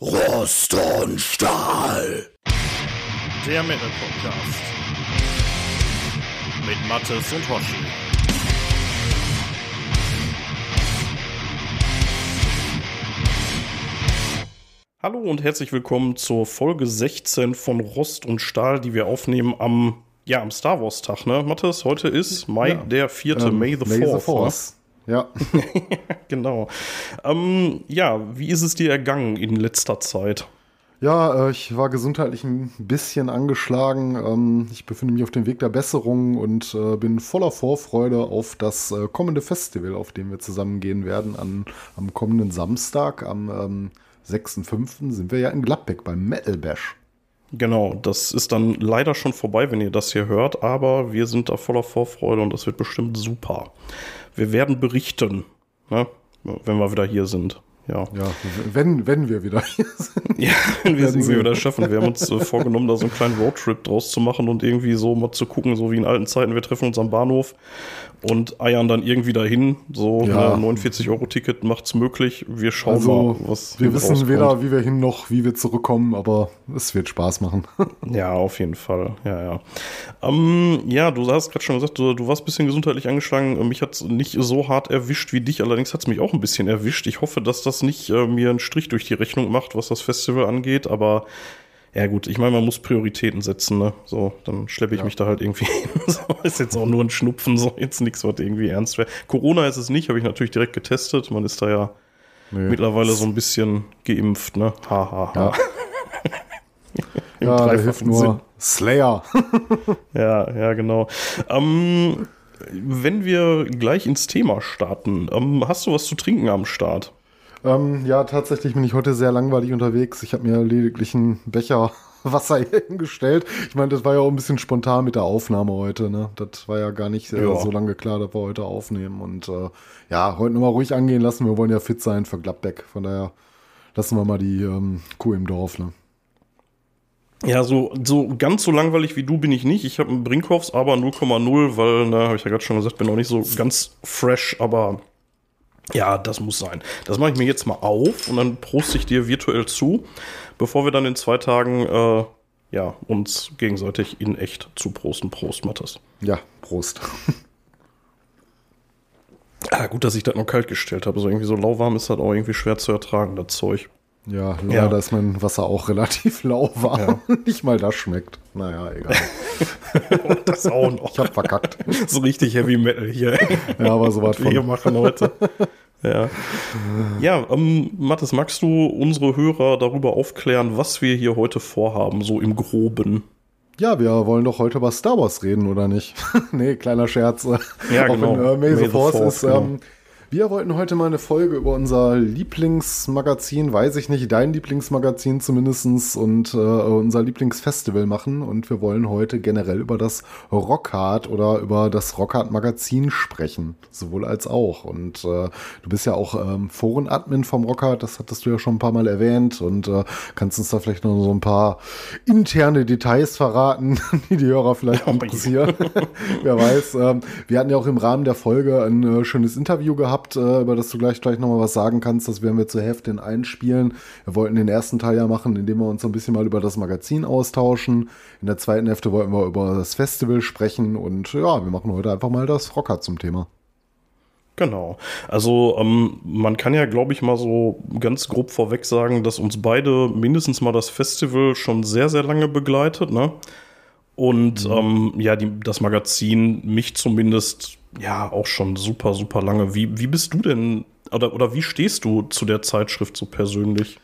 Rost und Stahl. Der Metal Podcast. Mit Mattes und Hoshi. Hallo und herzlich willkommen zur Folge 16 von Rost und Stahl, die wir aufnehmen am, ja, am Star Wars Tag, ne? Mattes, heute ist Mai ja. der 4. Ähm, May the 4th. May the 4th. Ja. genau. Ähm, ja, wie ist es dir ergangen in letzter Zeit? Ja, äh, ich war gesundheitlich ein bisschen angeschlagen. Ähm, ich befinde mich auf dem Weg der Besserung und äh, bin voller Vorfreude auf das äh, kommende Festival, auf dem wir zusammen gehen werden. An, am kommenden Samstag, am ähm, 6.5. sind wir ja in Gladbeck beim Metal Bash. Genau, das ist dann leider schon vorbei, wenn ihr das hier hört, aber wir sind da voller Vorfreude und das wird bestimmt super. Wir werden berichten, ne, wenn wir wieder hier sind. Ja. ja, wenn, wenn wir wieder hier sind. Ja, wenn wir es wieder schaffen. Wir haben uns äh, vorgenommen, da so einen kleinen Roadtrip draus zu machen und irgendwie so mal zu gucken, so wie in alten Zeiten, wir treffen uns am Bahnhof und eiern dann irgendwie dahin. So ja. ein 49-Euro-Ticket macht es möglich. Wir schauen also, mal, was Wir wissen rauskommt. weder, wie wir hin noch, wie wir zurückkommen, aber es wird Spaß machen. ja, auf jeden Fall. Ja, ja. Ähm, ja, du hast gerade schon gesagt, du, du, warst ein bisschen gesundheitlich angeschlagen. Mich hat es nicht so hart erwischt wie dich, allerdings hat es mich auch ein bisschen erwischt. Ich hoffe, dass das nicht äh, mir einen Strich durch die Rechnung macht, was das Festival angeht, aber ja gut, ich meine, man muss Prioritäten setzen, ne? So, dann schleppe ich ja. mich da halt irgendwie hin. So, ist jetzt auch nur ein Schnupfen, so jetzt nichts, was irgendwie ernst wäre. Corona ist es nicht, habe ich natürlich direkt getestet. Man ist da ja nee. mittlerweile so ein bisschen geimpft, ne? Ha, ha, ha. Ja, ja da hilft nur Sinn. Slayer. ja, ja, genau. Ähm, wenn wir gleich ins Thema starten, ähm, hast du was zu trinken am Start? Ähm, ja, tatsächlich bin ich heute sehr langweilig unterwegs. Ich habe mir lediglich einen Becher Wasser hingestellt. Ich meine, das war ja auch ein bisschen spontan mit der Aufnahme heute. Ne? Das war ja gar nicht äh, so lange klar, dass wir heute aufnehmen. Und äh, ja, heute nochmal ruhig angehen lassen. Wir wollen ja fit sein für Gladbeck. Von daher lassen wir mal die ähm, Kuh im Dorf. Ne? Ja, so, so ganz so langweilig wie du bin ich nicht. Ich habe einen Brinkhoffs, aber 0,0, weil, na, habe ich ja gerade schon gesagt, bin auch nicht so ganz fresh, aber ja, das muss sein. Das mache ich mir jetzt mal auf und dann proste ich dir virtuell zu, bevor wir dann in zwei Tagen äh, ja, uns gegenseitig in echt zu prosten. Prost, Matthias. Ja, Prost. ah, gut, dass ich das noch kalt gestellt habe. So irgendwie so lauwarm ist das auch irgendwie schwer zu ertragen, das Zeug. Ja, ja, ja. ist mein Wasser auch relativ lauwarm. Ja. Nicht mal das schmeckt. Naja, egal. das auch noch. Ich hab verkackt. So richtig Heavy Metal hier. Ja, aber so was von. Wir machen heute. Ja, ja ähm, Mathis, magst du unsere Hörer darüber aufklären, was wir hier heute vorhaben, so im Groben? Ja, wir wollen doch heute über Star Wars reden, oder nicht? nee, kleiner Scherz. Ja, genau. Auch wenn, äh, May, May the Force, Force ist, genau. ähm, wir wollten heute mal eine Folge über unser Lieblingsmagazin, weiß ich nicht, dein Lieblingsmagazin zumindestens und äh, unser Lieblingsfestival machen. Und wir wollen heute generell über das Rockhard oder über das Rockhard-Magazin sprechen. Sowohl als auch. Und äh, du bist ja auch ähm, Foren-Admin vom Rockhard, das hattest du ja schon ein paar Mal erwähnt. Und äh, kannst uns da vielleicht noch so ein paar interne Details verraten, die die Hörer vielleicht interessieren. Wer weiß. Ähm, wir hatten ja auch im Rahmen der Folge ein äh, schönes Interview gehabt gehabt, äh, über das du gleich gleich nochmal was sagen kannst. Das werden wir zur Hälfte in einspielen. Wir wollten den ersten Teil ja machen, indem wir uns so ein bisschen mal über das Magazin austauschen. In der zweiten Hälfte wollten wir über das Festival sprechen und ja, wir machen heute einfach mal das Rocker zum Thema. Genau. Also ähm, man kann ja, glaube ich, mal so ganz grob vorweg sagen, dass uns beide mindestens mal das Festival schon sehr, sehr lange begleitet. Ne? Und mhm. ähm, ja, die, das Magazin mich zumindest ja auch schon super, super lange. Wie, wie bist du denn oder, oder wie stehst du zu der Zeitschrift so persönlich?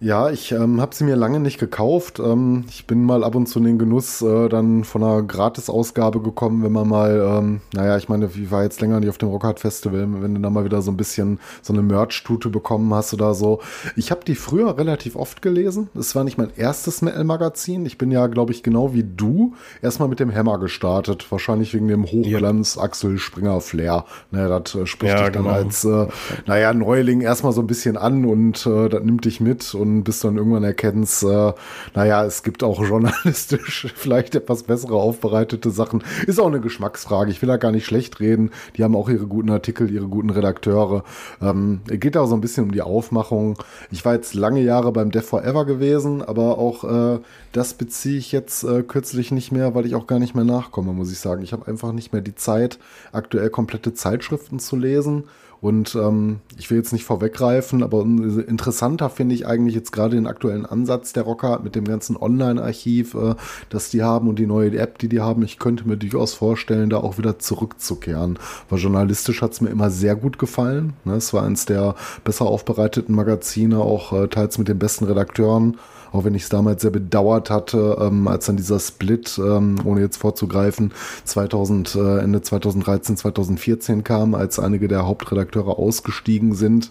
Ja, ich ähm, habe sie mir lange nicht gekauft. Ähm, ich bin mal ab und zu in den Genuss äh, dann von einer Gratisausgabe gekommen, wenn man mal, ähm, naja, ich meine, wie war jetzt länger nicht auf dem Rockhard Festival, wenn du da mal wieder so ein bisschen so eine Merch-Tute bekommen hast oder so. Ich habe die früher relativ oft gelesen. Es war nicht mein erstes Metal-Magazin. Ich bin ja, glaube ich, genau wie du erstmal mit dem Hammer gestartet. Wahrscheinlich wegen dem Hochglanz ja. Axel Springer Flair. Naja, das äh, spricht ja, dich dann genau. als, äh, naja, Neuling erstmal so ein bisschen an und äh, das nimmt dich mit und und bis dann irgendwann erkennst, äh, naja, es gibt auch journalistisch vielleicht etwas bessere aufbereitete Sachen. Ist auch eine Geschmacksfrage. Ich will da gar nicht schlecht reden. Die haben auch ihre guten Artikel, ihre guten Redakteure. Ähm, geht auch so ein bisschen um die Aufmachung. Ich war jetzt lange Jahre beim Death Forever gewesen, aber auch äh, das beziehe ich jetzt äh, kürzlich nicht mehr, weil ich auch gar nicht mehr nachkomme, muss ich sagen. Ich habe einfach nicht mehr die Zeit, aktuell komplette Zeitschriften zu lesen. Und ähm, ich will jetzt nicht vorweggreifen, aber interessanter finde ich eigentlich jetzt gerade den aktuellen Ansatz der Rocker mit dem ganzen Online-Archiv, äh, das die haben und die neue App, die die haben. Ich könnte mir durchaus vorstellen, da auch wieder zurückzukehren. Weil journalistisch hat es mir immer sehr gut gefallen. Ne? Es war eins der besser aufbereiteten Magazine, auch äh, teils mit den besten Redakteuren auch wenn ich es damals sehr bedauert hatte, ähm, als dann dieser Split, ähm, ohne jetzt vorzugreifen, 2000, äh, Ende 2013, 2014 kam, als einige der Hauptredakteure ausgestiegen sind.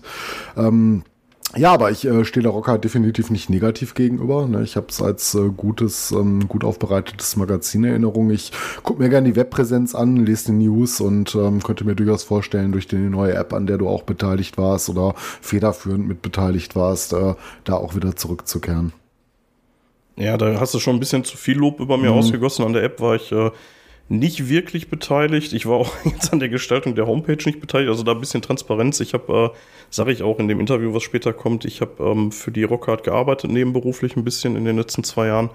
Ähm, ja, aber ich äh, stehe der Rocker definitiv nicht negativ gegenüber. Ne? Ich habe es als äh, gutes, ähm, gut aufbereitetes Magazin in Erinnerung. Ich gucke mir gerne die Webpräsenz an, lese die News und ähm, könnte mir durchaus vorstellen, durch die neue App, an der du auch beteiligt warst oder federführend mit beteiligt warst, äh, da auch wieder zurückzukehren. Ja, da hast du schon ein bisschen zu viel Lob über mir mhm. ausgegossen. An der App war ich äh, nicht wirklich beteiligt. Ich war auch jetzt an der Gestaltung der Homepage nicht beteiligt. Also da ein bisschen Transparenz. Ich habe, äh, sage ich auch in dem Interview, was später kommt, ich habe ähm, für die Rockhard gearbeitet, nebenberuflich ein bisschen in den letzten zwei Jahren.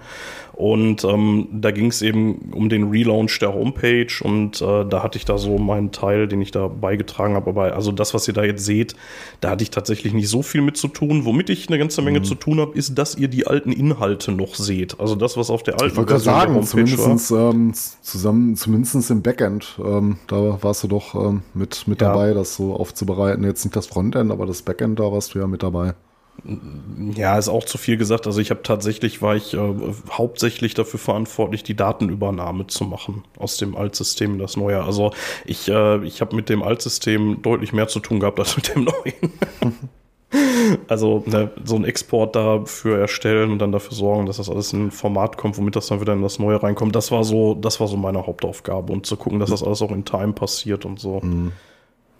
Und ähm, da ging es eben um den Relaunch der Homepage und äh, da hatte ich da so meinen Teil, den ich da beigetragen habe. Aber also das, was ihr da jetzt seht, da hatte ich tatsächlich nicht so viel mit zu tun. Womit ich eine ganze Menge mhm. zu tun habe, ist, dass ihr die alten Inhalte noch seht. Also das, was auf der alten ich Version sagen, der Homepage zumindest, war. Ähm, zusammen, zumindest im Backend, ähm, da warst du doch ähm, mit, mit ja. dabei, das so aufzubereiten. Jetzt nicht das Frontend, aber das Backend, da warst du ja mit dabei. Ja, ist auch zu viel gesagt. Also ich habe tatsächlich, war ich äh, hauptsächlich dafür verantwortlich, die Datenübernahme zu machen aus dem Altsystem in das neue. Also ich, äh, ich habe mit dem Altsystem deutlich mehr zu tun gehabt als mit dem neuen. also ne, so ein Export dafür erstellen und dann dafür sorgen, dass das alles in ein Format kommt, womit das dann wieder in das Neue reinkommt. Das war so, das war so meine Hauptaufgabe und zu gucken, dass das alles auch in Time passiert und so. Mhm.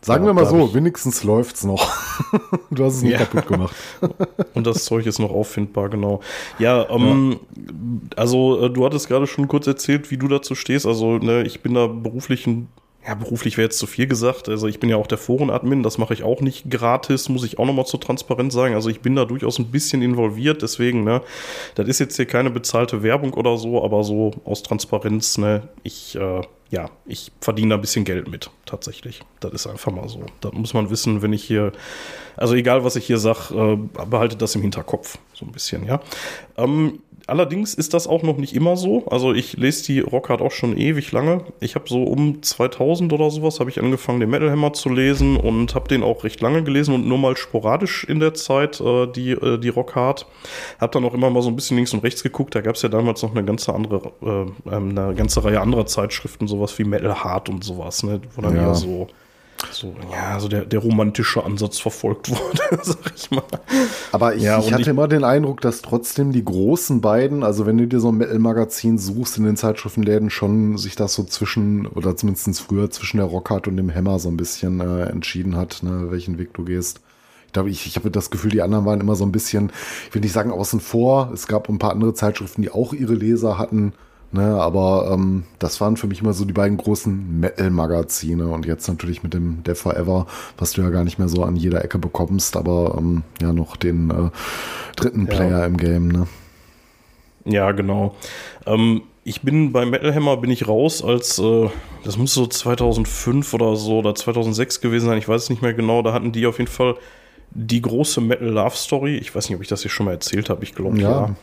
Sagen wir mal so, wenigstens läuft's noch. du hast es nicht ja. kaputt gemacht. Und das Zeug ist noch auffindbar, genau. Ja, ähm, ja. also äh, du hattest gerade schon kurz erzählt, wie du dazu stehst. Also ne, ich bin da beruflich ein ja, beruflich wäre jetzt zu viel gesagt. Also ich bin ja auch der Forenadmin, das mache ich auch nicht gratis, muss ich auch nochmal zu transparent sagen. Also ich bin da durchaus ein bisschen involviert, deswegen, ne, das ist jetzt hier keine bezahlte Werbung oder so, aber so aus Transparenz, ne, ich, äh, ja, ich verdiene da ein bisschen Geld mit, tatsächlich. Das ist einfach mal so. Da muss man wissen, wenn ich hier, also egal was ich hier sage, äh, behalte das im Hinterkopf, so ein bisschen, ja. Ähm, Allerdings ist das auch noch nicht immer so. Also ich lese die Rockhard auch schon ewig lange. Ich habe so um 2000 oder sowas habe ich angefangen, den Metal Hammer zu lesen und habe den auch recht lange gelesen und nur mal sporadisch in der Zeit äh, die äh, die Rockhard. Habe dann auch immer mal so ein bisschen links und rechts geguckt. Da gab es ja damals noch eine ganze andere, äh, ähm, eine ganze Reihe anderer Zeitschriften, sowas wie Metal Hard und sowas, ne, wo dann ja, ja so so, ja, so der, der romantische Ansatz verfolgt wurde, sag ich mal. Aber ich, ja, ich hatte ich, immer den Eindruck, dass trotzdem die großen beiden, also wenn du dir so ein Metal-Magazin suchst in den Zeitschriftenläden, schon sich das so zwischen, oder zumindest früher zwischen der Rockhard und dem Hammer so ein bisschen äh, entschieden hat, ne, welchen Weg du gehst. Ich glaube, ich, ich habe das Gefühl, die anderen waren immer so ein bisschen, ich will nicht sagen außen vor. Es gab ein paar andere Zeitschriften, die auch ihre Leser hatten. Ne, aber ähm, das waren für mich immer so die beiden großen Metal-Magazine und jetzt natürlich mit dem Death Forever, was du ja gar nicht mehr so an jeder Ecke bekommst, aber ähm, ja noch den äh, dritten Player ja. im Game. Ne? Ja, genau. Ähm, ich bin bei Metal Hammer bin ich raus, als äh, das muss so 2005 oder so oder 2006 gewesen sein. Ich weiß es nicht mehr genau. Da hatten die auf jeden Fall die große Metal Love Story. Ich weiß nicht, ob ich das hier schon mal erzählt habe. Ich glaube ja. ja.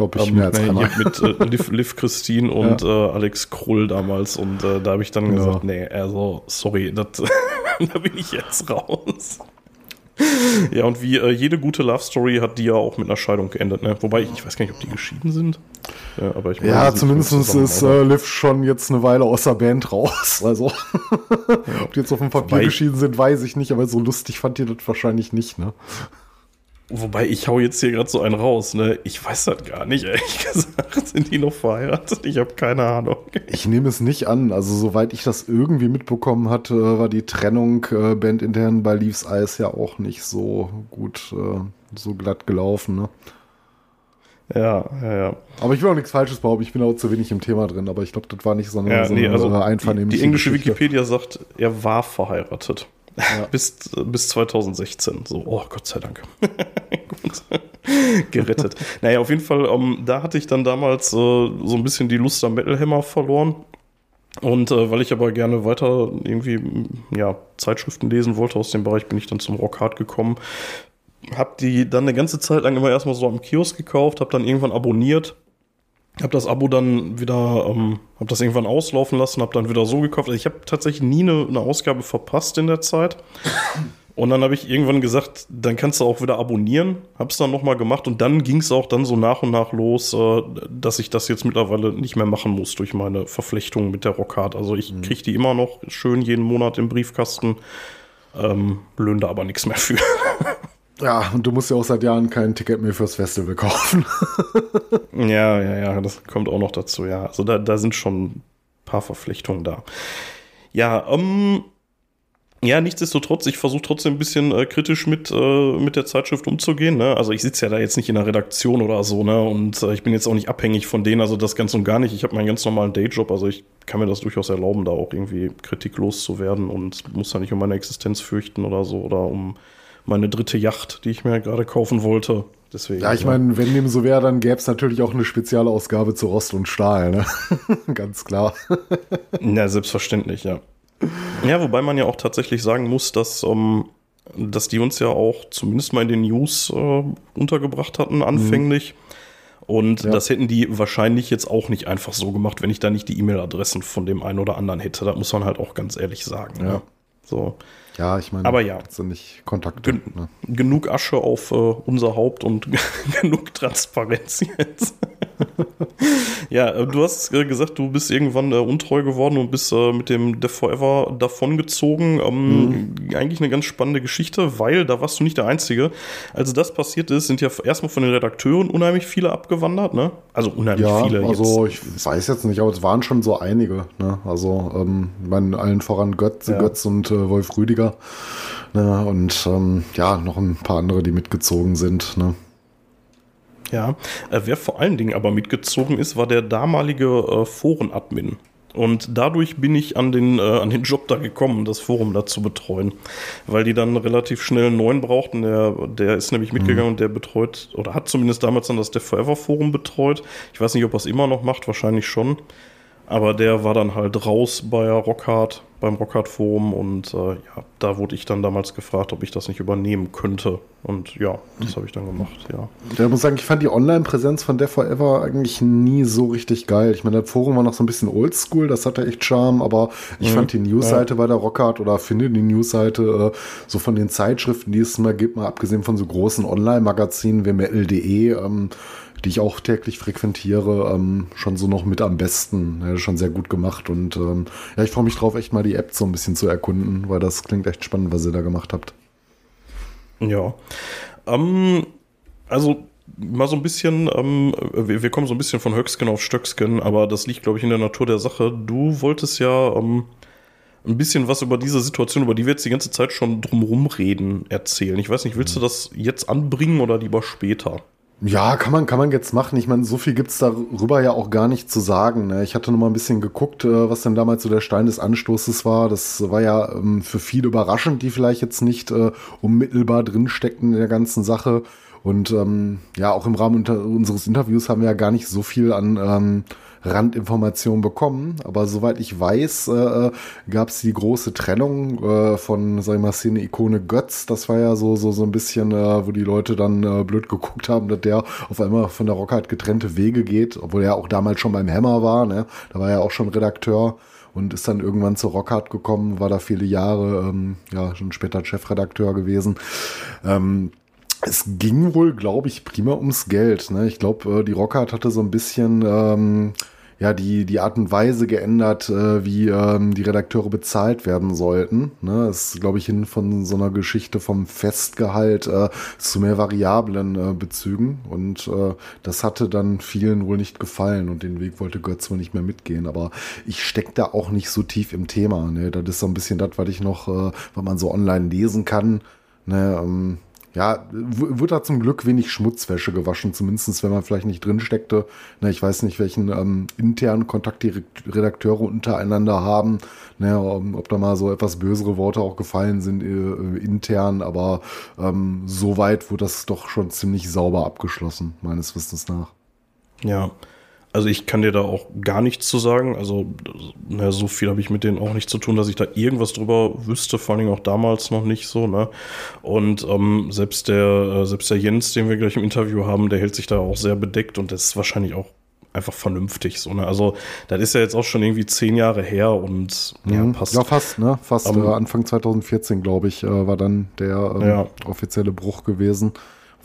Glaube ich, ähm, mehr als einmal. Mit äh, Liv, Liv Christine und ja. äh, Alex Krull damals. Und äh, da habe ich dann ja. gesagt, nee, also, sorry, das, da bin ich jetzt raus. ja, und wie äh, jede gute Love Story hat die ja auch mit einer Scheidung geendet, ne? Wobei, ich weiß gar nicht, ob die geschieden sind. Ja, aber ich meine, ja zumindest ist äh, Liv schon jetzt eine Weile aus der Band raus. Also, ja. ob die jetzt auf dem Papier Wobei geschieden sind, weiß ich nicht, aber so lustig fand ihr das wahrscheinlich nicht, ne? Wobei ich hau jetzt hier gerade so einen raus, ne? Ich weiß das gar nicht, ehrlich gesagt. Sind die noch verheiratet? Ich habe keine Ahnung. Ich nehme es nicht an. Also, soweit ich das irgendwie mitbekommen hatte, war die Trennung äh, bandintern bei Leaves Eyes ja auch nicht so gut. Äh, so glatt gelaufen, ne? Ja, ja, ja. Aber ich will auch nichts Falsches behaupten, ich bin auch zu wenig im Thema drin, aber ich glaube, das war nicht so eine, ja, so nee, also einvernehmliche Die, die englische Geschichte. Wikipedia sagt, er war verheiratet. Ja. bis, bis 2016. So, oh Gott sei Dank. Gerettet. naja, auf jeden Fall, um, ähm, da hatte ich dann damals äh, so ein bisschen die Lust am Metal Hammer verloren. Und äh, weil ich aber gerne weiter irgendwie ja, Zeitschriften lesen wollte aus dem Bereich, bin ich dann zum Rockhard gekommen. Hab die dann eine ganze Zeit lang immer erstmal so am Kiosk gekauft, hab dann irgendwann abonniert habe das Abo dann wieder, ähm, habe das irgendwann auslaufen lassen, habe dann wieder so gekauft. Also ich habe tatsächlich nie eine, eine, Ausgabe verpasst in der Zeit. Und dann habe ich irgendwann gesagt, dann kannst du auch wieder abonnieren. Habe es dann nochmal gemacht und dann ging es auch dann so nach und nach los, äh, dass ich das jetzt mittlerweile nicht mehr machen muss durch meine Verflechtung mit der Rockhard. Also ich mhm. kriege die immer noch schön jeden Monat im Briefkasten, ähm, löhne da aber nichts mehr für. Ja, und du musst ja auch seit Jahren kein Ticket mehr fürs Festival kaufen. ja, ja, ja, das kommt auch noch dazu, ja. Also da, da sind schon ein paar Verflechtungen da. Ja, ähm, ja, nichtsdestotrotz, ich versuche trotzdem ein bisschen äh, kritisch mit, äh, mit der Zeitschrift umzugehen. Ne? Also ich sitze ja da jetzt nicht in der Redaktion oder so, ne? Und äh, ich bin jetzt auch nicht abhängig von denen, also das ganz und gar nicht. Ich habe meinen ganz normalen Dayjob, also ich kann mir das durchaus erlauben, da auch irgendwie kritiklos zu werden und muss da nicht um meine Existenz fürchten oder so oder um meine dritte Yacht, die ich mir gerade kaufen wollte. Deswegen, ja, ich meine, wenn dem so wäre, dann gäbe es natürlich auch eine Spezialausgabe zu Rost und Stahl, ne? Ganz klar. ja, selbstverständlich, ja. Ja, wobei man ja auch tatsächlich sagen muss, dass, ähm, dass die uns ja auch zumindest mal in den News äh, untergebracht hatten, anfänglich. Mhm. Und ja. das hätten die wahrscheinlich jetzt auch nicht einfach so gemacht, wenn ich da nicht die E-Mail-Adressen von dem einen oder anderen hätte. Das muss man halt auch ganz ehrlich sagen. Ja. ja. So. Ja, ich meine, aber ja, sind nicht Kontakte. Gen ne? Genug Asche auf äh, unser Haupt und genug Transparenz jetzt. ja, äh, du hast äh, gesagt, du bist irgendwann äh, untreu geworden und bist äh, mit dem Death Forever davongezogen. Ähm, mhm. Eigentlich eine ganz spannende Geschichte, weil da warst du nicht der Einzige. Als das passiert ist, sind ja erstmal von den Redakteuren unheimlich viele abgewandert, ne? Also unheimlich ja, viele. Also jetzt. ich weiß jetzt nicht, aber es waren schon so einige. Ne? Also ähm, meine, allen voran Götz, ja. Götz und äh, Wolf Rüdiger. Ne? Und ähm, ja, noch ein paar andere, die mitgezogen sind. Ne? Ja, äh, wer vor allen Dingen aber mitgezogen ist, war der damalige äh, Forenadmin. Und dadurch bin ich an den, äh, an den Job da gekommen, das Forum da zu betreuen. Weil die dann relativ schnell einen neuen brauchten. Der, der ist nämlich mitgegangen mhm. und der betreut, oder hat zumindest damals dann das Death Forever Forum betreut. Ich weiß nicht, ob er es immer noch macht, wahrscheinlich schon. Aber der war dann halt raus bei Rockhard, beim Rockhard Forum und äh, ja, da wurde ich dann damals gefragt, ob ich das nicht übernehmen könnte. Und ja, das habe ich dann gemacht, ja. Ja, ich muss sagen, ich fand die Online-Präsenz von Death Forever eigentlich nie so richtig geil. Ich meine, das Forum war noch so ein bisschen oldschool, das hatte echt Charme, aber ich mhm, fand die Newsseite ja. bei der Rockhard oder finde die Newsseite äh, so von den Zeitschriften, die es mal gibt, mal abgesehen von so großen Online-Magazinen wie ML.de, ähm, die ich auch täglich frequentiere, ähm, schon so noch mit am besten. Ja, schon sehr gut gemacht. Und ähm, ja, ich freue mich drauf, echt mal die App so ein bisschen zu erkunden, weil das klingt echt spannend, was ihr da gemacht habt. Ja. Ähm, also mal so ein bisschen, ähm, wir, wir, kommen so ein bisschen von Höcksken auf Stöcksken, aber das liegt, glaube ich, in der Natur der Sache. Du wolltest ja ähm, ein bisschen was über diese Situation, über die wir jetzt die ganze Zeit schon drumherum reden, erzählen. Ich weiß nicht, willst du das jetzt anbringen oder lieber später? Ja, kann man, kann man jetzt machen. Ich meine, so viel gibt's darüber ja auch gar nicht zu sagen. Ne? Ich hatte noch mal ein bisschen geguckt, äh, was denn damals so der Stein des Anstoßes war. Das war ja ähm, für viele überraschend, die vielleicht jetzt nicht äh, unmittelbar drinsteckten in der ganzen Sache. Und ähm, ja, auch im Rahmen unseres Interviews haben wir ja gar nicht so viel an ähm, Randinformationen bekommen. Aber soweit ich weiß, äh, gab es die große Trennung äh, von, sag ich mal, Szene-Ikone Götz. Das war ja so, so, so ein bisschen, äh, wo die Leute dann äh, blöd geguckt haben, dass der auf einmal von der Rockheit getrennte Wege geht, obwohl er auch damals schon beim Hammer war. Ne? Da war er auch schon Redakteur und ist dann irgendwann zur Rockhard gekommen, war da viele Jahre, ähm, ja, schon später Chefredakteur gewesen. Ähm, es ging wohl, glaube ich, prima ums Geld. Ne? Ich glaube, äh, die Rockhard hatte so ein bisschen ähm, ja die die Art und Weise geändert, äh, wie ähm, die Redakteure bezahlt werden sollten. Ne? Das ist, glaube ich, hin von so einer Geschichte vom Festgehalt äh, zu mehr variablen äh, Bezügen. Und äh, das hatte dann vielen wohl nicht gefallen und den Weg wollte Götz wohl nicht mehr mitgehen. Aber ich stecke da auch nicht so tief im Thema. Ne? Das ist so ein bisschen das, was ich noch, äh, was man so online lesen kann. Ne? Ähm, ja, wird da zum Glück wenig Schmutzwäsche gewaschen, zumindest wenn man vielleicht nicht drin steckte. Na, ich weiß nicht, welchen ähm, internen Kontakt die Redakteure untereinander haben, ne, ob da mal so etwas bösere Worte auch gefallen sind äh, intern, aber ähm, soweit wurde das doch schon ziemlich sauber abgeschlossen, meines Wissens nach. Ja, also ich kann dir da auch gar nichts zu sagen. Also na, so viel habe ich mit denen auch nicht zu tun, dass ich da irgendwas drüber wüsste, vor allen Dingen auch damals noch nicht so. Ne? Und ähm, selbst der äh, selbst der Jens, den wir gleich im Interview haben, der hält sich da auch sehr bedeckt und das ist wahrscheinlich auch einfach vernünftig. So, ne? Also das ist ja jetzt auch schon irgendwie zehn Jahre her und ja, mhm. passt. Ja, fast, ne? Fast ähm, äh, Anfang 2014, glaube ich, äh, war dann der ähm, ja. offizielle Bruch gewesen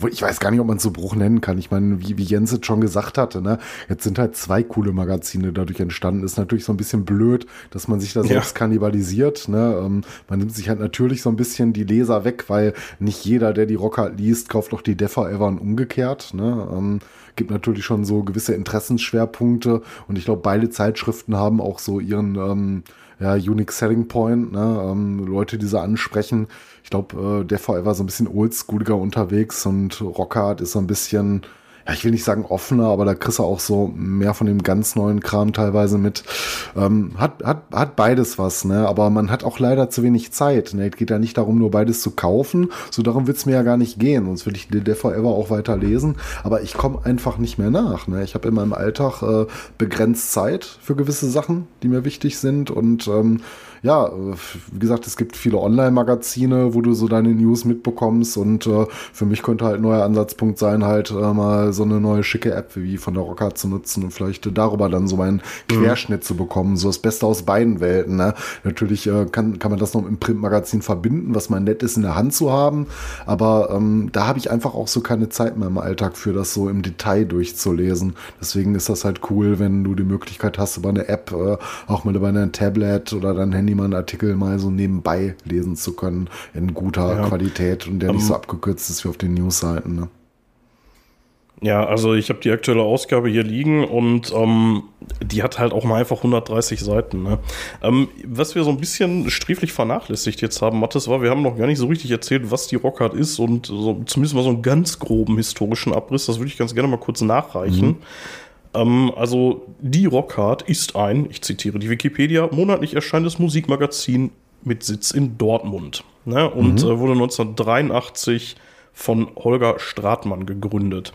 ich weiß gar nicht, ob man es so Bruch nennen kann. Ich meine, wie, wie Jens jetzt schon gesagt hatte, ne, jetzt sind halt zwei coole Magazine dadurch entstanden. Ist natürlich so ein bisschen blöd, dass man sich da selbst ja. kannibalisiert. Ne? Ähm, man nimmt sich halt natürlich so ein bisschen die Leser weg, weil nicht jeder, der die Rocker liest, kauft doch die Defa Ever und umgekehrt. Ne? Ähm, gibt natürlich schon so gewisse Interessensschwerpunkte und ich glaube, beide Zeitschriften haben auch so ihren ähm, ja, Unique Selling Point, ne? ähm, Leute, die sie ansprechen. Ich glaube, äh, VR war so ein bisschen oldschooliger unterwegs und Rockhard ist so ein bisschen ja, ich will nicht sagen offener, aber da kriegst du auch so mehr von dem ganz neuen Kram teilweise mit. Ähm, hat, hat, hat beides was, ne? Aber man hat auch leider zu wenig Zeit. Ne? Es geht ja nicht darum, nur beides zu kaufen. So darum wird's mir ja gar nicht gehen. Sonst würde ich The Forever auch weiter lesen. Aber ich komme einfach nicht mehr nach. Ne? Ich habe in meinem Alltag äh, begrenzt Zeit für gewisse Sachen, die mir wichtig sind. Und ähm, ja, wie gesagt, es gibt viele Online-Magazine, wo du so deine News mitbekommst und äh, für mich könnte halt ein neuer Ansatzpunkt sein, halt äh, mal so eine neue schicke App wie von der Rocker zu nutzen und vielleicht darüber dann so meinen mhm. Querschnitt zu bekommen, so das Beste aus beiden Welten. Ne? Natürlich äh, kann, kann man das noch im Printmagazin verbinden, was mal nett ist in der Hand zu haben, aber ähm, da habe ich einfach auch so keine Zeit mehr im Alltag für das so im Detail durchzulesen. Deswegen ist das halt cool, wenn du die Möglichkeit hast, über eine App, äh, auch mal über ein Tablet oder dein Handy einen Artikel mal so nebenbei lesen zu können in guter ja. Qualität und der um, nicht so ähm, abgekürzt ist wie auf den Newsseiten. Ne? Ja, also ich habe die aktuelle Ausgabe hier liegen und ähm, die hat halt auch mal einfach 130 Seiten. Ne? Ähm, was wir so ein bisschen sträflich vernachlässigt jetzt haben, Mathis, war, wir haben noch gar nicht so richtig erzählt, was die Rockhard ist und so, zumindest mal so einen ganz groben historischen Abriss. Das würde ich ganz gerne mal kurz nachreichen. Mhm. Ähm, also die Rockhard ist ein, ich zitiere die Wikipedia, monatlich erscheinendes Musikmagazin mit Sitz in Dortmund. Ne? Und mhm. äh, wurde 1983 von Holger Stratmann gegründet.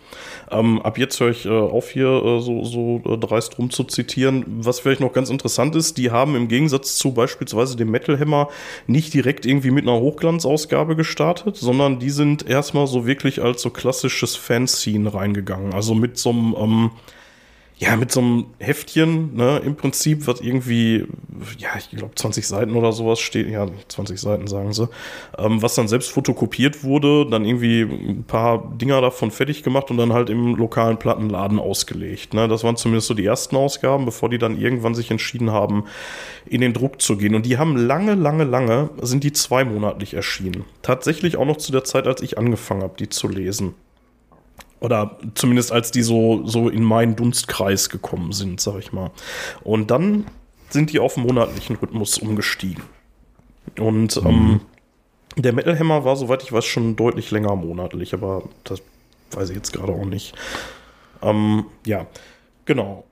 Ähm, ab jetzt höre ich äh, auf, hier äh, so, so äh, dreist rum zu zitieren. Was vielleicht noch ganz interessant ist, die haben im Gegensatz zu beispielsweise dem Metal Hammer nicht direkt irgendwie mit einer Hochglanzausgabe gestartet, sondern die sind erstmal so wirklich als so klassisches Fanscene reingegangen. Also mit so einem ähm, ja, mit so einem Heftchen, ne, im Prinzip, was irgendwie, ja, ich glaube 20 Seiten oder sowas steht, ja, 20 Seiten sagen sie, ähm, was dann selbst fotokopiert wurde, dann irgendwie ein paar Dinger davon fertig gemacht und dann halt im lokalen Plattenladen ausgelegt. Ne? Das waren zumindest so die ersten Ausgaben, bevor die dann irgendwann sich entschieden haben, in den Druck zu gehen. Und die haben lange, lange, lange, sind die zweimonatlich erschienen. Tatsächlich auch noch zu der Zeit, als ich angefangen habe, die zu lesen. Oder zumindest als die so, so in meinen Dunstkreis gekommen sind, sag ich mal. Und dann sind die auf monatlichen Rhythmus umgestiegen. Und mhm. ähm, der Metal Hammer war, soweit ich weiß, schon deutlich länger monatlich, aber das weiß ich jetzt gerade auch nicht. Ähm, ja, genau.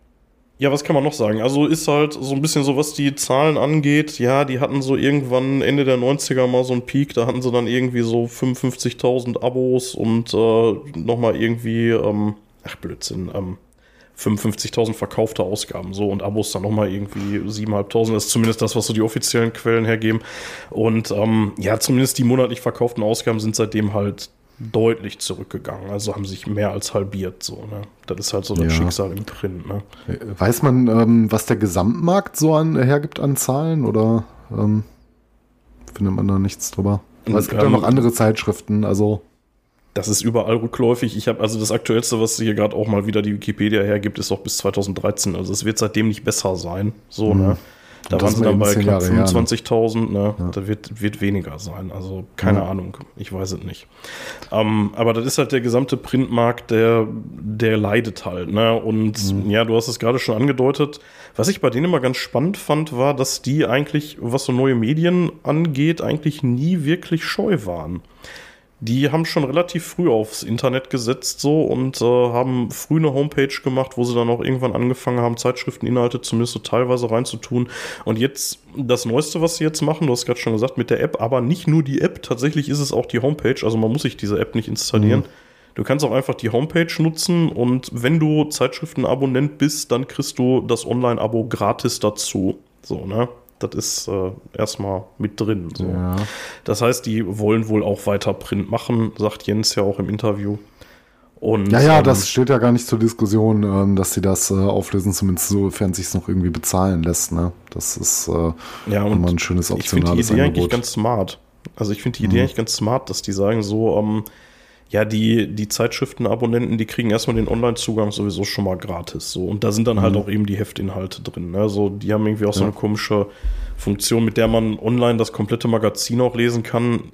Ja, was kann man noch sagen? Also ist halt so ein bisschen so, was die Zahlen angeht. Ja, die hatten so irgendwann Ende der 90er mal so einen Peak. Da hatten sie dann irgendwie so 55.000 Abos und äh, nochmal irgendwie, ähm, ach Blödsinn, ähm, 55.000 verkaufte Ausgaben so und Abos dann nochmal irgendwie 7.500. Das ist zumindest das, was so die offiziellen Quellen hergeben. Und ähm, ja, zumindest die monatlich verkauften Ausgaben sind seitdem halt deutlich zurückgegangen. Also haben sich mehr als halbiert. So, ne? Das ist halt so das ja. Schicksal im Print. Ne? Weiß man, ähm, was der Gesamtmarkt so an, hergibt an Zahlen oder ähm, findet man da nichts drüber? Aber es gibt ja noch andere Zeitschriften, also. Das ist überall rückläufig. Ich habe also das aktuellste, was hier gerade auch mal wieder die Wikipedia hergibt, ist auch bis 2013. Also es wird seitdem nicht besser sein. So, mhm. ne? Da waren sie dann bei knapp 25.000, ne? Ja. Da wird, wird weniger sein. Also keine ja. Ahnung, ich weiß es nicht. Ähm, aber das ist halt der gesamte Printmarkt, der, der leidet halt, ne? Und mhm. ja, du hast es gerade schon angedeutet. Was ich bei denen immer ganz spannend fand, war, dass die eigentlich, was so neue Medien angeht, eigentlich nie wirklich scheu waren. Die haben schon relativ früh aufs Internet gesetzt so und äh, haben früh eine Homepage gemacht, wo sie dann auch irgendwann angefangen haben, Zeitschrifteninhalte zumindest so teilweise reinzutun. Und jetzt das Neueste, was sie jetzt machen, du hast gerade schon gesagt, mit der App, aber nicht nur die App, tatsächlich ist es auch die Homepage, also man muss sich diese App nicht installieren. Mhm. Du kannst auch einfach die Homepage nutzen und wenn du Zeitschriftenabonnent bist, dann kriegst du das Online-Abo gratis dazu. So, ne? Das ist äh, erstmal mit drin. So. Ja. Das heißt, die wollen wohl auch weiter Print machen, sagt Jens ja auch im Interview. Und, ja, ja, ähm, das steht ja gar nicht zur Diskussion, ähm, dass sie das äh, auflösen, zumindest sofern sich es noch irgendwie bezahlen lässt. Ne? Das ist äh, ja, und ein schönes optionales Ich finde die Idee Angebot. eigentlich ganz smart. Also ich finde die Idee mhm. eigentlich ganz smart, dass die sagen so, ähm, ja, die, die Zeitschriftenabonnenten, die kriegen erstmal den Online-Zugang sowieso schon mal gratis. So. Und da sind dann halt mhm. auch eben die Heftinhalte drin. Ne? Also die haben irgendwie auch ja. so eine komische Funktion, mit der man online das komplette Magazin auch lesen kann.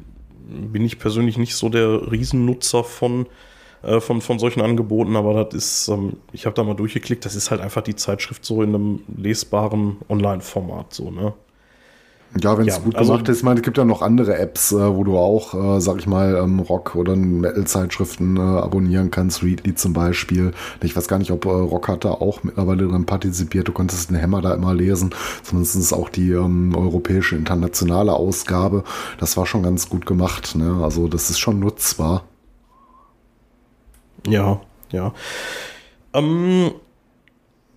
Bin ich persönlich nicht so der Riesennutzer von, äh, von, von solchen Angeboten, aber das ist, ähm, ich habe da mal durchgeklickt, das ist halt einfach die Zeitschrift so in einem lesbaren Online-Format, so, ne? Ja, wenn es ja, gut also, gemacht ist. Ich meine, es gibt ja noch andere Apps, äh, wo du auch, äh, sag ich mal, ähm, Rock- oder Metal-Zeitschriften äh, abonnieren kannst. Readly zum Beispiel. Ich weiß gar nicht, ob äh, Rock hat da auch mittlerweile dran partizipiert. Du konntest den Hammer da immer lesen. Zumindest auch die ähm, europäische internationale Ausgabe. Das war schon ganz gut gemacht. Ne? Also das ist schon nutzbar. Ja, ja. Ähm,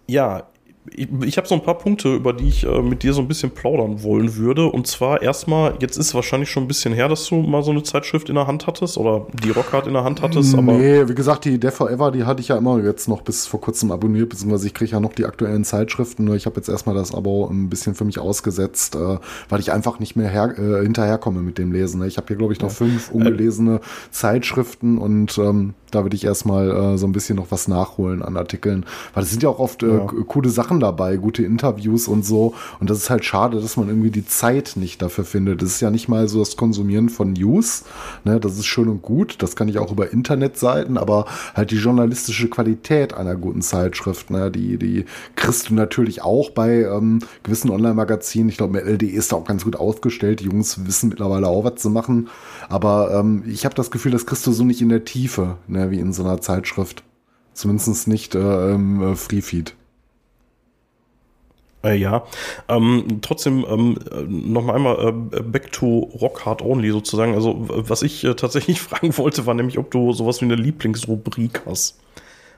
ja, ich, ich habe so ein paar Punkte, über die ich äh, mit dir so ein bisschen plaudern wollen würde. Und zwar erstmal, jetzt ist es wahrscheinlich schon ein bisschen her, dass du mal so eine Zeitschrift in der Hand hattest oder die Rockhard in der Hand hattest. Aber nee, wie gesagt, die Death Forever, die hatte ich ja immer jetzt noch bis vor kurzem abonniert, beziehungsweise ich kriege ja noch die aktuellen Zeitschriften. Nur ich habe jetzt erstmal das Abo ein bisschen für mich ausgesetzt, äh, weil ich einfach nicht mehr her, äh, hinterherkomme mit dem Lesen. Ne? Ich habe hier, glaube ich, noch fünf ungelesene Zeitschriften und ähm, da würde ich erstmal äh, so ein bisschen noch was nachholen an Artikeln. Weil es sind ja auch oft äh, ja. coole Sachen dabei, gute Interviews und so. Und das ist halt schade, dass man irgendwie die Zeit nicht dafür findet. Das ist ja nicht mal so das Konsumieren von News. Ne? Das ist schön und gut. Das kann ich auch über Internetseiten, aber halt die journalistische Qualität einer guten Zeitschrift, ne? die, die kriegst du natürlich auch bei ähm, gewissen Online-Magazinen. Ich glaube, mit LDE ist da auch ganz gut aufgestellt. Die Jungs wissen mittlerweile auch, was zu machen. Aber ähm, ich habe das Gefühl, das kriegst du so nicht in der Tiefe. Ne? Ne, wie in so einer Zeitschrift. Zumindest nicht äh, im äh, Freefeed. Äh, ja, ähm, trotzdem ähm, noch einmal äh, back to Rock Hard Only sozusagen. Also was ich äh, tatsächlich fragen wollte, war nämlich, ob du sowas wie eine Lieblingsrubrik hast.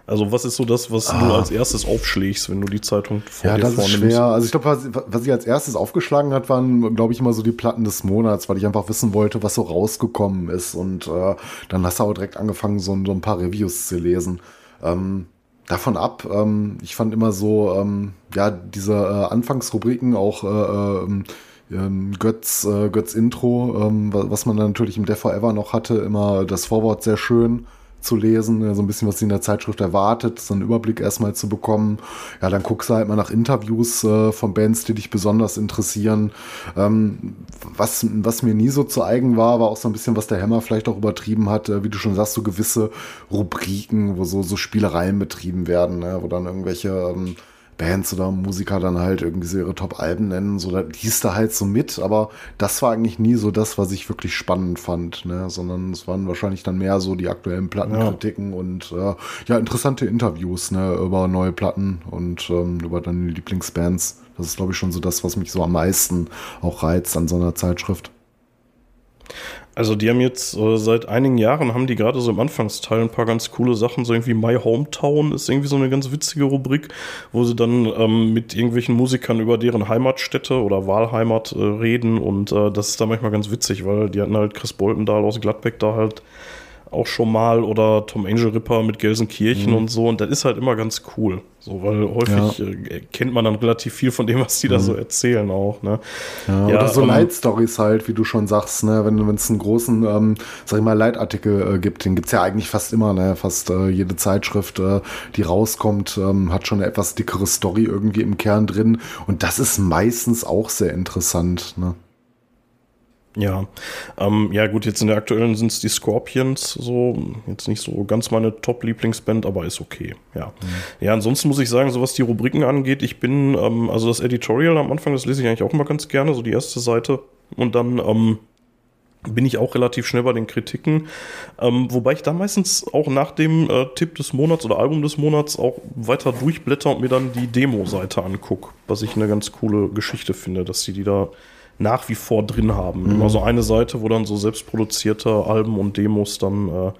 Also was ist so das, was ah. du als erstes aufschlägst, wenn du die Zeitung vor ja, dir das vornimmst? Ist schwer. Also ich glaube, was, was ich als erstes aufgeschlagen hat, waren, glaube ich, immer so die Platten des Monats, weil ich einfach wissen wollte, was so rausgekommen ist. Und äh, dann hast du auch direkt angefangen, so, so ein paar Reviews zu lesen. Ähm, davon ab, ähm, ich fand immer so, ähm, ja, diese äh, Anfangsrubriken auch äh, ähm, ähm Götz, äh, Götz Intro, ähm, was man dann natürlich im Death Forever noch hatte, immer das Vorwort sehr schön zu lesen, so ein bisschen, was sie in der Zeitschrift erwartet, so einen Überblick erstmal zu bekommen. Ja, dann guckst du halt mal nach Interviews äh, von Bands, die dich besonders interessieren. Ähm, was, was mir nie so zu eigen war, war auch so ein bisschen, was der Hammer vielleicht auch übertrieben hat, äh, wie du schon sagst, so gewisse Rubriken, wo so, so Spielereien betrieben werden, ne? wo dann irgendwelche ähm, Bands oder Musiker dann halt irgendwie so ihre Top-Alben nennen. So, da liest da halt so mit, aber das war eigentlich nie so das, was ich wirklich spannend fand, ne? Sondern es waren wahrscheinlich dann mehr so die aktuellen Plattenkritiken ja. und äh, ja, interessante Interviews, ne, über neue Platten und ähm, über deine Lieblingsbands. Das ist, glaube ich, schon so das, was mich so am meisten auch reizt an so einer Zeitschrift. Also die haben jetzt äh, seit einigen Jahren haben die gerade so im Anfangsteil ein paar ganz coole Sachen, so irgendwie My Hometown ist irgendwie so eine ganz witzige Rubrik, wo sie dann ähm, mit irgendwelchen Musikern über deren Heimatstätte oder Wahlheimat äh, reden und äh, das ist da manchmal ganz witzig, weil die hatten halt Chris Boltendahl aus Gladbeck da halt auch schon mal oder Tom Angel Ripper mit Gelsenkirchen mhm. und so. Und das ist halt immer ganz cool. So, weil häufig ja. äh, kennt man dann relativ viel von dem, was die mhm. da so erzählen auch. Ne? Ja, ja, oder so ähm, Leitstories halt, wie du schon sagst, ne? wenn es einen großen, ähm, sag ich mal, Leitartikel äh, gibt, den gibt's ja eigentlich fast immer, ne? Fast äh, jede Zeitschrift, äh, die rauskommt, ähm, hat schon eine etwas dickere Story irgendwie im Kern drin. Und das ist meistens auch sehr interessant. Ne? Ja, ähm, ja gut, jetzt in der aktuellen sind es die Scorpions, so jetzt nicht so ganz meine Top-Lieblingsband, aber ist okay. Ja, mhm. ja. Ansonsten muss ich sagen, so was die Rubriken angeht, ich bin ähm, also das Editorial am Anfang, das lese ich eigentlich auch immer ganz gerne, so die erste Seite und dann ähm, bin ich auch relativ schnell bei den Kritiken. Ähm, wobei ich da meistens auch nach dem äh, Tipp des Monats oder Album des Monats auch weiter durchblätter und mir dann die Demo-Seite angucke, was ich eine ganz coole Geschichte finde, dass die die da nach wie vor drin haben. Mhm. Immer so eine Seite, wo dann so selbstproduzierte Alben und Demos dann äh,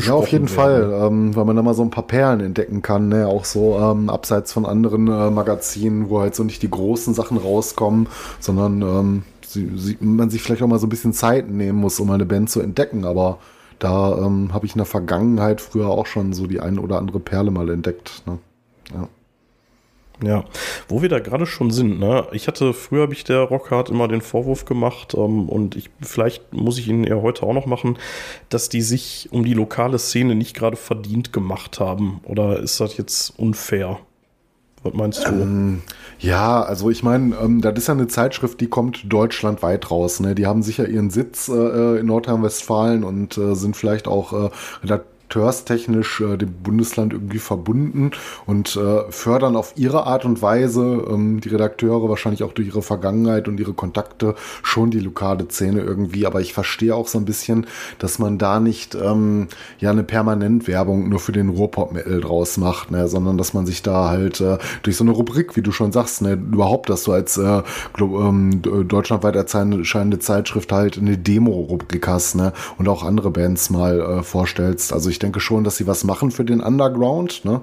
ja, auf jeden werden. Fall, ähm, weil man da mal so ein paar Perlen entdecken kann, ne? auch so ähm, abseits von anderen äh, Magazinen, wo halt so nicht die großen Sachen rauskommen, sondern ähm, sie, sie, man sich vielleicht auch mal so ein bisschen Zeit nehmen muss, um eine Band zu entdecken. Aber da ähm, habe ich in der Vergangenheit früher auch schon so die eine oder andere Perle mal entdeckt. Ne? Ja. Ja, wo wir da gerade schon sind, ne? Ich hatte früher habe ich der Rockhard immer den Vorwurf gemacht ähm, und ich vielleicht muss ich ihn eher heute auch noch machen, dass die sich um die lokale Szene nicht gerade verdient gemacht haben. Oder ist das jetzt unfair? Was meinst du? Ähm, ja, also ich meine, ähm, das ist ja eine Zeitschrift, die kommt deutschlandweit raus. Ne? Die haben sicher ihren Sitz äh, in Nordrhein-Westfalen und äh, sind vielleicht auch äh, redaktörstechnisch äh, dem Bundesland irgendwie verbunden und äh, fördern auf ihre Art und Weise ähm, die Redakteure wahrscheinlich auch durch ihre Vergangenheit und ihre Kontakte schon die lokale Szene irgendwie. Aber ich verstehe auch so ein bisschen, dass man da nicht ähm, ja eine Permanentwerbung nur für den Ruhrpop-Metal draus macht, ne, sondern dass man sich da halt äh, durch so eine Rubrik, wie du schon sagst, ne, überhaupt, dass du als äh, ähm, deutschlandweit erscheinende Zeitschrift halt eine Demo-Rubrik hast, ne, und auch andere Bands mal äh, vorstellst. Also ich denke schon, dass sie was machen für den Underground. Ne?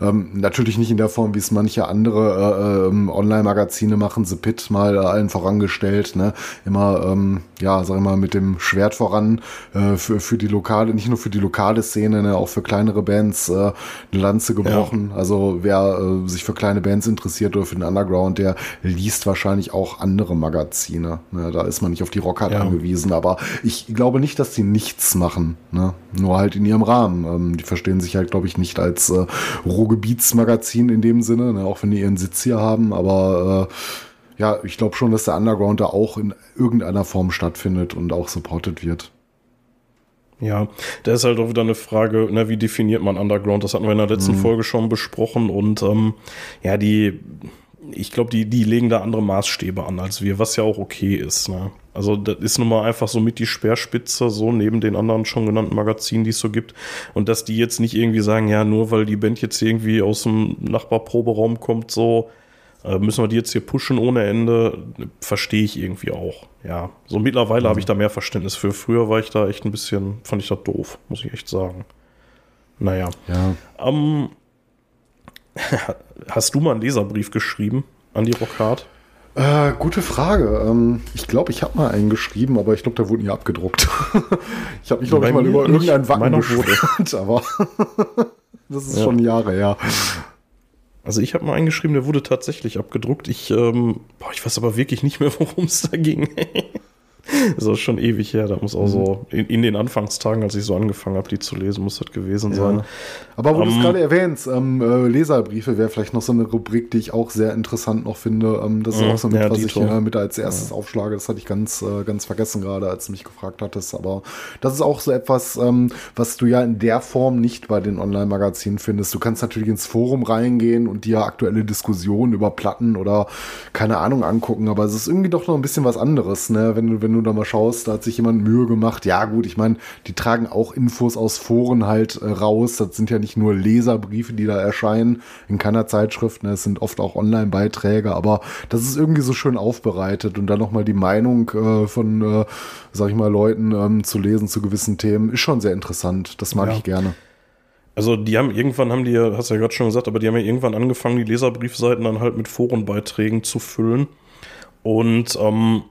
Ähm, natürlich nicht in der Form, wie es manche andere äh, äh, Online-Magazine machen. The Pit mal äh, allen vorangestellt. Ne? Immer, ähm, ja, sag ich mal, mit dem Schwert voran äh, für, für die lokale, nicht nur für die lokale Szene, ne? auch für kleinere Bands äh, eine Lanze gebrochen. Ja. Also wer äh, sich für kleine Bands interessiert oder für den Underground, der liest wahrscheinlich auch andere Magazine. Ne? Da ist man nicht auf die Rockhard ja. angewiesen. Aber ich glaube nicht, dass sie nichts machen. Ne? Nur halt in ihrem Rahmen. Rahmen. Ähm, die verstehen sich halt, glaube ich, nicht als äh, Ruhrgebietsmagazin in dem Sinne, ne, auch wenn die ihren Sitz hier haben, aber äh, ja, ich glaube schon, dass der Underground da auch in irgendeiner Form stattfindet und auch supported wird. Ja, da ist halt auch wieder eine Frage, ne, wie definiert man Underground? Das hatten wir in der letzten mhm. Folge schon besprochen und ähm, ja, die ich glaube, die, die legen da andere Maßstäbe an als wir, was ja auch okay ist. Ne? Also das ist nun mal einfach so mit die Speerspitze, so neben den anderen schon genannten Magazinen, die es so gibt. Und dass die jetzt nicht irgendwie sagen, ja, nur weil die Band jetzt irgendwie aus dem Nachbarproberaum kommt, so äh, müssen wir die jetzt hier pushen ohne Ende, verstehe ich irgendwie auch. Ja, so mittlerweile mhm. habe ich da mehr Verständnis für. Früher war ich da echt ein bisschen, fand ich das doof, muss ich echt sagen. Naja. Ja. Ähm, Hast du mal einen Leserbrief geschrieben an die Rockhard? Äh, gute Frage. Ähm, ich glaube, ich habe mal einen geschrieben, aber ich glaube, der wurde nie abgedruckt. ich habe mich, glaube ich, mal über irgendeinen Wacken beschwert, aber das ist ja. schon Jahre her. Also ich habe mal einen geschrieben, der wurde tatsächlich abgedruckt. Ich, ähm, boah, ich weiß aber wirklich nicht mehr, worum es da ging. Das ist schon ewig her. Da muss auch mhm. so in, in, den Anfangstagen, als ich so angefangen habe, die zu lesen, muss das gewesen sein. Ja. Aber wo um, du es ähm, gerade erwähnst, ähm, äh, Leserbriefe wäre vielleicht noch so eine Rubrik, die ich auch sehr interessant noch finde. Ähm, das ist mhm. auch so mit, ja, was ich äh, mit als erstes ja. aufschlage. Das hatte ich ganz, äh, ganz vergessen gerade, als du mich gefragt hattest. Aber das ist auch so etwas, ähm, was du ja in der Form nicht bei den Online-Magazinen findest. Du kannst natürlich ins Forum reingehen und dir aktuelle Diskussionen über Platten oder keine Ahnung angucken. Aber es ist irgendwie doch noch ein bisschen was anderes, ne? Wenn du, wenn du da mal schaust, da hat sich jemand Mühe gemacht. Ja, gut, ich meine, die tragen auch Infos aus Foren halt äh, raus. Das sind ja nicht nur Leserbriefe, die da erscheinen in keiner Zeitschrift. Ne? Es sind oft auch Online-Beiträge, aber das ist irgendwie so schön aufbereitet und dann nochmal die Meinung äh, von, äh, sag ich mal, Leuten ähm, zu lesen zu gewissen Themen ist schon sehr interessant. Das mag ja. ich gerne. Also die haben irgendwann haben die hast du ja gerade schon gesagt, aber die haben ja irgendwann angefangen, die Leserbriefseiten dann halt mit Forenbeiträgen zu füllen. Und ähm,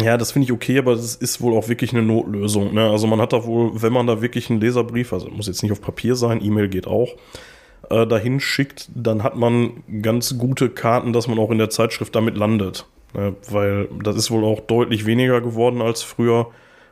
ja, das finde ich okay, aber das ist wohl auch wirklich eine Notlösung. Ne? Also man hat da wohl, wenn man da wirklich einen Leserbrief, also muss jetzt nicht auf Papier sein, E-Mail geht auch, äh, dahin schickt, dann hat man ganz gute Karten, dass man auch in der Zeitschrift damit landet. Ne? Weil das ist wohl auch deutlich weniger geworden als früher.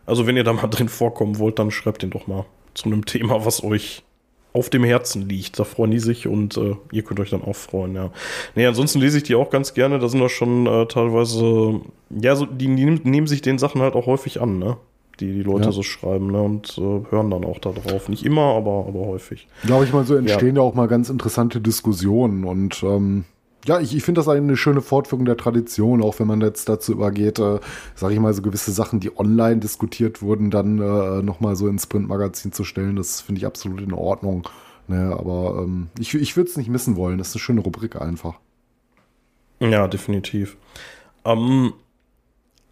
Also wenn ihr da mal drin vorkommen wollt, dann schreibt den doch mal zu einem Thema, was euch auf dem Herzen liegt. Da freuen die sich und äh, ihr könnt euch dann auch freuen, ja. Nee, ansonsten lese ich die auch ganz gerne. Da sind doch schon äh, teilweise, ja, so, die, die, nehmen sich den Sachen halt auch häufig an, ne? Die die Leute ja. so schreiben, ne? Und äh, hören dann auch da drauf. Nicht immer, aber, aber häufig. Glaube ich mal, so entstehen ja. ja. auch mal ganz interessante Diskussionen und ähm, ja, ich, ich finde das eine schöne Fortführung der Tradition, auch wenn man jetzt dazu übergeht, äh, sage ich mal, so gewisse Sachen, die online diskutiert wurden, dann äh, nochmal so ins Printmagazin zu stellen. Das finde ich absolut in Ordnung. Ne, aber ähm, ich, ich würde es nicht missen wollen. Das ist eine schöne Rubrik einfach. Ja, definitiv. Ähm,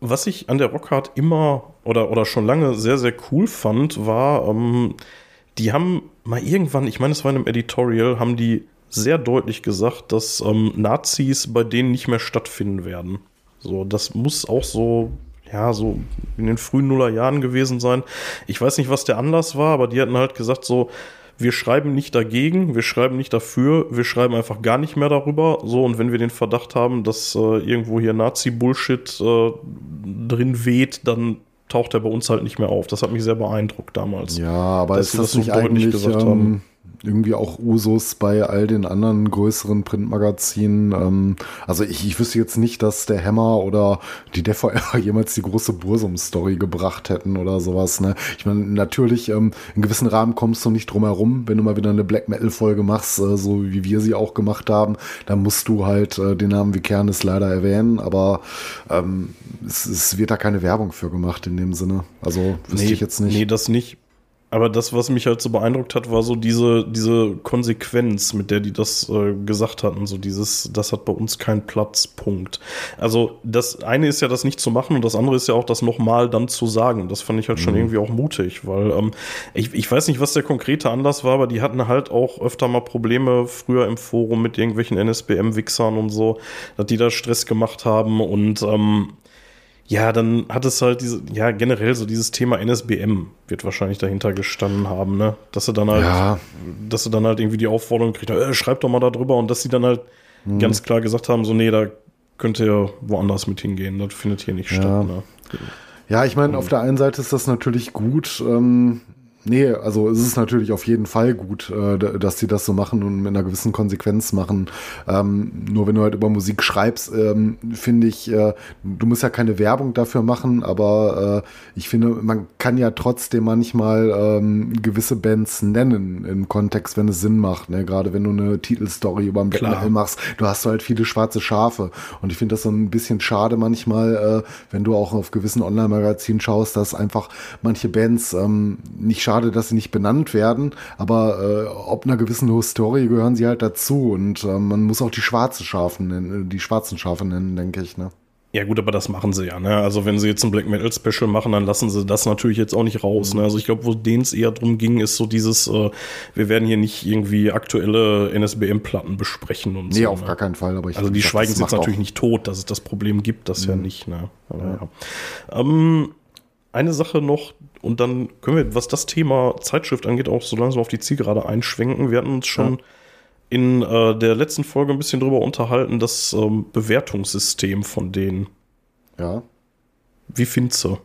was ich an der Rockhard immer oder, oder schon lange sehr, sehr cool fand, war, ähm, die haben mal irgendwann, ich meine, es war in einem Editorial, haben die sehr deutlich gesagt, dass ähm, Nazis bei denen nicht mehr stattfinden werden. So, das muss auch so, ja, so in den frühen Nullerjahren gewesen sein. Ich weiß nicht, was der Anlass war, aber die hatten halt gesagt, so, wir schreiben nicht dagegen, wir schreiben nicht dafür, wir schreiben einfach gar nicht mehr darüber. So, und wenn wir den Verdacht haben, dass äh, irgendwo hier Nazi-Bullshit äh, drin weht, dann taucht er bei uns halt nicht mehr auf. Das hat mich sehr beeindruckt damals. Ja, aber ist das, das nicht so eigentlich ähm, irgendwie auch Usus bei all den anderen größeren Printmagazinen. Ähm, also ich, ich wüsste jetzt nicht, dass der Hammer oder die DVR jemals die große Bursum-Story gebracht hätten oder sowas. Ne? Ich meine, natürlich, ähm, in gewissen Rahmen kommst du nicht drum herum, wenn du mal wieder eine Black Metal-Folge machst, äh, so wie wir sie auch gemacht haben, dann musst du halt äh, den Namen Vikernes leider erwähnen, aber ähm, es, es wird da keine Werbung für gemacht in dem Sinne. Also wüsste nee, ich jetzt nicht. Nee, das nicht. Aber das, was mich halt so beeindruckt hat, war so diese, diese Konsequenz, mit der die das äh, gesagt hatten. So dieses, das hat bei uns keinen Platzpunkt. Also das eine ist ja das nicht zu machen und das andere ist ja auch das nochmal dann zu sagen. Das fand ich halt schon mhm. irgendwie auch mutig, weil ähm, ich, ich weiß nicht, was der konkrete Anlass war, aber die hatten halt auch öfter mal Probleme früher im Forum mit irgendwelchen NSBM-Wichsern und so, dass die da Stress gemacht haben und ähm, ja, dann hat es halt diese, ja, generell so dieses Thema NSBM wird wahrscheinlich dahinter gestanden haben, ne? Dass sie dann halt, ja. dass sie dann halt irgendwie die Aufforderung kriegt, äh, schreibt doch mal da drüber und dass sie dann halt hm. ganz klar gesagt haben, so, nee, da könnt ihr woanders mit hingehen, das findet hier nicht ja. statt, ne? Ja, ich meine, auf der einen Seite ist das natürlich gut, ähm, Nee, also es ist natürlich auf jeden Fall gut, äh, dass sie das so machen und mit einer gewissen Konsequenz machen. Ähm, nur wenn du halt über Musik schreibst, ähm, finde ich, äh, du musst ja keine Werbung dafür machen, aber äh, ich finde, man kann ja trotzdem manchmal ähm, gewisse Bands nennen im Kontext, wenn es Sinn macht. Ne? Gerade wenn du eine Titelstory über ein Black Metal machst, du hast halt viele schwarze Schafe. Und ich finde das so ein bisschen schade manchmal, äh, wenn du auch auf gewissen Online-Magazinen schaust, dass einfach manche Bands ähm, nicht schade, dass sie nicht benannt werden, aber äh, ob einer gewissen Historie gehören sie halt dazu und äh, man muss auch die schwarzen Schafen nennen, die schwarzen Schafe nennen, denke ich, ne? Ja gut, aber das machen sie ja. Ne? Also wenn sie jetzt ein Black Metal Special machen, dann lassen sie das natürlich jetzt auch nicht raus. Ne? Also ich glaube, wo denen es eher drum ging, ist so dieses, äh, wir werden hier nicht irgendwie aktuelle NSBM-Platten besprechen und nee, so. auf ne? gar keinen Fall. Aber ich also die schweigen jetzt natürlich auch. nicht tot, dass es das Problem gibt, das mhm. ja nicht. Ne? Aber, ja. Ja. Ähm, eine Sache noch, und dann können wir, was das Thema Zeitschrift angeht, auch so langsam auf die Zielgerade einschwenken. Wir hatten uns schon ja. in äh, der letzten Folge ein bisschen drüber unterhalten, das ähm, Bewertungssystem von denen. Ja. Wie findest du?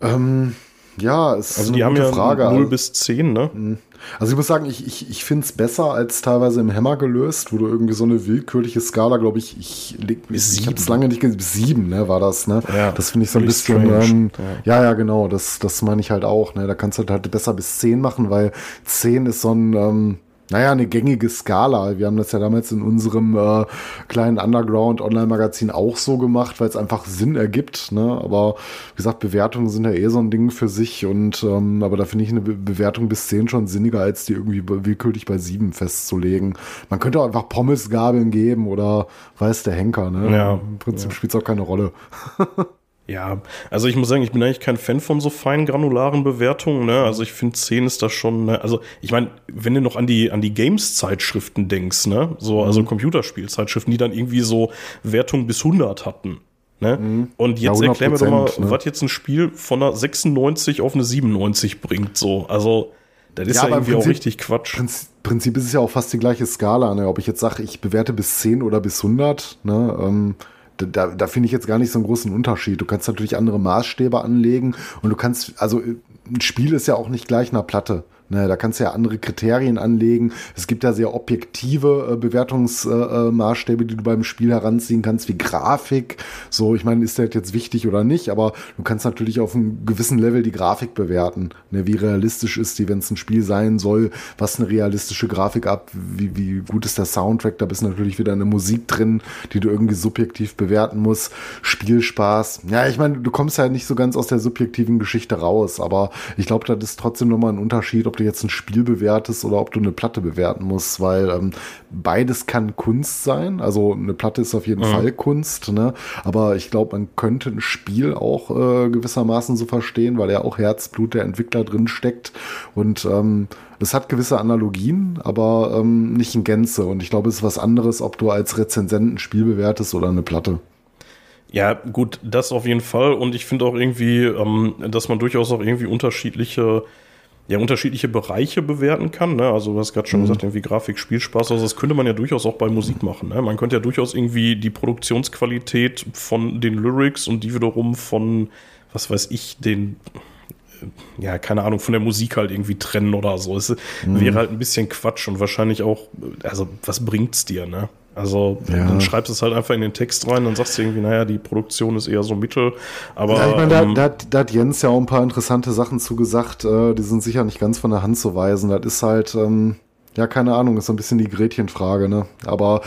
Ähm, ja, ist also die haben ja Frage. 0 bis 10, ne? Also ich muss sagen, ich, ich, ich finde es besser als teilweise im Hammer gelöst, wo du irgendwie so eine willkürliche Skala, glaube ich, ich, ich, ich habe es lange nicht gesehen, sieben, ne, war das, ne? Ja, das finde ich so ein bisschen, ähm, ja. ja, ja, genau, das, das meine ich halt auch, ne? Da kannst du halt besser bis zehn machen, weil zehn ist so ein, ähm, naja, eine gängige Skala. Wir haben das ja damals in unserem äh, kleinen Underground-Online-Magazin auch so gemacht, weil es einfach Sinn ergibt. Ne? Aber wie gesagt, Bewertungen sind ja eh so ein Ding für sich. Und ähm, aber da finde ich eine Be Bewertung bis 10 schon sinniger, als die irgendwie willkürlich bei 7 festzulegen. Man könnte auch einfach Pommesgabeln geben oder weiß der Henker. Ne? Ja, Im Prinzip ja. spielt es auch keine Rolle. Ja, also ich muss sagen, ich bin eigentlich kein Fan von so feinen granularen Bewertungen. Ne? Also ich finde 10 ist da schon, ne? also ich meine, wenn du noch an die an die Games-Zeitschriften denkst, ne, so also mhm. Computerspielzeitschriften, die dann irgendwie so Wertung bis 100 hatten. Ne? Mhm. Und jetzt ja, erklär mir doch mal, ne? was jetzt ein Spiel von einer 96 auf eine 97 bringt. So, also das ist ja, ja irgendwie Prinzip, auch richtig Quatsch. Prinzip, Prinzip ist es ja auch fast die gleiche Skala. Ne? Ob ich jetzt sage, ich bewerte bis 10 oder bis 100, ne? Ähm, da, da finde ich jetzt gar nicht so einen großen Unterschied. Du kannst natürlich andere Maßstäbe anlegen und du kannst, also ein Spiel ist ja auch nicht gleich einer Platte. Ne, da kannst du ja andere Kriterien anlegen. Es gibt ja sehr objektive äh, Bewertungsmaßstäbe, äh, die du beim Spiel heranziehen kannst, wie Grafik. So, ich meine, ist das jetzt wichtig oder nicht, aber du kannst natürlich auf einem gewissen Level die Grafik bewerten. Ne, wie realistisch ist die, wenn es ein Spiel sein soll, was eine realistische Grafik ab, wie, wie gut ist der Soundtrack, da bist natürlich wieder eine Musik drin, die du irgendwie subjektiv bewerten musst. Spielspaß. Ja, ich meine, du kommst ja nicht so ganz aus der subjektiven Geschichte raus, aber ich glaube, das ist trotzdem nochmal ein Unterschied, ob du jetzt ein Spiel bewertest oder ob du eine Platte bewerten musst, weil ähm, beides kann Kunst sein. Also eine Platte ist auf jeden mhm. Fall Kunst, ne? Aber ich glaube, man könnte ein Spiel auch äh, gewissermaßen so verstehen, weil ja auch Herzblut der Entwickler drin steckt und ähm, es hat gewisse Analogien, aber ähm, nicht in Gänze. Und ich glaube, es ist was anderes, ob du als Rezensent ein Spiel bewertest oder eine Platte. Ja, gut, das auf jeden Fall. Und ich finde auch irgendwie, ähm, dass man durchaus auch irgendwie unterschiedliche, ja, unterschiedliche Bereiche bewerten kann. Ne? Also du hast gerade schon mhm. gesagt, irgendwie Grafik, Spielspaß. Also das könnte man ja durchaus auch bei Musik machen. Ne? Man könnte ja durchaus irgendwie die Produktionsqualität von den Lyrics und die wiederum von, was weiß ich, den ja, keine Ahnung, von der Musik halt irgendwie trennen oder so. Es mhm. wäre halt ein bisschen Quatsch und wahrscheinlich auch, also was bringt's dir, ne? Also ja. dann schreibst du es halt einfach in den Text rein, dann sagst du irgendwie, naja, die Produktion ist eher so mittel. Aber ja, ich meine, ähm, da, da, da, hat Jens ja auch ein paar interessante Sachen zugesagt, äh, die sind sicher nicht ganz von der Hand zu weisen. Das ist halt, ähm, ja, keine Ahnung, ist so ein bisschen die Gretchenfrage, ne? Aber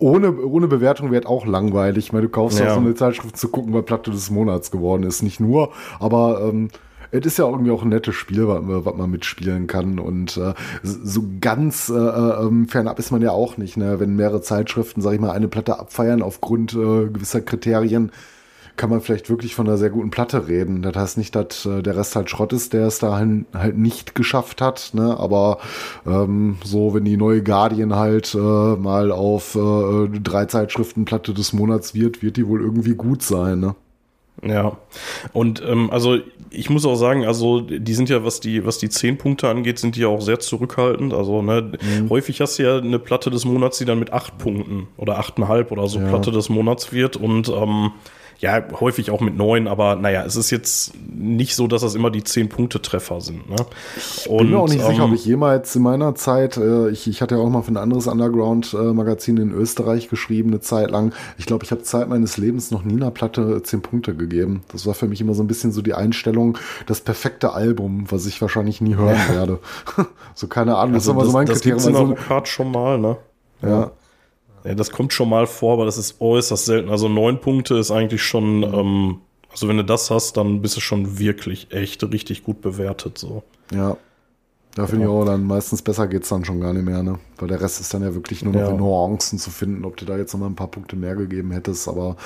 ohne, ohne Bewertung wird auch langweilig. Ich meine, du kaufst ja. auch so eine Zeitschrift zu gucken, weil Platte des Monats geworden ist. Nicht nur, aber ähm, es ist ja irgendwie auch ein nettes Spiel, was, was man mitspielen kann. Und äh, so ganz äh, äh, fernab ist man ja auch nicht, ne? Wenn mehrere Zeitschriften, sag ich mal, eine Platte abfeiern aufgrund äh, gewisser Kriterien, kann man vielleicht wirklich von einer sehr guten Platte reden. Das heißt nicht, dass äh, der Rest halt Schrott ist, der es da halt nicht geschafft hat. Ne? Aber ähm, so, wenn die neue Guardian halt äh, mal auf äh, drei Zeitschriften Platte des Monats wird, wird die wohl irgendwie gut sein. Ne? Ja, und ähm, also ich muss auch sagen, also die sind ja, was die, was die zehn Punkte angeht, sind die ja auch sehr zurückhaltend. Also ne, mhm. häufig hast du ja eine Platte des Monats, die dann mit acht Punkten oder achteinhalb oder so ja. Platte des Monats wird und ähm, ja, häufig auch mit neun, aber naja, es ist jetzt nicht so, dass das immer die zehn Punkte Treffer sind. Ne? Ich bin mir auch nicht ähm, sicher, ob ich jemals in meiner Zeit, äh, ich, ich hatte ja auch mal für ein anderes Underground-Magazin in Österreich geschrieben, eine Zeit lang. Ich glaube, ich habe Zeit meines Lebens noch nie einer Platte zehn Punkte gegeben. Das war für mich immer so ein bisschen so die Einstellung, das perfekte Album, was ich wahrscheinlich nie hören werde. so keine Ahnung, also das ist immer so mein Kriterium. Das also, schon mal, ne? Ja. Ja. Ja, das kommt schon mal vor, aber das ist äußerst selten. Also neun Punkte ist eigentlich schon, ähm, also wenn du das hast, dann bist du schon wirklich echt richtig gut bewertet. So. Ja. Da finde ich auch dann meistens besser geht's dann schon gar nicht mehr, ne? Weil der Rest ist dann ja wirklich nur noch ja. in Nuancen zu finden, ob du da jetzt noch mal ein paar Punkte mehr gegeben hättest. Aber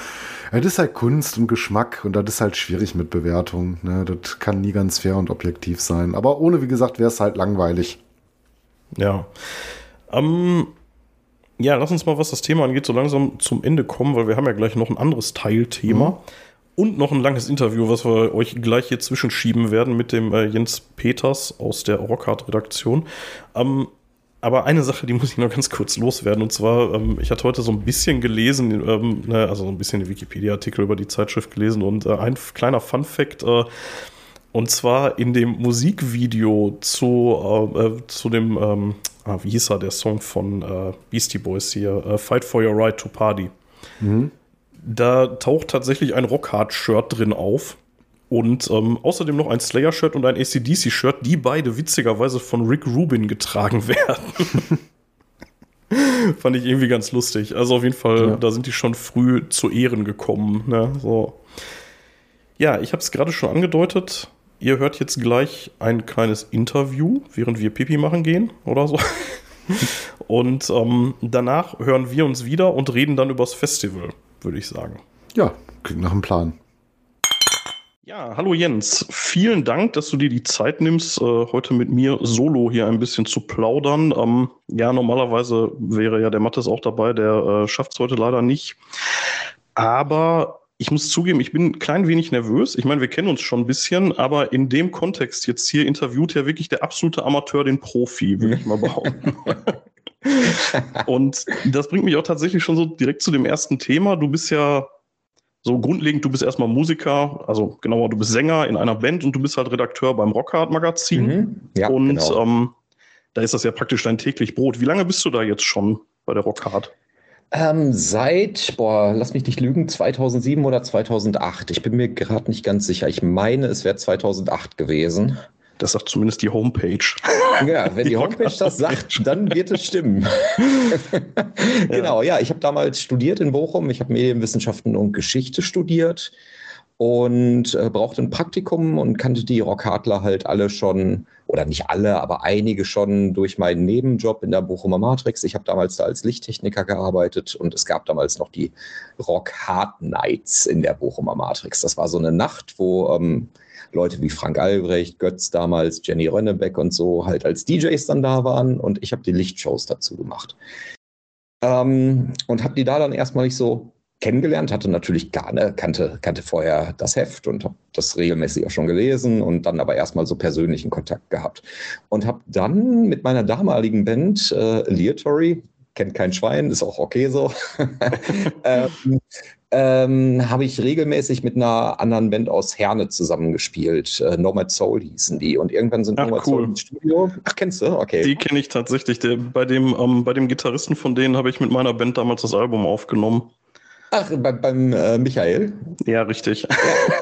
es ist halt Kunst und Geschmack und das ist halt schwierig mit Bewertung. Ne? Das kann nie ganz fair und objektiv sein. Aber ohne, wie gesagt, wäre es halt langweilig. Ja. Ähm, ja, lass uns mal, was das Thema angeht, so langsam zum Ende kommen, weil wir haben ja gleich noch ein anderes Teilthema. Mhm. Und noch ein langes Interview, was wir euch gleich hier zwischenschieben werden mit dem äh, Jens Peters aus der Rockhard-Redaktion. Ähm, aber eine Sache, die muss ich noch ganz kurz loswerden. Und zwar, ähm, ich hatte heute so ein bisschen gelesen, ähm, ne, also so ein bisschen den Wikipedia-Artikel über die Zeitschrift gelesen und äh, ein kleiner Fun-Fact. Äh, und zwar in dem Musikvideo zu, äh, äh zu dem ähm, ah, wie hieß er, der Song von äh, Beastie Boys hier, äh, Fight for Your Right to Party. Mhm. Da taucht tatsächlich ein Rockhard-Shirt drin auf. Und ähm, außerdem noch ein Slayer-Shirt und ein ACDC-Shirt, die beide witzigerweise von Rick Rubin getragen werden. Fand ich irgendwie ganz lustig. Also auf jeden Fall, ja. da sind die schon früh zu Ehren gekommen. Ne? So. Ja, ich habe es gerade schon angedeutet. Ihr hört jetzt gleich ein kleines Interview, während wir Pipi machen gehen oder so. Und ähm, danach hören wir uns wieder und reden dann übers Festival, würde ich sagen. Ja, klingt nach einem Plan. Ja, hallo Jens. Vielen Dank, dass du dir die Zeit nimmst, äh, heute mit mir solo hier ein bisschen zu plaudern. Ähm, ja, normalerweise wäre ja der Mattes auch dabei, der äh, schafft es heute leider nicht. Aber ich muss zugeben, ich bin ein klein wenig nervös. Ich meine, wir kennen uns schon ein bisschen, aber in dem Kontext jetzt hier interviewt ja wirklich der absolute Amateur den Profi, würde ich mal behaupten. Und das bringt mich auch tatsächlich schon so direkt zu dem ersten Thema. Du bist ja so grundlegend, du bist erstmal Musiker, also genauer, du bist Sänger in einer Band und du bist halt Redakteur beim Rockhard Magazin. Mhm. Ja, und genau. ähm, da ist das ja praktisch dein täglich Brot. Wie lange bist du da jetzt schon bei der Rockhard? Ähm, seit, boah, lass mich nicht lügen, 2007 oder 2008. Ich bin mir gerade nicht ganz sicher. Ich meine, es wäre 2008 gewesen. Das sagt zumindest die Homepage. Ja, wenn die, die Homepage das sagt, dann wird es stimmen. genau, ja, ich habe damals studiert in Bochum. Ich habe Medienwissenschaften und Geschichte studiert und äh, brauchte ein Praktikum und kannte die Rockadler halt alle schon, oder nicht alle, aber einige schon durch meinen Nebenjob in der Bochumer Matrix. Ich habe damals da als Lichttechniker gearbeitet und es gab damals noch die Rock Hard Nights in der Bochumer Matrix. Das war so eine Nacht, wo ähm, Leute wie Frank Albrecht, Götz damals, Jenny Rönnebeck und so halt als DJs dann da waren und ich habe die Lichtshows dazu gemacht. Ähm, und habe die da dann erstmal nicht so kennengelernt, hatte natürlich gar ne, kannte, kannte vorher das Heft und habe das regelmäßig auch schon gelesen und dann aber erstmal so persönlichen Kontakt gehabt. Und habe dann mit meiner damaligen Band äh, Leatory, kennt kein Schwein, ist auch okay so, ähm, ähm, habe ich regelmäßig mit einer anderen Band aus Herne zusammengespielt. Äh, Nomad Soul hießen die. Und irgendwann sind Ach, Nomad cool. Soul ins Studio. Ach, kennst du? Okay. Die kenne ich tatsächlich. Der, bei, dem, ähm, bei dem Gitarristen von denen habe ich mit meiner Band damals das Album aufgenommen. Ach, bei, beim äh, Michael? Ja, richtig.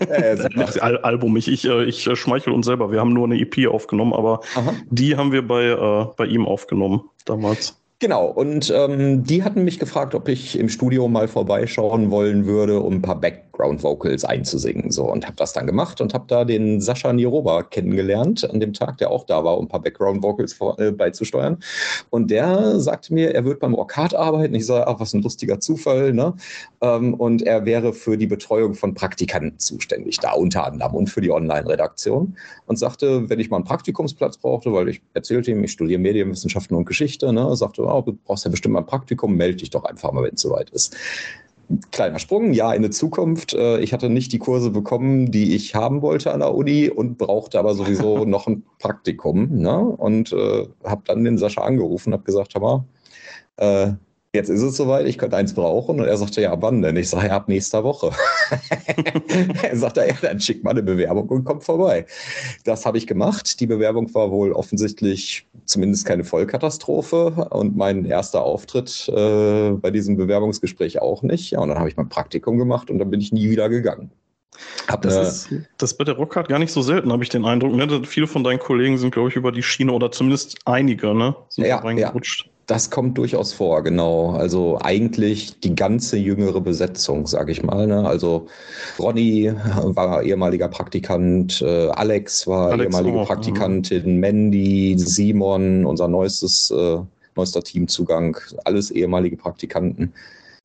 Ja, äh, Al Album. Ich, ich, äh, ich schmeichel uns selber. Wir haben nur eine EP aufgenommen, aber Aha. die haben wir bei, äh, bei ihm aufgenommen damals. Genau, und ähm, die hatten mich gefragt, ob ich im Studio mal vorbeischauen wollen würde, um ein paar Background Vocals einzusingen. So, und habe das dann gemacht und habe da den Sascha Niroba kennengelernt an dem Tag, der auch da war, um ein paar Background Vocals vor, äh, beizusteuern. Und der sagte mir, er wird beim Orkat arbeiten. Ich sage, ach, was ein lustiger Zufall. Ne? Ähm, und er wäre für die Betreuung von Praktikanten zuständig, da unter anderem und für die Online-Redaktion. Und sagte, wenn ich mal einen Praktikumsplatz brauchte, weil ich erzählte ihm, ich studiere Medienwissenschaften und Geschichte, ne, sagte, oh, du brauchst ja bestimmt mal ein Praktikum, melde dich doch einfach mal, wenn es soweit ist. Kleiner Sprung, ja, in die Zukunft. Äh, ich hatte nicht die Kurse bekommen, die ich haben wollte an der Uni und brauchte aber sowieso noch ein Praktikum. Ne? Und äh, habe dann den Sascha angerufen und habe gesagt, hör mal, äh, jetzt ist es soweit, ich könnte eins brauchen. Und er sagte, ja, wann denn? Ich sage, ja, ab nächster Woche. er sagte, ja, dann schick mal eine Bewerbung und kommt vorbei. Das habe ich gemacht. Die Bewerbung war wohl offensichtlich zumindest keine Vollkatastrophe und mein erster Auftritt äh, bei diesem Bewerbungsgespräch auch nicht. Ja, und dann habe ich mein Praktikum gemacht und dann bin ich nie wieder gegangen. Hab das, ist, das ist bei der Rockhard gar nicht so selten, habe ich den Eindruck. Ne? Viele von deinen Kollegen sind, glaube ich, über die Schiene oder zumindest einige, ne? Sind ja, reingerutscht. Ja. Das kommt durchaus vor, genau. Also eigentlich die ganze jüngere Besetzung, sage ich mal. Ne? Also Ronny war ehemaliger Praktikant, äh, Alex war Alex ehemalige auch, Praktikantin, ja. Mandy, Simon, unser neuestes, äh, neuester Teamzugang, alles ehemalige Praktikanten.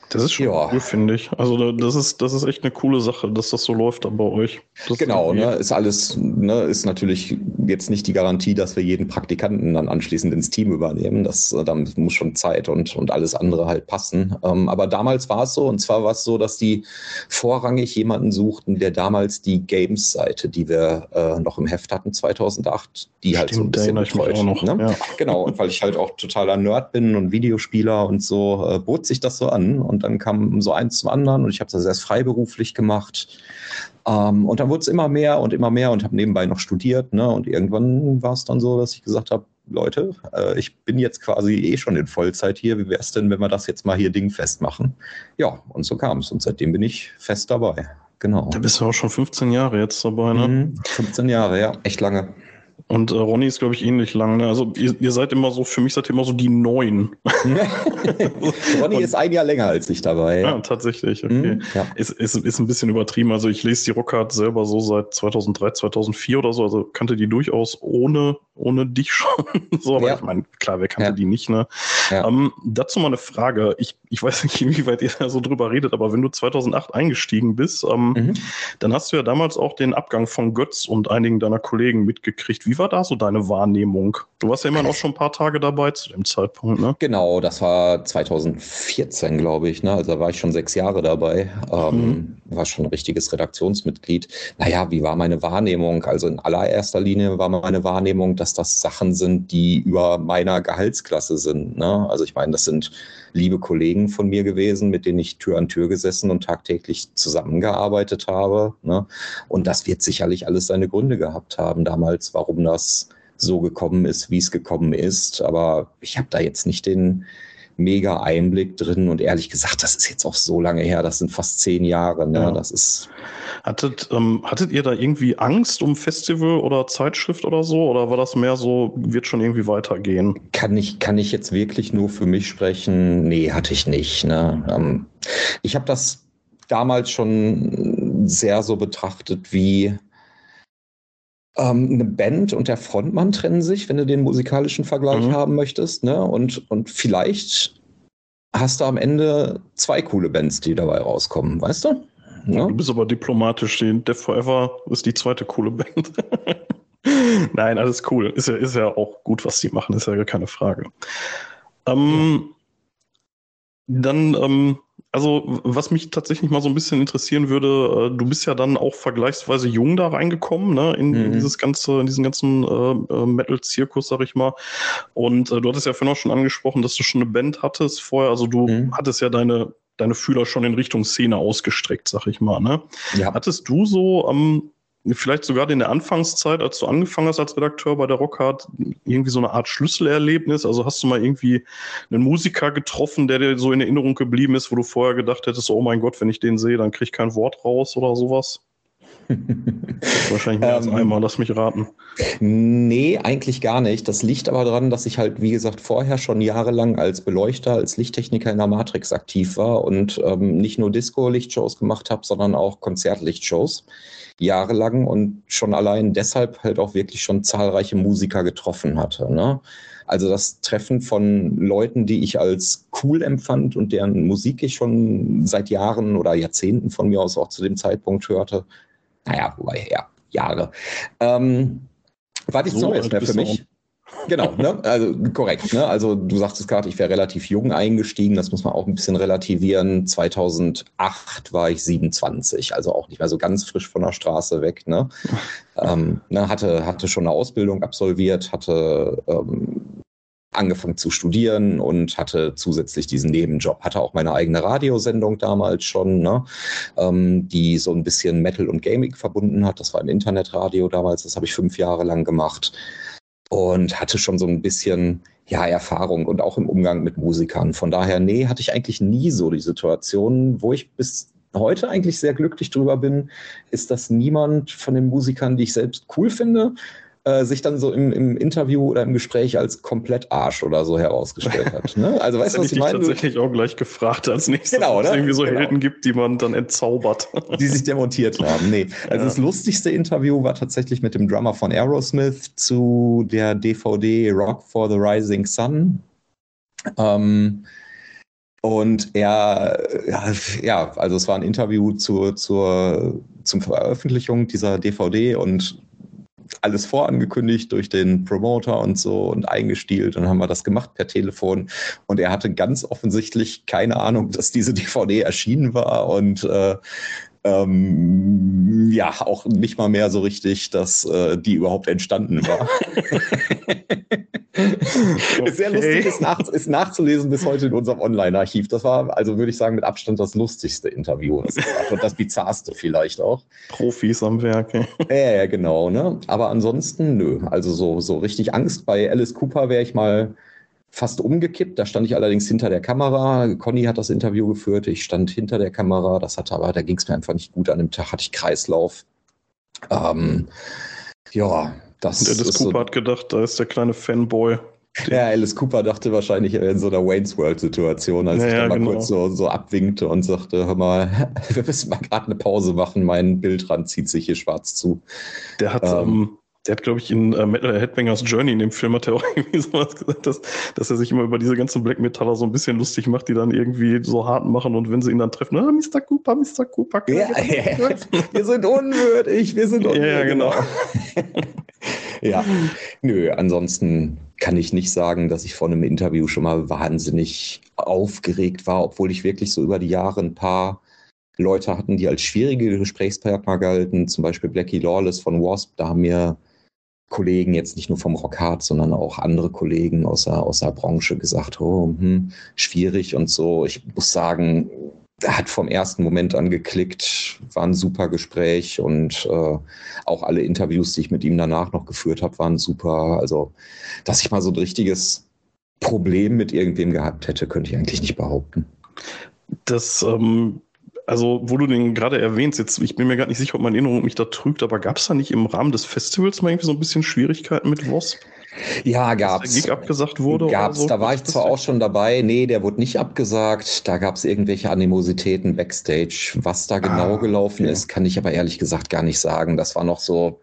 Das ist schon ja. cool, finde ich. Also das ist, das ist echt eine coole Sache, dass das so läuft dann bei euch. Das genau, ist, ne, ist alles, ne, ist natürlich jetzt nicht die Garantie, dass wir jeden Praktikanten dann anschließend ins Team übernehmen. Das, äh, dann muss schon Zeit und, und alles andere halt passen. Ähm, aber damals war es so, und zwar war es so, dass die vorrangig jemanden suchten, der damals die Games-Seite, die wir äh, noch im Heft hatten, 2008, die Stimmt, halt so ein bisschen betreut. Noch, ne? ja. Genau, und weil ich halt auch totaler Nerd bin und Videospieler und so, äh, bot sich das so an. Und und dann kam so eins zum anderen und ich habe das erst freiberuflich gemacht. Ähm, und dann wurde es immer mehr und immer mehr und habe nebenbei noch studiert. Ne? Und irgendwann war es dann so, dass ich gesagt habe, Leute, äh, ich bin jetzt quasi eh schon in Vollzeit hier. Wie wäre es denn, wenn wir das jetzt mal hier dingfest machen? Ja, und so kam es. Und seitdem bin ich fest dabei. Genau. Da bist du auch schon 15 Jahre jetzt dabei, ne? 15 mhm, Jahre, ja, echt lange. Und äh, Ronny ist, glaube ich, ähnlich lang. Ne? Also ihr, ihr, seid immer so, für mich seid ihr immer so die Neun. Ronny und, ist ein Jahr länger als ich dabei. Ja, tatsächlich. Okay. Mhm, ja. Ist, ist, ist ein bisschen übertrieben. Also ich lese die Rockhard selber so seit 2003, 2004 oder so. Also kannte die durchaus ohne, ohne dich schon. so, aber ja. ich meine, klar, wer kannte ja. die nicht, ne? Ähm, dazu mal eine Frage. Ich, ich weiß nicht, inwieweit ihr da so drüber redet, aber wenn du 2008 eingestiegen bist, ähm, mhm. dann hast du ja damals auch den Abgang von Götz und einigen deiner Kollegen mitgekriegt. Wie war da so deine Wahrnehmung? Du warst ja immer noch schon ein paar Tage dabei zu dem Zeitpunkt, ne? Genau, das war 2014, glaube ich. Ne? Also da war ich schon sechs Jahre dabei. Ähm, mhm. War schon ein richtiges Redaktionsmitglied. Naja, wie war meine Wahrnehmung? Also in allererster Linie war meine Wahrnehmung, dass das Sachen sind, die über meiner Gehaltsklasse sind. Ne? Also ich meine, das sind liebe Kollegen von mir gewesen, mit denen ich Tür an Tür gesessen und tagtäglich zusammengearbeitet habe. Ne? Und das wird sicherlich alles seine Gründe gehabt haben damals, warum das so gekommen ist, wie es gekommen ist. Aber ich habe da jetzt nicht den mega Einblick drin und ehrlich gesagt, das ist jetzt auch so lange her, das sind fast zehn Jahre. Ne? Ja. Das ist Hattet, ähm, hattet ihr da irgendwie Angst um Festival oder Zeitschrift oder so? Oder war das mehr so, wird schon irgendwie weitergehen? Kann ich, kann ich jetzt wirklich nur für mich sprechen? Nee, hatte ich nicht. Ne? Ähm, ich habe das damals schon sehr so betrachtet wie ähm, eine Band und der Frontmann trennen sich, wenn du den musikalischen Vergleich mhm. haben möchtest. Ne? Und, und vielleicht hast du am Ende zwei coole Bands, die dabei rauskommen, weißt du? Ja? Du bist aber diplomatisch. Die Death Forever ist die zweite coole Band. Nein, alles cool. Ist ja, ist ja auch gut, was die machen, ist ja gar keine Frage. Ähm, ja. Dann, ähm, also was mich tatsächlich mal so ein bisschen interessieren würde, äh, du bist ja dann auch vergleichsweise jung da reingekommen, ne, in, mhm. in dieses ganze, in diesen ganzen äh, äh, Metal-Zirkus, sag ich mal. Und äh, du hattest ja vorhin auch schon angesprochen, dass du schon eine Band hattest vorher. Also du mhm. hattest ja deine deine Fühler schon in Richtung Szene ausgestreckt, sag ich mal. Ne? Ja. Hattest du so ähm, vielleicht sogar in der Anfangszeit, als du angefangen hast als Redakteur bei der Rockhard, irgendwie so eine Art Schlüsselerlebnis? Also hast du mal irgendwie einen Musiker getroffen, der dir so in Erinnerung geblieben ist, wo du vorher gedacht hättest, oh mein Gott, wenn ich den sehe, dann kriege ich kein Wort raus oder sowas? Wahrscheinlich mehr als ähm, einmal, lass mich raten. Nee, eigentlich gar nicht. Das liegt aber daran, dass ich halt, wie gesagt, vorher schon jahrelang als Beleuchter, als Lichttechniker in der Matrix aktiv war und ähm, nicht nur Disco-Lichtshows gemacht habe, sondern auch Konzertlichtshows jahrelang und schon allein deshalb halt auch wirklich schon zahlreiche Musiker getroffen hatte. Ne? Also das Treffen von Leuten, die ich als cool empfand und deren Musik ich schon seit Jahren oder Jahrzehnten von mir aus auch zu dem Zeitpunkt hörte, naja, wobei, ja, Jahre. Ähm, war nichts so, mehr für mich. Genau, ne? also korrekt. Ne? Also du sagtest gerade, ich wäre relativ jung eingestiegen, das muss man auch ein bisschen relativieren. 2008 war ich 27, also auch nicht mehr so ganz frisch von der Straße weg. Ne? ähm, ne? Hatte, hatte schon eine Ausbildung absolviert, hatte ähm, angefangen zu studieren und hatte zusätzlich diesen Nebenjob. Hatte auch meine eigene Radiosendung damals schon, ne? ähm, die so ein bisschen Metal und Gaming verbunden hat. Das war im Internetradio damals, das habe ich fünf Jahre lang gemacht und hatte schon so ein bisschen ja, Erfahrung und auch im Umgang mit Musikern. Von daher, nee, hatte ich eigentlich nie so die Situation, wo ich bis heute eigentlich sehr glücklich drüber bin, ist, dass niemand von den Musikern, die ich selbst cool finde, äh, sich dann so im, im, Interview oder im Gespräch als komplett Arsch oder so herausgestellt hat. Ne? Also weißt du, was ich meine? tatsächlich auch gleich gefragt als nächstes, genau, ne? es irgendwie so genau. Helden gibt, die man dann entzaubert. Die sich demontiert haben. Nee. Also ja. das lustigste Interview war tatsächlich mit dem Drummer von Aerosmith zu der DVD Rock for the Rising Sun. Ähm, und er, ja, also es war ein Interview zur, zur, zum Veröffentlichung dieser DVD und alles vorangekündigt durch den Promoter und so und eingestielt und haben wir das gemacht per Telefon. Und er hatte ganz offensichtlich keine Ahnung, dass diese DVD erschienen war und äh, ähm, ja, auch nicht mal mehr so richtig, dass äh, die überhaupt entstanden war. okay. Sehr lustig ist, nach, ist, nachzulesen bis heute in unserem Online-Archiv. Das war, also würde ich sagen, mit Abstand das lustigste Interview. Das und das bizarrste vielleicht auch. Profis am Werk. Ja, ja, genau. Ne? Aber ansonsten, nö. Also so, so richtig Angst. Bei Alice Cooper wäre ich mal fast umgekippt. Da stand ich allerdings hinter der Kamera. Conny hat das Interview geführt. Ich stand hinter der Kamera. Das hatte aber, da ging es mir einfach nicht gut. An dem Tag hatte ich Kreislauf. Ähm, ja, das Und Alice Cooper so, hat gedacht, da ist der kleine Fanboy. Ja, Alice Cooper dachte wahrscheinlich in so einer Wayne's World-Situation, als ja, ich dann mal genau. kurz so, so abwinkte und sagte, hör mal, wir müssen mal gerade eine Pause machen, mein Bildrand zieht sich hier schwarz zu. Der hat, ähm, ähm der hat, glaube ich, in äh, Metal Headbangers Journey in dem Film hat er auch irgendwie sowas gesagt, dass, dass er sich immer über diese ganzen Black Metaller so ein bisschen lustig macht, die dann irgendwie so hart machen und wenn sie ihn dann treffen, ah, Mr. Cooper, Mr. Cooper. Ja, ja, wir sind unwürdig, wir sind unwürdig. Ja, genau. ja, nö, ansonsten kann ich nicht sagen, dass ich vor einem Interview schon mal wahnsinnig aufgeregt war, obwohl ich wirklich so über die Jahre ein paar Leute hatten, die als schwierige Gesprächspartner galten, zum Beispiel Blackie Lawless von Wasp, da haben mir Kollegen jetzt nicht nur vom Rockhard, sondern auch andere Kollegen aus der, aus der Branche gesagt, oh, hm, schwierig und so. Ich muss sagen, er hat vom ersten Moment an geklickt, war ein super Gespräch und äh, auch alle Interviews, die ich mit ihm danach noch geführt habe, waren super. Also, dass ich mal so ein richtiges Problem mit irgendwem gehabt hätte, könnte ich eigentlich nicht behaupten. Das ähm, also, wo du den gerade erwähnst, jetzt, ich bin mir gar nicht sicher, ob meine Erinnerung mich da trügt, aber gab es da nicht im Rahmen des Festivals mal irgendwie so ein bisschen Schwierigkeiten mit Wasp? Ja, gab's. Dass der Gig abgesagt wurde? Gab's. So? Da war ich zwar auch schon dabei. Nee, der wurde nicht abgesagt. Da gab es irgendwelche Animositäten backstage. Was da genau ah, gelaufen okay. ist, kann ich aber ehrlich gesagt gar nicht sagen. Das war noch so,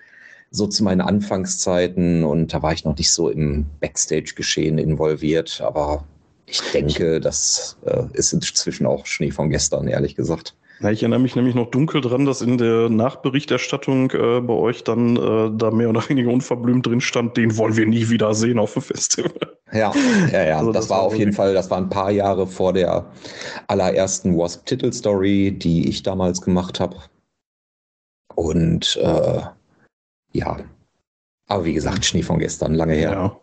so zu meinen Anfangszeiten und da war ich noch nicht so im Backstage-Geschehen involviert. Aber ich denke, das äh, ist inzwischen auch Schnee von gestern, ehrlich gesagt. Ja, ich erinnere mich nämlich noch dunkel dran, dass in der Nachberichterstattung äh, bei euch dann äh, da mehr oder weniger unverblümt drin stand, den wollen wir nie wieder sehen auf dem Festival. Ja, ja, ja. Also das, das, war auf jeden Fall, das war ein paar Jahre vor der allerersten Wasp-Titelstory, die ich damals gemacht habe. Und äh, ja, aber wie gesagt, Schnee von gestern, lange her. Ja.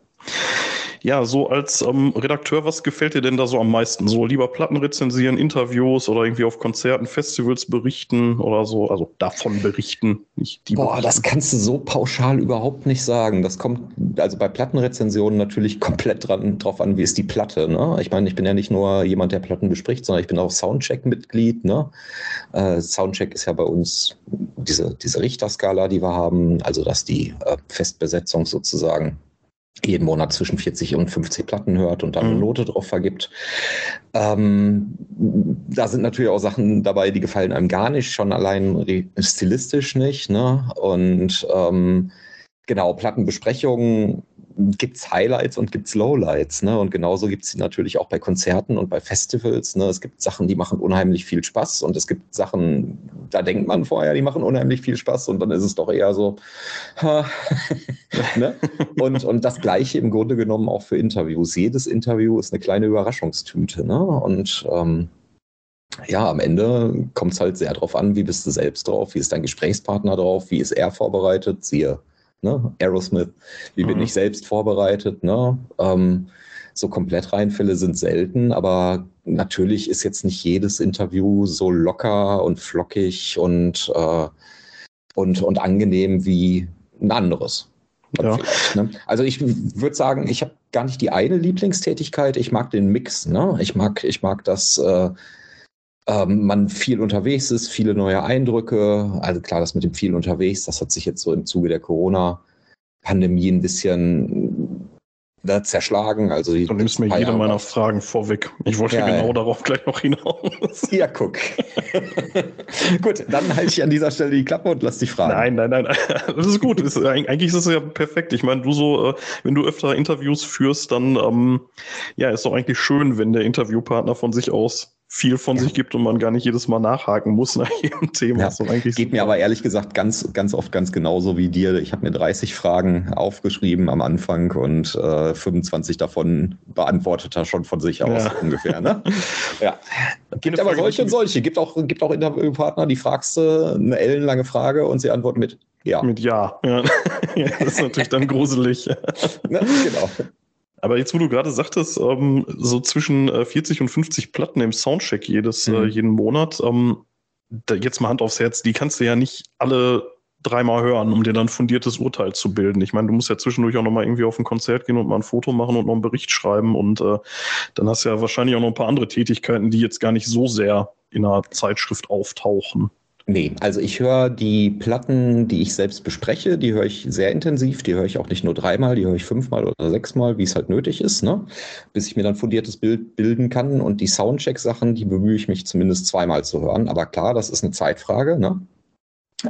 Ja, so als ähm, Redakteur, was gefällt dir denn da so am meisten? So lieber Platten rezensieren, Interviews oder irgendwie auf Konzerten, Festivals berichten oder so? Also davon berichten, nicht die. Boah, berichten. das kannst du so pauschal überhaupt nicht sagen. Das kommt also bei Plattenrezensionen natürlich komplett dran, drauf an, wie ist die Platte. Ne? Ich meine, ich bin ja nicht nur jemand, der Platten bespricht, sondern ich bin auch Soundcheck-Mitglied. Ne? Äh, Soundcheck ist ja bei uns diese, diese Richterskala, die wir haben, also dass die äh, Festbesetzung sozusagen jeden Monat zwischen 40 und 50 Platten hört und dann eine mhm. Note drauf vergibt. Ähm, da sind natürlich auch Sachen dabei, die gefallen einem gar nicht, schon allein stilistisch nicht. Ne? Und ähm, genau, Plattenbesprechungen gibt es Highlights und gibt es Lowlights. Ne? Und genauso gibt es sie natürlich auch bei Konzerten und bei Festivals. Ne? Es gibt Sachen, die machen unheimlich viel Spaß und es gibt Sachen, da denkt man vorher, die machen unheimlich viel Spaß und dann ist es doch eher so. ne? und, und das Gleiche im Grunde genommen auch für Interviews. Jedes Interview ist eine kleine Überraschungstüte. Ne? Und ähm, ja, am Ende kommt es halt sehr darauf an, wie bist du selbst drauf, wie ist dein Gesprächspartner drauf, wie ist er vorbereitet, siehe ne? Aerosmith, wie bin mhm. ich selbst vorbereitet, ne? Ähm, so komplett Reinfälle sind selten, aber natürlich ist jetzt nicht jedes Interview so locker und flockig und, äh, und, und angenehm wie ein anderes. Ja. Ne? Also ich würde sagen, ich habe gar nicht die eine Lieblingstätigkeit, ich mag den Mix. Ne? Ich, mag, ich mag das, äh, ähm, man viel unterwegs ist, viele neue Eindrücke. Also klar, das mit dem viel unterwegs, das hat sich jetzt so im Zuge der Corona-Pandemie ein bisschen da ne, zerschlagen. Also du nimmst mir jede meiner Fragen vorweg. Ich wollte ja, genau ja. darauf gleich noch hinaus. Ja, guck. gut, dann halte ich an dieser Stelle die Klappe und lass dich fragen. Nein, nein, nein. Das ist gut. Das ist, eigentlich ist es ja perfekt. Ich meine, du so, äh, wenn du öfter Interviews führst, dann ähm, ja, ist doch eigentlich schön, wenn der Interviewpartner von sich aus viel von ja. sich gibt und man gar nicht jedes Mal nachhaken muss nach jedem Thema. Ja. So Geht mir aber ehrlich gesagt ganz, ganz oft ganz genauso wie dir. Ich habe mir 30 Fragen aufgeschrieben am Anfang und äh, 25 davon beantwortet er schon von sich aus ja. ungefähr. Ne? ja. Gibt aber solche und solche. Gibt auch, gibt auch Interviewpartner, die fragst du eine ellenlange Frage und sie antworten mit Ja. Mit Ja. ja. das ist natürlich dann gruselig. ne? Genau. Aber jetzt, wo du gerade sagtest, ähm, so zwischen äh, 40 und 50 Platten im Soundcheck jedes, äh, mhm. äh, jeden Monat, ähm, da, jetzt mal Hand aufs Herz, die kannst du ja nicht alle dreimal hören, um dir dann fundiertes Urteil zu bilden. Ich meine, du musst ja zwischendurch auch nochmal irgendwie auf ein Konzert gehen und mal ein Foto machen und noch einen Bericht schreiben und äh, dann hast du ja wahrscheinlich auch noch ein paar andere Tätigkeiten, die jetzt gar nicht so sehr in einer Zeitschrift auftauchen. Nee, also ich höre die Platten, die ich selbst bespreche, die höre ich sehr intensiv. Die höre ich auch nicht nur dreimal, die höre ich fünfmal oder sechsmal, wie es halt nötig ist, ne? bis ich mir dann fundiertes Bild bilden kann. Und die Soundcheck-Sachen, die bemühe ich mich zumindest zweimal zu hören. Aber klar, das ist eine Zeitfrage. Ne?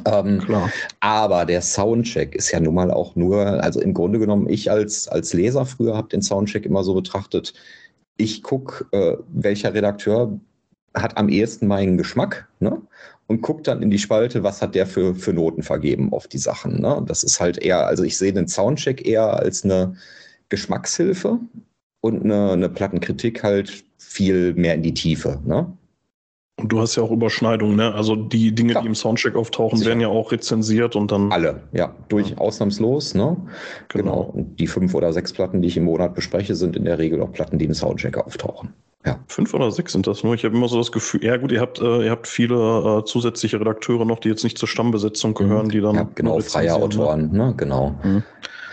Ähm, Klar. Aber der Soundcheck ist ja nun mal auch nur, also im Grunde genommen, ich als, als Leser früher habe den Soundcheck immer so betrachtet, ich gucke, äh, welcher Redakteur hat am ehesten meinen Geschmack. Ne? Und gucke dann in die Spalte, was hat der für, für Noten vergeben auf die Sachen. Ne? Das ist halt eher, also ich sehe den Soundcheck eher als eine Geschmackshilfe und eine, eine Plattenkritik halt viel mehr in die Tiefe. Ne? Und du hast ja auch Überschneidungen, ne? Also die Dinge, ja. die im Soundcheck auftauchen, Sicher. werden ja auch rezensiert und dann. Alle, ja, durch ja. ausnahmslos, ne? Genau. genau. Und die fünf oder sechs Platten, die ich im Monat bespreche, sind in der Regel auch Platten, die im Soundcheck auftauchen. Ja. Fünf oder sechs sind das nur. Ich habe immer so das Gefühl, ja gut, ihr habt, äh, ihr habt viele äh, zusätzliche Redakteure noch, die jetzt nicht zur Stammbesetzung gehören, die dann. Ja, genau, freie ne? Autoren, ne? Genau. Mhm.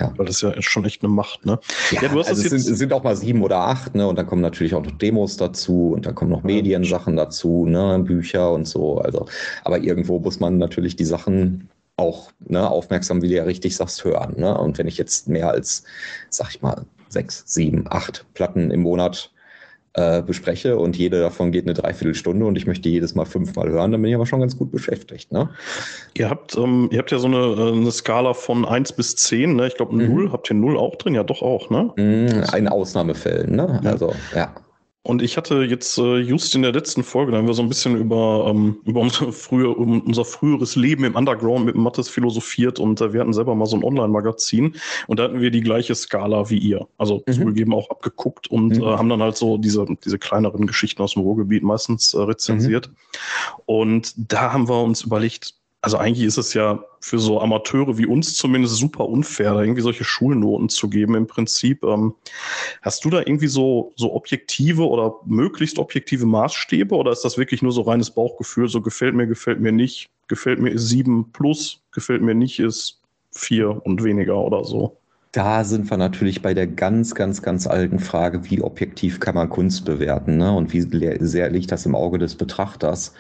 Ja. Weil das ist ja schon echt eine Macht, ne? Ja, ja du hast also es sind, sind, auch mal sieben oder acht, ne? Und dann kommen natürlich auch noch Demos dazu und dann kommen noch Mediensachen dazu, ne? Bücher und so. Also, aber irgendwo muss man natürlich die Sachen auch ne, aufmerksam, wie du ja richtig sagst, hören. Ne? Und wenn ich jetzt mehr als, sag ich mal, sechs, sieben, acht Platten im Monat äh, bespreche und jede davon geht eine Dreiviertelstunde und ich möchte jedes Mal fünfmal hören, dann bin ich aber schon ganz gut beschäftigt. Ne? Ihr, habt, ähm, ihr habt ja so eine, äh, eine Skala von 1 bis 10, ne? ich glaube 0, mhm. habt ihr 0 auch drin? Ja, doch auch, ne? Mhm, in Ausnahmefällen, ne? Ja. Also, ja. Und ich hatte jetzt äh, just in der letzten Folge, da haben wir so ein bisschen über, ähm, über unsere frühe, um unser früheres Leben im Underground mit Mattes philosophiert und äh, wir hatten selber mal so ein Online-Magazin und da hatten wir die gleiche Skala wie ihr. Also mhm. zugegeben auch abgeguckt und mhm. äh, haben dann halt so diese, diese kleineren Geschichten aus dem Ruhrgebiet meistens äh, rezensiert. Mhm. Und da haben wir uns überlegt, also eigentlich ist es ja für so Amateure wie uns zumindest super unfair, da irgendwie solche Schulnoten zu geben im Prinzip. Ähm, hast du da irgendwie so, so objektive oder möglichst objektive Maßstäbe oder ist das wirklich nur so reines Bauchgefühl, so gefällt mir, gefällt mir nicht, gefällt mir ist sieben plus, gefällt mir nicht ist vier und weniger oder so? Da sind wir natürlich bei der ganz, ganz, ganz alten Frage, wie objektiv kann man Kunst bewerten ne? und wie sehr liegt das im Auge des Betrachters.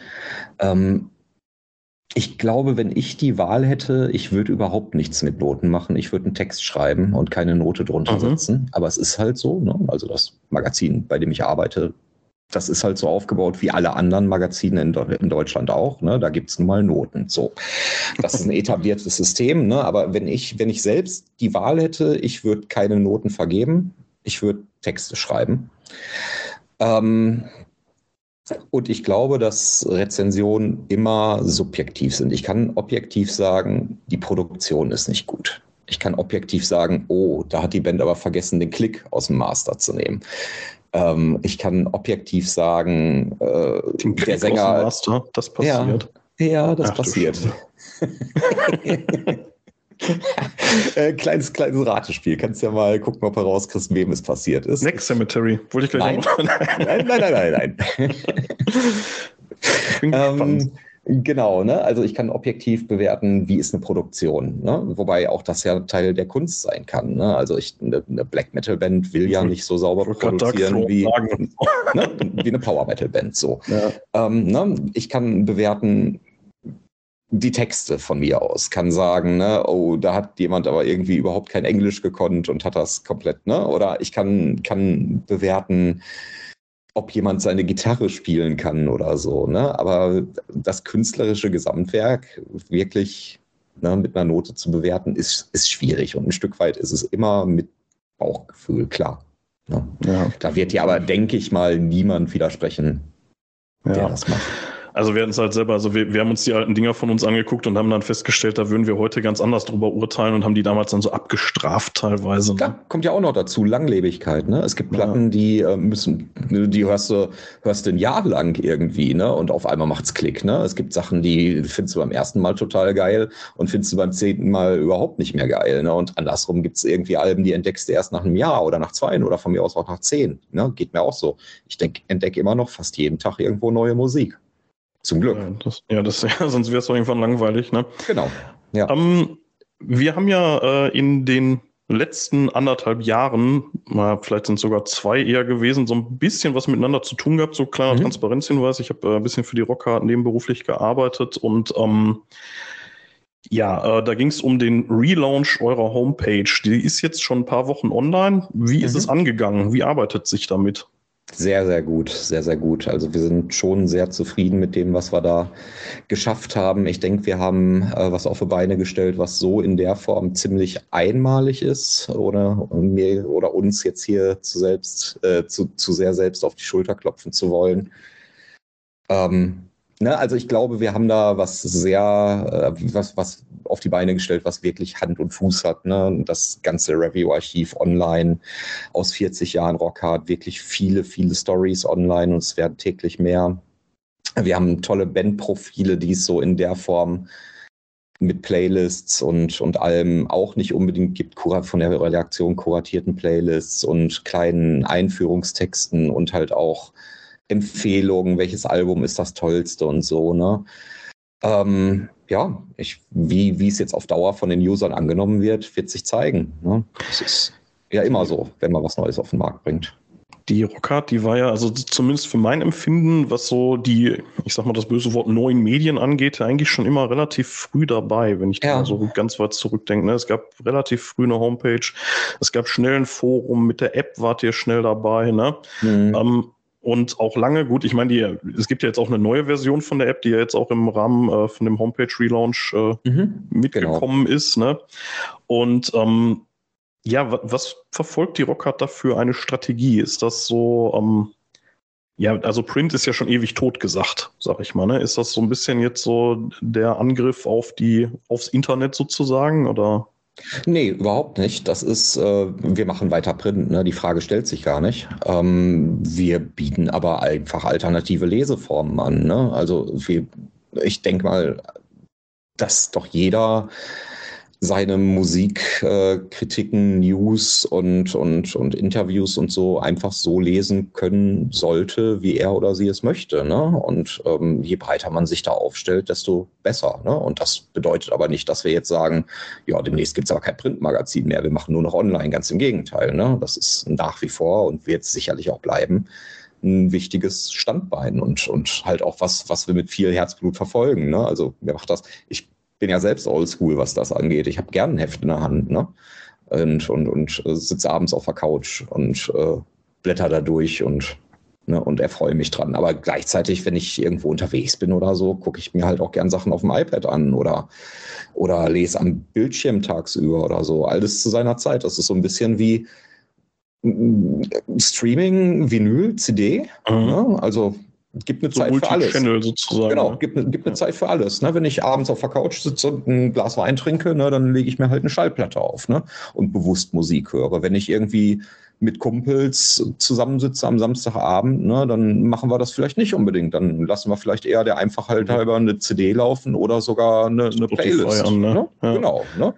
Ähm, ich glaube, wenn ich die Wahl hätte, ich würde überhaupt nichts mit Noten machen. Ich würde einen Text schreiben und keine Note drunter mhm. setzen. Aber es ist halt so. Ne? Also das Magazin, bei dem ich arbeite, das ist halt so aufgebaut wie alle anderen Magazine in, in Deutschland auch. Ne? Da gibt es nun mal Noten. So, das ist ein etabliertes System. Ne? Aber wenn ich, wenn ich selbst die Wahl hätte, ich würde keine Noten vergeben. Ich würde Texte schreiben. Ähm, und ich glaube, dass Rezensionen immer subjektiv sind. Ich kann objektiv sagen, die Produktion ist nicht gut. Ich kann objektiv sagen, oh, da hat die Band aber vergessen, den Klick aus dem Master zu nehmen. Ähm, ich kann objektiv sagen, äh, der Sänger. Master, das passiert. Ja, ja das Ach, passiert. äh, kleines, kleines Ratespiel. Kannst ja mal gucken, ob du rauskriegst, wem es passiert ist. Next Cemetery. Wollte ich gleich nein. nein, nein, nein, nein, nein. ähm, genau, ne? Also ich kann objektiv bewerten, wie ist eine Produktion. Ne? Wobei auch das ja Teil der Kunst sein kann. Ne? Also ich, eine, eine Black Metal Band will ja nicht so sauber produzieren wie, ne? wie eine Power Metal Band. So. Ja. Ähm, ne? Ich kann bewerten, die Texte von mir aus, kann sagen, ne, oh, da hat jemand aber irgendwie überhaupt kein Englisch gekonnt und hat das komplett, ne? Oder ich kann, kann bewerten, ob jemand seine Gitarre spielen kann oder so, ne? Aber das künstlerische Gesamtwerk wirklich ne, mit einer Note zu bewerten, ist, ist schwierig. Und ein Stück weit ist es immer mit Bauchgefühl, klar. Ne? Ja. Da wird ja aber, denke ich mal, niemand widersprechen, der ja. das macht. Also wir hatten es halt selber, also wir, wir haben uns die alten Dinger von uns angeguckt und haben dann festgestellt, da würden wir heute ganz anders drüber urteilen und haben die damals dann so abgestraft teilweise. Ne? Ja, kommt ja auch noch dazu, Langlebigkeit. Ne? Es gibt Platten, ja. die äh, müssen, die hörst du, hörst du ein Jahr lang irgendwie, ne? Und auf einmal macht's Klick. Ne? Es gibt Sachen, die findest du beim ersten Mal total geil und findest du beim zehnten Mal überhaupt nicht mehr geil. Ne? Und andersrum gibt's irgendwie Alben, die entdeckst du erst nach einem Jahr oder nach zwei oder von mir aus auch nach zehn. Ne? Geht mir auch so. Ich denk, entdecke immer noch fast jeden Tag irgendwo neue Musik. Zum Glück. Ja, das, ja, das, ja sonst wäre es irgendwann langweilig. Ne? Genau. Ja. Ähm, wir haben ja äh, in den letzten anderthalb Jahren, na, vielleicht sind es sogar zwei eher gewesen, so ein bisschen was miteinander zu tun gehabt. So kleiner mhm. Transparenzhinweis. Ich habe äh, ein bisschen für die Rocker nebenberuflich gearbeitet und ähm, ja, äh, da ging es um den Relaunch eurer Homepage. Die ist jetzt schon ein paar Wochen online. Wie mhm. ist es angegangen? Wie arbeitet sich damit? Sehr, sehr gut, sehr, sehr gut. Also wir sind schon sehr zufrieden mit dem, was wir da geschafft haben. Ich denke, wir haben äh, was auf die Beine gestellt, was so in der Form ziemlich einmalig ist, oder mir oder uns jetzt hier zu selbst, äh, zu, zu sehr selbst auf die Schulter klopfen zu wollen. Ähm, Ne, also ich glaube, wir haben da was sehr, äh, was, was auf die Beine gestellt, was wirklich Hand und Fuß hat. Ne? Das ganze Review-Archiv online aus 40 Jahren Rock hat wirklich viele, viele Stories online und es werden täglich mehr. Wir haben tolle Bandprofile, die es so in der Form mit Playlists und, und allem auch nicht unbedingt gibt, von der Redaktion kuratierten Playlists und kleinen Einführungstexten und halt auch Empfehlungen, welches Album ist das tollste und so, ne? Ähm, ja, ich, wie, wie es jetzt auf Dauer von den Usern angenommen wird, wird sich zeigen. Ne? Das ist ja immer so, wenn man was Neues auf den Markt bringt. Die Rockhard, die war ja, also zumindest für mein Empfinden, was so die, ich sag mal das böse Wort neuen Medien angeht, eigentlich schon immer relativ früh dabei, wenn ich ja. da so ganz weit zurückdenke. Ne? Es gab relativ früh eine Homepage, es gab schnell ein Forum, mit der App wart ihr schnell dabei. Ne? Mhm. Ähm, und auch lange, gut, ich meine, die, es gibt ja jetzt auch eine neue Version von der App, die ja jetzt auch im Rahmen äh, von dem Homepage-Relaunch äh, mhm, mitgekommen genau. ist. Ne? Und ähm, ja, was verfolgt die Rockhard da für eine Strategie? Ist das so, ähm, ja, also Print ist ja schon ewig tot gesagt, sag ich mal. Ne? Ist das so ein bisschen jetzt so der Angriff auf die, aufs Internet sozusagen? Oder? Nee, überhaupt nicht. Das ist, äh, wir machen weiter Print, ne? die Frage stellt sich gar nicht. Ähm, wir bieten aber einfach alternative Leseformen an. Ne? Also wir, ich denke mal, dass doch jeder seine Musikkritiken, äh, News und, und, und Interviews und so einfach so lesen können sollte, wie er oder sie es möchte. Ne? Und ähm, je breiter man sich da aufstellt, desto besser. Ne? Und das bedeutet aber nicht, dass wir jetzt sagen, ja, demnächst gibt es aber kein Printmagazin mehr, wir machen nur noch online. Ganz im Gegenteil. Ne? Das ist nach wie vor und wird sicherlich auch bleiben ein wichtiges Standbein und, und halt auch was, was wir mit viel Herzblut verfolgen. Ne? Also mir macht das, ich bin ja selbst oldschool, was das angeht. Ich habe gern ein Heft in der Hand, ne? Und, und, und äh, sitze abends auf der Couch und äh, blätter da durch und, ne, und erfreue mich dran. Aber gleichzeitig, wenn ich irgendwo unterwegs bin oder so, gucke ich mir halt auch gern Sachen auf dem iPad an oder, oder lese am Bildschirm tagsüber oder so. Alles zu seiner Zeit. Das ist so ein bisschen wie mm, Streaming, Vinyl, CD. Mhm. Ne? Also gibt eine so Zeit für alles. sozusagen. Genau, gibt, eine, gibt eine Zeit für alles. Ne? Wenn ich abends auf der Couch sitze und ein Glas Wein trinke, ne, dann lege ich mir halt eine Schallplatte auf ne? und bewusst Musik höre. Wenn ich irgendwie mit Kumpels zusammensitze am Samstagabend, ne, dann machen wir das vielleicht nicht unbedingt. Dann lassen wir vielleicht eher der Einfachheit halber eine CD laufen oder sogar eine, eine Playlist. An, ne? Ne? Ja. Genau. Ne?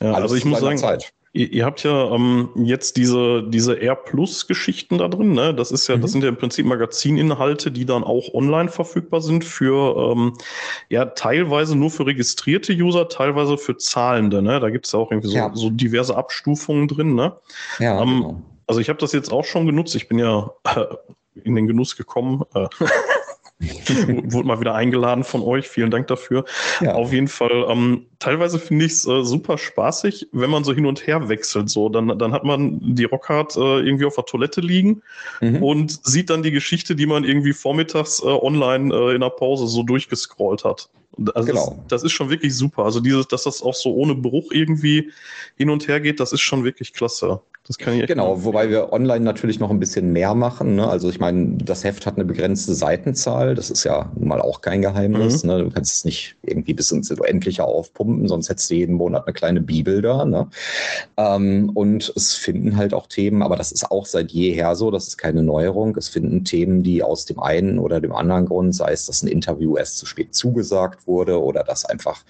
Ja, also ich muss sagen, Zeit. Ihr, ihr habt ja ähm, jetzt diese, diese R Plus-Geschichten da drin, ne? Das ist ja, mhm. das sind ja im Prinzip Magazininhalte, die dann auch online verfügbar sind für ähm, ja teilweise nur für registrierte User, teilweise für Zahlende, ne? Da gibt es ja auch irgendwie so, ja. so diverse Abstufungen drin, ne? Ja. Ähm, genau. Also ich habe das jetzt auch schon genutzt. Ich bin ja äh, in den Genuss gekommen. Äh, Wurde mal wieder eingeladen von euch. Vielen Dank dafür. Ja. Auf jeden Fall. Ähm, teilweise finde ich es äh, super spaßig, wenn man so hin und her wechselt. So, dann, dann hat man die Rockhard äh, irgendwie auf der Toilette liegen mhm. und sieht dann die Geschichte, die man irgendwie vormittags äh, online äh, in der Pause so durchgescrollt hat. Also genau. Das, das, ist schon wirklich super. Also dieses, dass das auch so ohne Bruch irgendwie hin und her geht, das ist schon wirklich klasse. Das kann ich Genau, machen. wobei wir online natürlich noch ein bisschen mehr machen. Ne? Also ich meine, das Heft hat eine begrenzte Seitenzahl. Das ist ja nun mal auch kein Geheimnis. Mhm. Ne? Du kannst es nicht irgendwie bis ins Unendliche aufpumpen, sonst hättest du jeden Monat eine kleine Bibel da. Ne? Ähm, und es finden halt auch Themen, aber das ist auch seit jeher so, das ist keine Neuerung. Es finden Themen, die aus dem einen oder dem anderen Grund, sei es, dass ein Interview erst zu spät zugesagt wurde oder dass einfach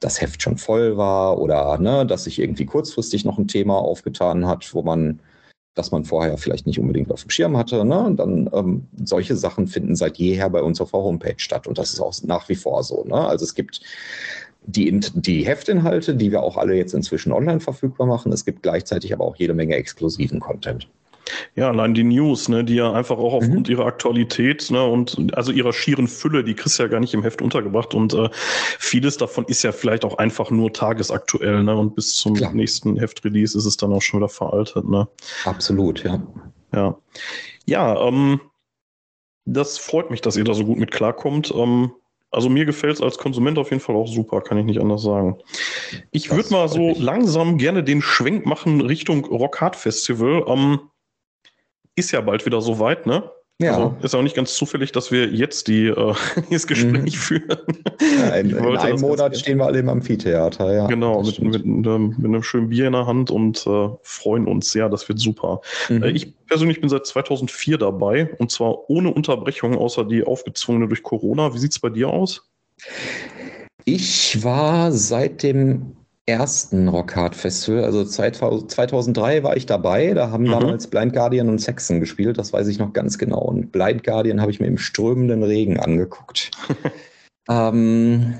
das Heft schon voll war oder ne, dass sich irgendwie kurzfristig noch ein Thema aufgetan hat, wo man, das man vorher vielleicht nicht unbedingt auf dem Schirm hatte. Ne? Dann ähm, solche Sachen finden seit jeher bei uns auf der Homepage statt und das ist auch nach wie vor so. Ne? Also es gibt die, die Heftinhalte, die wir auch alle jetzt inzwischen online verfügbar machen. Es gibt gleichzeitig aber auch jede Menge exklusiven Content. Ja, allein die News, ne, die ja einfach auch aufgrund mhm. ihrer Aktualität ne, und also ihrer schieren Fülle, die kriegst du ja gar nicht im Heft untergebracht. Und äh, vieles davon ist ja vielleicht auch einfach nur tagesaktuell, ne? Und bis zum Klar. nächsten Heftrelease ist es dann auch schon wieder veraltet, ne? Absolut, ja. Ja. Ja, ähm, das freut mich, dass ihr da so gut mit klarkommt. Ähm, also mir gefällt es als Konsument auf jeden Fall auch super, kann ich nicht anders sagen. Ich würde mal so langsam gerne den Schwenk machen Richtung Rock Hard Festival. Ähm, ist ja bald wieder soweit, ne? Ja. Also ist auch nicht ganz zufällig, dass wir jetzt die, äh, das Gespräch mhm. führen. Ja, in, in einem Monat stehen wir alle im Amphitheater, ja. Genau, mit, mit, mit, mit, einem schönen Bier in der Hand und äh, freuen uns. Ja, das wird super. Mhm. Äh, ich persönlich bin seit 2004 dabei und zwar ohne Unterbrechung, außer die aufgezwungene durch Corona. Wie sieht es bei dir aus? Ich war seit dem ersten Rockhard Festival, also 2003 war ich dabei, da haben mhm. damals Blind Guardian und Saxon gespielt, das weiß ich noch ganz genau. Und Blind Guardian habe ich mir im strömenden Regen angeguckt. ähm,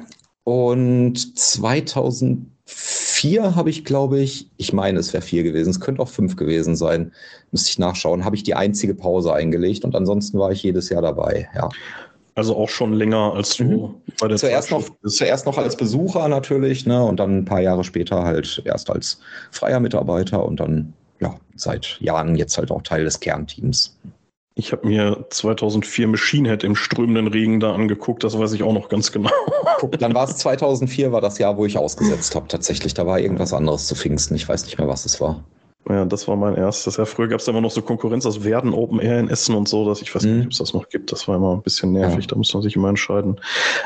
und 2004 habe ich, glaube ich, ich meine, es wäre vier gewesen, es könnte auch fünf gewesen sein, müsste ich nachschauen, habe ich die einzige Pause eingelegt und ansonsten war ich jedes Jahr dabei, ja. Also auch schon länger als du mhm. bei der zuerst noch, zuerst noch als Besucher natürlich, ne? Und dann ein paar Jahre später halt erst als freier Mitarbeiter und dann ja seit Jahren jetzt halt auch Teil des Kernteams. Ich habe mir 2004 Machine Head im strömenden Regen da angeguckt, das weiß ich auch noch ganz genau. Dann war es 2004, war das Jahr, wo ich ausgesetzt habe tatsächlich. Da war irgendwas anderes zu Pfingsten, ich weiß nicht mehr, was es war. Ja, das war mein erstes. Ja, früher gab es immer noch so Konkurrenz aus Werden Open Air in Essen und so, dass ich weiß mhm. nicht, ob es das noch gibt. Das war immer ein bisschen nervig, ja. da muss man sich immer entscheiden.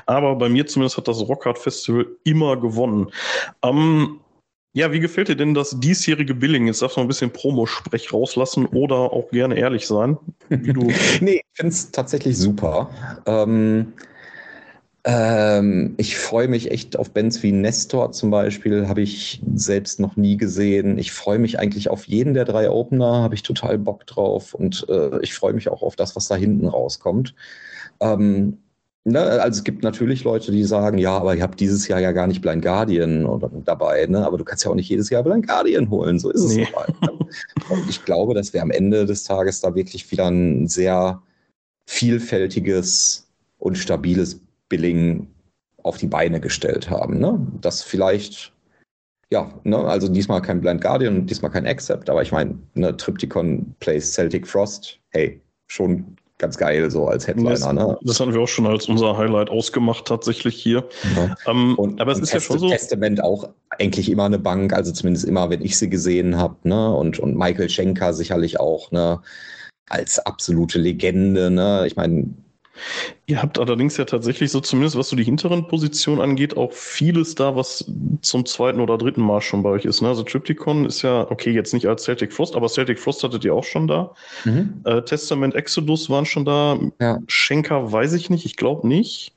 Aber bei mir zumindest hat das Rockhard Festival immer gewonnen. Ähm, ja, wie gefällt dir denn das diesjährige Billing? Jetzt darfst du ein bisschen Promo-Sprech rauslassen oder auch gerne ehrlich sein. Wie du nee, ich finde es tatsächlich super. Ähm, ähm, ich freue mich echt auf Bands wie Nestor zum Beispiel, habe ich selbst noch nie gesehen. Ich freue mich eigentlich auf jeden der drei Opener, habe ich total Bock drauf und äh, ich freue mich auch auf das, was da hinten rauskommt. Ähm, ne, also es gibt natürlich Leute, die sagen, ja, aber ich habe dieses Jahr ja gar nicht Blind Guardian oder, dabei, ne? aber du kannst ja auch nicht jedes Jahr Blind Guardian holen, so ist es nee. halt. Ne? Und ich glaube, dass wir am Ende des Tages da wirklich wieder ein sehr vielfältiges und stabiles Billing auf die Beine gestellt haben. Ne? Das vielleicht, ja, ne, also diesmal kein Blind Guardian diesmal kein Accept, aber ich meine, ne, Triptychon plays Celtic Frost, hey, schon ganz geil so als Headliner. Das, ne? das haben wir auch schon als unser Highlight ausgemacht tatsächlich hier. Ja. Ähm, und, aber es ist Test ja schon so. Testament auch eigentlich immer eine Bank, also zumindest immer, wenn ich sie gesehen habe. Ne? Und, und Michael Schenker sicherlich auch ne? als absolute Legende. Ne? Ich meine, Ihr habt allerdings ja tatsächlich so, zumindest was so die hinteren Positionen angeht, auch vieles da, was zum zweiten oder dritten Mal schon bei euch ist. Ne? Also Triptychon ist ja, okay, jetzt nicht als Celtic Frost, aber Celtic Frost hattet ihr auch schon da. Mhm. Äh, Testament Exodus waren schon da. Ja. Schenker weiß ich nicht, ich glaube nicht.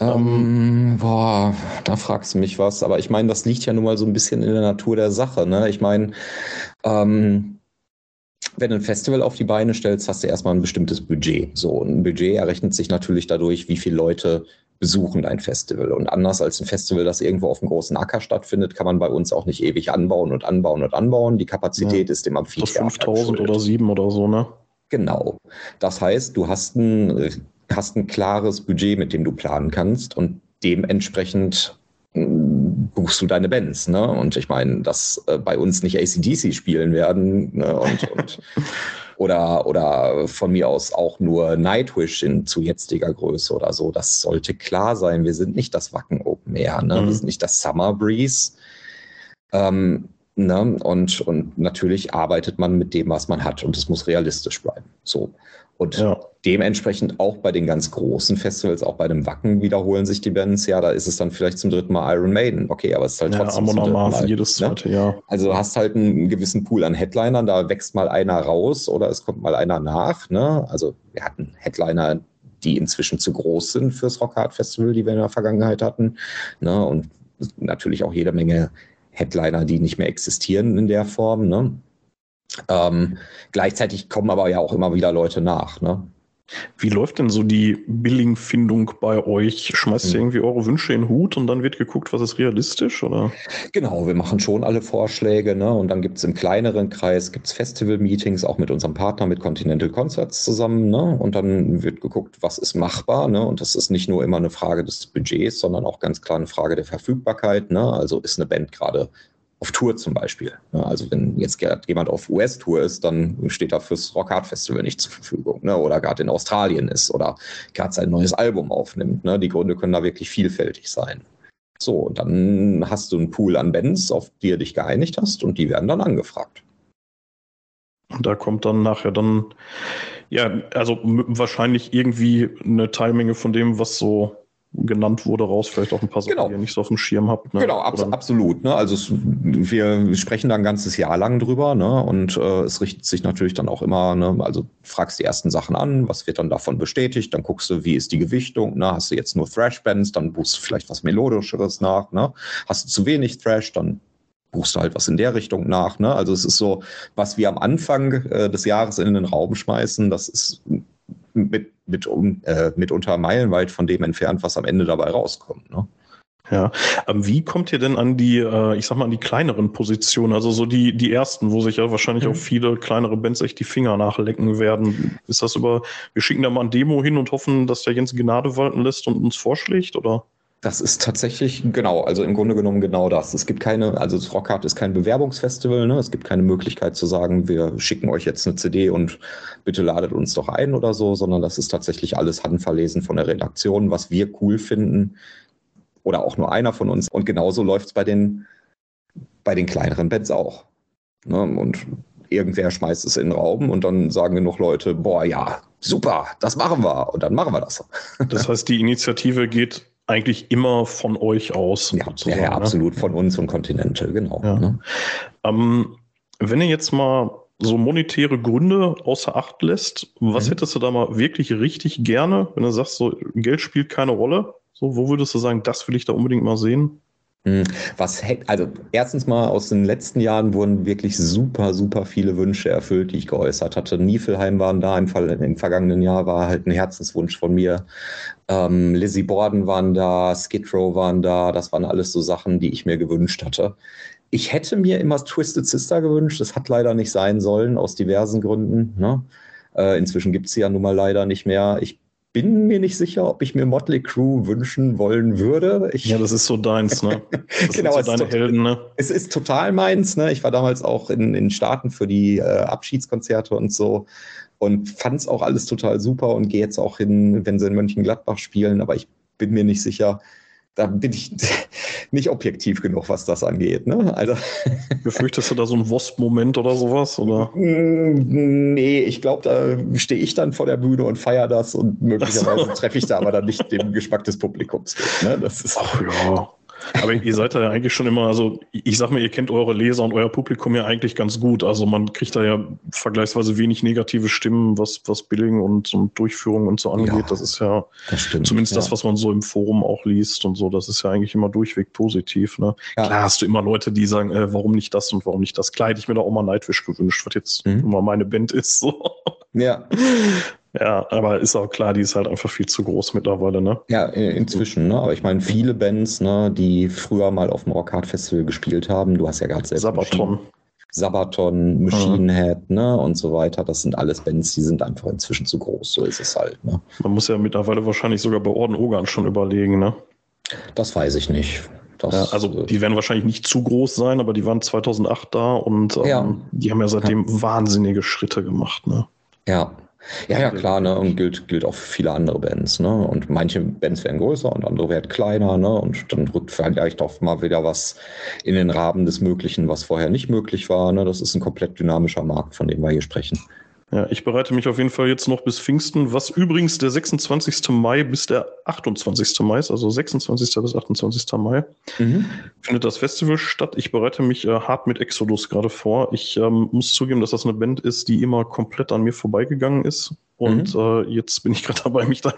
Ähm, boah, da fragst du mich was. Aber ich meine, das liegt ja nun mal so ein bisschen in der Natur der Sache. Ne? Ich meine, ähm, wenn du ein Festival auf die Beine stellst, hast du erstmal ein bestimmtes Budget. So, ein Budget errechnet sich natürlich dadurch, wie viele Leute besuchen dein Festival. Und anders als ein Festival, das irgendwo auf einem großen Acker stattfindet, kann man bei uns auch nicht ewig anbauen und anbauen und anbauen. Die Kapazität ja. ist im Amphitheater. 5000 oder 7 oder so, ne? Genau. Das heißt, du hast ein, hast ein klares Budget, mit dem du planen kannst und dementsprechend buchst du deine Bands, ne? Und ich meine, dass äh, bei uns nicht ACDC spielen werden ne? und, und oder, oder von mir aus auch nur Nightwish in zu jetziger Größe oder so. Das sollte klar sein. Wir sind nicht das Wacken Open Air, ne? Mhm. Wir sind nicht das Summer Breeze. Ähm, ne? und, und natürlich arbeitet man mit dem, was man hat und es muss realistisch bleiben. So. Und ja. dementsprechend auch bei den ganz großen Festivals, auch bei dem Wacken wiederholen sich die Bands. Ja, da ist es dann vielleicht zum dritten Mal Iron Maiden. Okay, aber es ist halt trotzdem ja, zum Mal, jedes ne? zweite, ja. Also du hast halt einen gewissen Pool an Headlinern, da wächst mal einer raus oder es kommt mal einer nach. Ne? Also wir hatten Headliner, die inzwischen zu groß sind fürs Rockhard Festival, die wir in der Vergangenheit hatten. Ne? Und natürlich auch jede Menge Headliner, die nicht mehr existieren in der Form. Ne? Ähm, gleichzeitig kommen aber ja auch immer wieder Leute nach. Ne? Wie läuft denn so die Billing-Findung bei euch? Schmeißt ihr hm. irgendwie eure Wünsche in den Hut und dann wird geguckt, was ist realistisch? Oder? Genau, wir machen schon alle Vorschläge. Ne? Und dann gibt es im kleineren Kreis gibt's Festival-Meetings, auch mit unserem Partner, mit Continental Concerts zusammen. Ne? Und dann wird geguckt, was ist machbar. Ne? Und das ist nicht nur immer eine Frage des Budgets, sondern auch ganz klar eine Frage der Verfügbarkeit. Ne? Also ist eine Band gerade auf Tour zum Beispiel. Also wenn jetzt jemand auf US-Tour ist, dann steht er fürs Rock Hard Festival nicht zur Verfügung. Ne? Oder gerade in Australien ist oder gerade sein neues Album aufnimmt. Ne? Die Gründe können da wirklich vielfältig sein. So, und dann hast du einen Pool an Bands, auf die du dich geeinigt hast und die werden dann angefragt. Und da kommt dann nachher dann, ja, also wahrscheinlich irgendwie eine Teilmenge von dem, was so genannt wurde, raus. Vielleicht auch ein paar Sachen, Genau. die ihr nicht so auf dem Schirm habt. Ne? Genau, abs Oder- absolut. Ne? Also es, wir sprechen da ein ganzes Jahr lang drüber, ne? Und äh, es richtet sich natürlich dann auch immer, ne? also fragst die ersten Sachen an, was wird dann davon bestätigt, dann guckst du, wie ist die Gewichtung, ne? Hast du jetzt nur Thrash-Bands, dann buchst du vielleicht was Melodischeres nach, ne? Hast du zu wenig Thrash, dann buchst du halt was in der Richtung nach. Ne? Also es ist so, was wir am Anfang äh, des Jahres in den Raum schmeißen, das ist mit, mit, um, äh, mitunter meilenweit von dem entfernt, was am Ende dabei rauskommt. Ne? Ja, ähm, wie kommt ihr denn an die, äh, ich sag mal, an die kleineren Positionen, also so die, die ersten, wo sich ja wahrscheinlich Mhm. auch viele kleinere Bands echt die Finger nachlecken werden? Ist das über, wir schicken da mal ein Demo hin und hoffen, dass der Jens Gnade walten lässt und uns vorschlägt, oder? Das ist tatsächlich, genau, also im Grunde genommen genau das. Es gibt keine, also das Rockhard ist kein Bewerbungsfestival, ne? Es gibt keine Möglichkeit zu sagen, wir schicken euch jetzt eine CD und bitte ladet uns doch ein oder so, sondern das ist tatsächlich alles handverlesen von der Redaktion, was wir cool finden. Oder auch nur einer von uns. Und genauso läuft es bei den, bei den kleineren Bands auch. Ne? Und irgendwer schmeißt es in den Raum und dann sagen genug Leute, boah, ja, super, das machen wir. Und dann machen wir das. Das heißt, die Initiative geht eigentlich immer von euch aus. Ja, ja, ja ne? absolut von uns und Kontinente, genau. Ja. Ne? Ähm, wenn ihr jetzt mal so monetäre Gründe außer Acht lässt, was Mhm. hättest du da mal wirklich richtig gerne, wenn du sagst, so Geld spielt keine Rolle? So, wo würdest du sagen, das will ich da unbedingt mal sehen? Hm, Was hätte, also erstens mal aus den letzten Jahren wurden wirklich super, super viele Wünsche erfüllt, die ich geäußert hatte. Niefelheim waren da, im, Fall, im vergangenen Jahr war halt ein Herzenswunsch von mir. Ähm, Lizzie Borden waren da, Skid Row waren da, das waren alles so Sachen, die ich mir gewünscht hatte. Ich hätte mir immer Twisted Sister gewünscht, das hat leider nicht sein sollen, aus diversen Gründen. Ne? Äh, inzwischen gibt es sie ja nun mal leider nicht mehr. Ich bin mir nicht sicher, ob ich mir Motley Crue wünschen wollen würde. Ich, Ja, das ist so deins, ne? Das Genau, sind so es deine ist Helden, ne? es ist total meins. Ne? Ich war damals auch in den Staaten für die äh, Abschiedskonzerte und so und fand es auch alles total super und gehe jetzt auch hin, wenn sie in Mönchengladbach spielen, aber ich bin mir nicht sicher. Da bin ich nicht objektiv genug, was das angeht. Ne? Also, Befürchtest du da so einen Wasp-Moment oder sowas? Oder? mm, nee, ich glaube, da stehe ich dann vor der Bühne und feiere das und möglicherweise so. treffe ich da aber dann nicht den Geschmack des Publikums. Ne? Das ist, Ach ja. Aber ihr seid da ja eigentlich schon immer, also ich sag mal, ihr kennt eure Leser und euer Publikum ja eigentlich ganz gut. Also man kriegt da ja vergleichsweise wenig negative Stimmen, was, was Billing und, und Durchführung und so angeht. Ja. Das ist ja das stimmt. zumindest ja. das, was man so im Forum auch liest und so. Das ist ja eigentlich immer durchweg positiv. Ne? Ja. Klar hast du immer Leute, die sagen, äh, warum nicht das und warum nicht das. Klar hätte ich mir da auch mal Nightwish gewünscht, was jetzt Mhm. immer meine Band ist. So. Ja, Ja, aber ist auch klar, die ist halt einfach viel zu groß mittlerweile, ne? Ja, inzwischen, ne? Aber ich meine, viele Bands, ne, die früher mal auf dem Rockhard Festival gespielt haben, du hast ja gerade selbst Sabaton. Sabaton, Machine Head, ne, und so weiter. Das sind alles Bands, die sind einfach inzwischen zu groß. So ist es halt, ne? Man muss ja mittlerweile wahrscheinlich sogar bei Orden Ogan schon überlegen, ne? Das weiß ich nicht. Ja, also äh, die werden wahrscheinlich nicht zu groß sein, aber die waren 2008 da und ähm, Ja. die haben ja seitdem wahnsinnige Schritte gemacht, ne? ja. Ja, ja, klar, ne? Und gilt, gilt auch für viele andere Bands, ne? Und manche Bands werden größer und andere werden kleiner, ne? Und dann rückt vielleicht auch mal wieder was in den Rahmen des Möglichen, was vorher nicht möglich war. Ne? Das ist ein komplett dynamischer Markt, von dem wir hier sprechen. Ja, ich bereite mich auf jeden Fall jetzt noch bis Pfingsten, was übrigens der 26. Mai bis der 28. Mai ist, also 26. bis 28. Mai, findet das Festival statt. Ich bereite mich äh, hart mit Exodus gerade vor. Ich ähm, muss zugeben, dass das eine Band ist, die immer komplett an mir vorbeigegangen ist. Und äh, jetzt bin ich gerade dabei, mich da.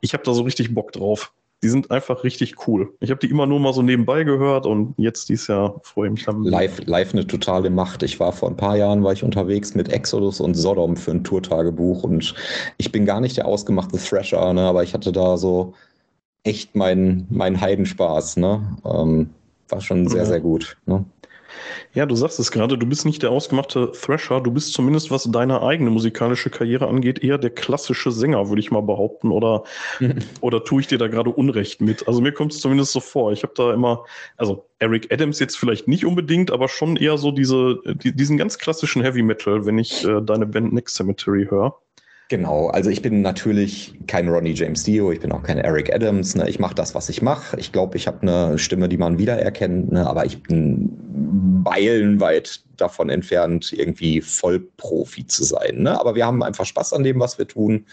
Ich habe da so richtig Bock drauf. Die sind einfach richtig cool. Ich habe die immer nur mal so nebenbei gehört und jetzt dieses Jahr freue ich mich dann. Live, live eine totale Macht. Ich war vor ein paar Jahren war ich unterwegs mit Exodus und Sodom für ein Tourtagebuch und ich bin gar nicht der ausgemachte Thrasher, ne, aber ich hatte da so echt meinen mein Heidenspaß. Ne? Ähm, war schon sehr, Mhm. sehr gut. Ne? Ja, du sagst es gerade, du bist nicht der ausgemachte Thrasher, du bist zumindest, was deine eigene musikalische Karriere angeht, eher der klassische Sänger, würde ich mal behaupten. Oder, oder tue ich dir da gerade Unrecht mit? Also mir kommt es zumindest so vor. Ich habe da immer, also Eric Adams jetzt vielleicht nicht unbedingt, aber schon eher so diese, die, diesen ganz klassischen Heavy Metal, wenn ich äh, deine Band Next Cemetery höre. Genau, also ich bin natürlich kein Ronnie James Dio, ich bin auch kein Eric Adams. Ne? Ich mache das, was ich mache. Ich glaube, ich habe eine Stimme, die man wiedererkennt, ne? aber ich bin meilenweit davon entfernt, irgendwie Vollprofi zu sein. Ne? Aber wir haben einfach Spaß an dem, was wir tun.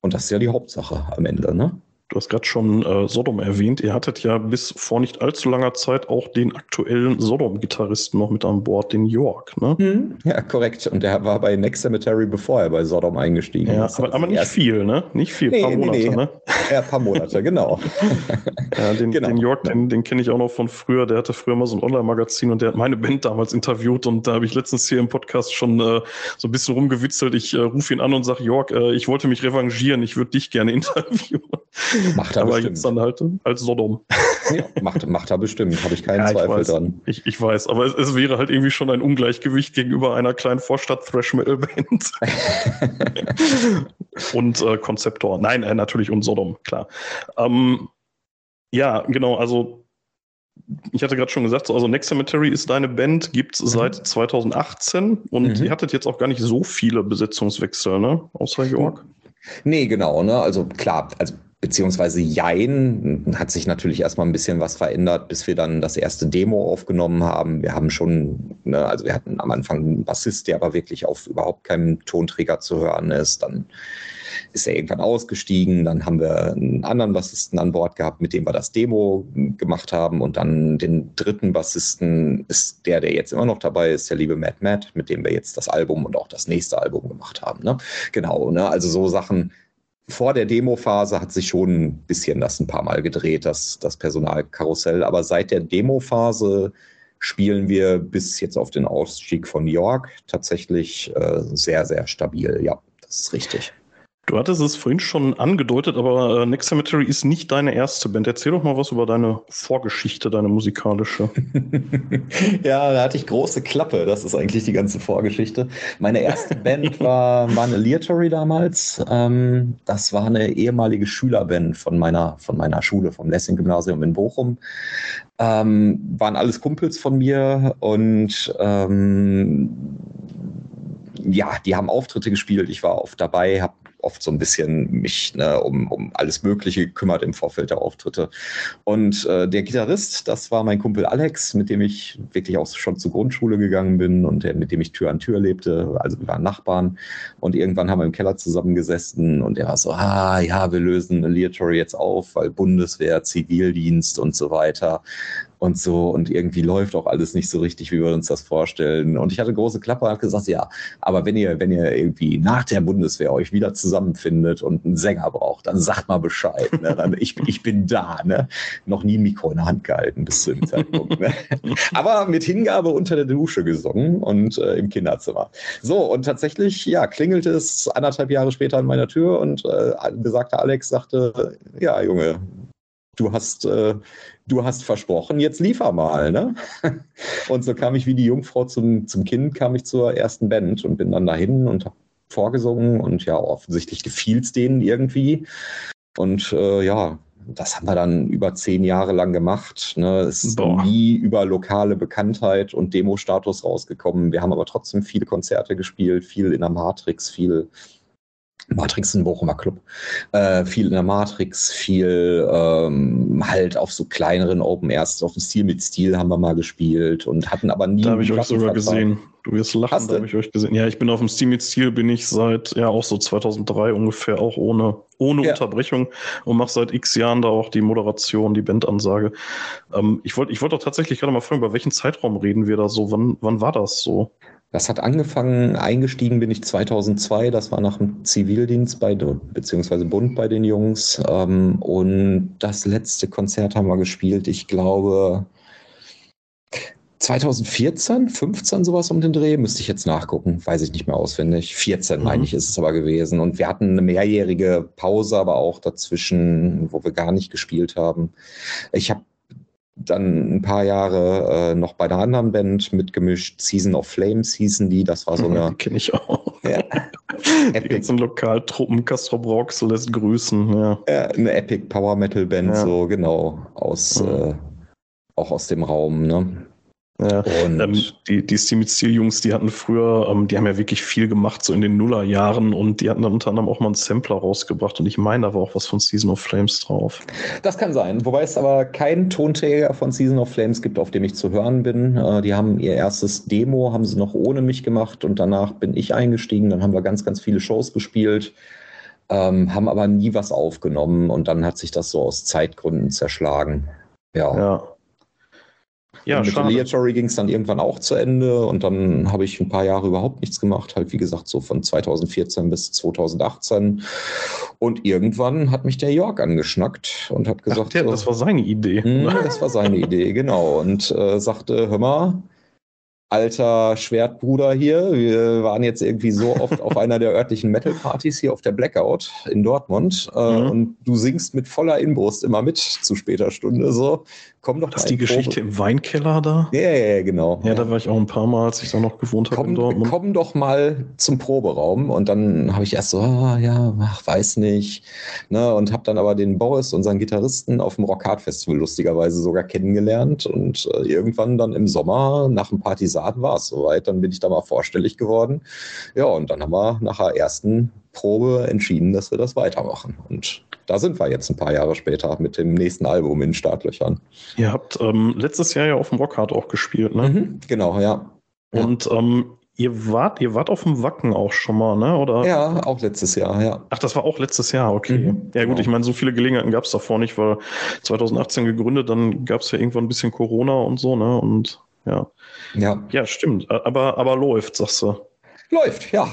Und das ist ja die Hauptsache am Ende. Ne? Du hast gerade schon äh, Sodom erwähnt. Ihr hattet ja bis vor nicht allzu langer Zeit auch den aktuellen Sodom-Gitarristen noch mit an Bord, den York, ne? Hm, ja, korrekt. Und der war bei Next Cemetery, bevor er bei Sodom eingestiegen ja, ist. Aber, aber nicht viel, ne? Nicht viel, nee, paar Monate, nee, nee. ne? Ja, paar Monate, genau. ja, den, genau. den York, den, den kenne ich auch noch von früher. Der hatte früher mal so ein Online-Magazin und der hat meine Band damals interviewt und da habe ich letztens hier im Podcast schon äh, so ein bisschen rumgewitzelt. Ich äh, rufe ihn an und sage, York, äh, ich wollte mich revanchieren, ich würde dich gerne interviewen. Macht er aber bestimmt. jetzt dann halt als Sodom. Ja, macht, macht er bestimmt, habe ich keinen ja, Zweifel ich dran. Ich, ich weiß, aber es, es, wäre halt irgendwie schon ein Ungleichgewicht gegenüber einer kleinen Vorstadt-Thrash-Metal-Band. und äh, Konzeptor. Nein, äh, natürlich und Sodom, klar. Ähm, ja, genau, also ich hatte gerade schon gesagt, also Next Cemetery ist deine Band, gibt es mhm. seit 2018 und mhm. ihr hattet jetzt auch gar nicht so viele Besetzungswechsel, ne? Außer York. Nee, genau, ne? Also klar, also beziehungsweise Jein, hat sich natürlich erstmal ein bisschen was verändert, bis wir dann das erste Demo aufgenommen haben. Wir haben schon, ne, also wir hatten am Anfang einen Bassist, der aber wirklich auf überhaupt keinem Tonträger zu hören ist. Dann ist er irgendwann ausgestiegen. Dann haben wir einen anderen Bassisten an Bord gehabt, mit dem wir das Demo gemacht haben. Und dann den dritten Bassisten ist der, der jetzt immer noch dabei ist, der liebe Matt Matt, mit dem wir jetzt das Album und auch das nächste Album gemacht haben. Ne? Genau, ne? also so Sachen vor der Demo-Phase hat sich schon ein bisschen das ein paar Mal gedreht, das, das Personalkarussell. Aber seit der Demo-Phase spielen wir bis jetzt auf den Ausstieg von New York tatsächlich äh, sehr, sehr stabil. Ja, das ist richtig. Du hattest es vorhin schon angedeutet, aber äh, Next Cemetery ist nicht deine erste Band. Erzähl doch mal was über deine Vorgeschichte, deine musikalische. ja, da hatte ich große Klappe. Das ist eigentlich die ganze Vorgeschichte. Meine erste Band war, war eine Leatory damals. Ähm, das war eine ehemalige Schülerband von meiner, von meiner Schule, vom Lessing-Gymnasium in Bochum. Ähm, waren alles Kumpels von mir und ähm, ja, die haben Auftritte gespielt. Ich war oft dabei, habe oft so ein bisschen mich ne, um, um alles Mögliche gekümmert im Vorfeld der Auftritte. Und äh, der Gitarrist, das war mein Kumpel Alex, mit dem ich wirklich auch schon zur Grundschule gegangen bin und der, mit dem ich Tür an Tür lebte. Also wir waren Nachbarn und irgendwann haben wir im Keller zusammengesessen und er war so, ah ja, wir lösen Aleatory jetzt auf, weil Bundeswehr, Zivildienst und so weiter und so und irgendwie läuft auch alles nicht so richtig, wie wir uns das vorstellen. Und ich hatte große Klappe und habe gesagt, ja, aber wenn ihr, wenn ihr irgendwie nach der Bundeswehr euch wieder zusammenfindet und einen Sänger braucht, dann sagt mal Bescheid. Ne? Dann, ich, ich bin da, ne? Noch nie ein Mikro in der Hand gehalten bis zu dem Zeitpunkt. Ne? Aber mit Hingabe unter der Dusche gesungen und äh, im Kinderzimmer. So, und tatsächlich, ja, klingelte es anderthalb Jahre später an meiner Tür und äh, besagter Alex sagte, ja, Junge, du hast, äh, du hast versprochen, jetzt liefer mal. Ne? Und so kam ich wie die Jungfrau zum, zum Kind, kam ich zur ersten Band und bin dann dahin und habe vorgesungen und ja, offensichtlich gefiel es denen irgendwie. Und äh, ja, das haben wir dann über zehn Jahre lang gemacht. Ne? Es ist Boah. nie über lokale Bekanntheit und Demo-Status rausgekommen. Wir haben aber trotzdem viele Konzerte gespielt, viel in der Matrix, viel Matrix ein Bochumer Club. Äh, viel in der Matrix, viel ähm, halt auf so kleineren Open Airs, auf dem Stil mit Stil haben wir mal gespielt und hatten aber nie. Da habe ich euch sogar gesehen. Du wirst lachen, Hast da habe ich euch gesehen. Ja, ich bin auf dem Steam mit Stil, bin ich seit, ja, auch so 2003 ungefähr, auch ohne, ohne ja. Unterbrechung und mache seit x Jahren da auch die Moderation, die Bandansage. Ähm, ich wollte ich wollt auch tatsächlich gerade mal fragen, über welchen Zeitraum reden wir da so? Wann, wann war das so? Das hat angefangen, eingestiegen bin ich 2002, das war nach dem Zivildienst bei, beziehungsweise Bund bei den Jungs. Ähm, und das letzte Konzert haben wir gespielt, ich glaube 2014, 15 sowas um den Dreh, müsste ich jetzt nachgucken, weiß ich nicht mehr auswendig. 14 mhm. meine ich ist es aber gewesen. Und wir hatten eine mehrjährige Pause, aber auch dazwischen, wo wir gar nicht gespielt haben. Ich habe dann ein paar Jahre äh, noch bei einer anderen Band mitgemischt. Season of Flames hießen die. Das war so eine. Kenne ich auch. Ja. die ganzen Lokaltruppen, Castro Brox lässt grüßen. Ja. ja. eine Epic Power Metal Band, ja. so genau. Aus, mhm. äh, auch aus dem Raum, ne? Ja, ähm, die, die Steam Steel Jungs, die hatten früher, ähm, die haben ja wirklich viel gemacht, so in den Nullerjahren und die hatten dann unter anderem auch mal einen Sampler rausgebracht und ich meine, da war auch was von Season of Flames drauf. Das kann sein, wobei es aber keinen Tonträger von Season of Flames gibt, auf dem ich zu hören bin. Äh, die haben ihr erstes Demo, haben sie noch ohne mich gemacht und danach bin ich eingestiegen, dann haben wir ganz, ganz viele Shows gespielt. Ähm, haben aber nie was aufgenommen und dann hat sich das so aus Zeitgründen zerschlagen. Ja. ja. Ja, und mit schade. Leatory ging es dann irgendwann auch zu Ende und dann habe ich ein paar Jahre überhaupt nichts gemacht, halt wie gesagt so von 2014 bis 2018 und irgendwann hat mich der Jörg angeschnackt und hat gesagt, Ach, der, das war seine Idee. Mh, das war seine Idee, genau und äh, sagte, hör mal, alter Schwertbruder hier. Wir waren jetzt irgendwie so oft auf einer der örtlichen Metal-Partys hier auf der Blackout in Dortmund äh, mhm. und du singst mit voller Inbrust immer mit zu später Stunde so. Komm doch Das ist die Geschichte im Weinkeller da? Ja, ja, ja, genau. Ja, da war ich auch ein paar Mal, als ich da noch gewohnt habe in Dortmund. Komm doch mal zum Proberaum und dann habe ich erst so, ah, ja, ach, weiß nicht. Ne, und habe dann aber den Boris, unseren Gitarristen, auf dem Rock Hard Festival lustigerweise sogar kennengelernt und äh, irgendwann dann im Sommer nach dem Partisan war es soweit. Dann bin ich da mal vorstellig geworden. Ja, und dann haben wir nach der ersten Probe entschieden, dass wir das weitermachen. Und da sind wir jetzt ein paar Jahre später mit dem nächsten Album in Startlöchern. Ihr habt ähm, letztes Jahr ja auf dem Rockhard auch gespielt, ne? Mhm, genau, ja. Und. Ähm, ihr wart, ihr wart auf dem Wacken auch schon mal, ne? Oder? Ja, auch letztes Jahr, ja. Ach, das war auch letztes Jahr, okay. Mhm, ja gut, genau. ich meine, so viele Gelegenheiten gab es davor nicht, weil 2018 gegründet, dann gab es ja irgendwann ein bisschen Corona und so, ne? Und ja. Ja. Ja, stimmt. Aber, aber läuft, sagst du. Läuft, ja.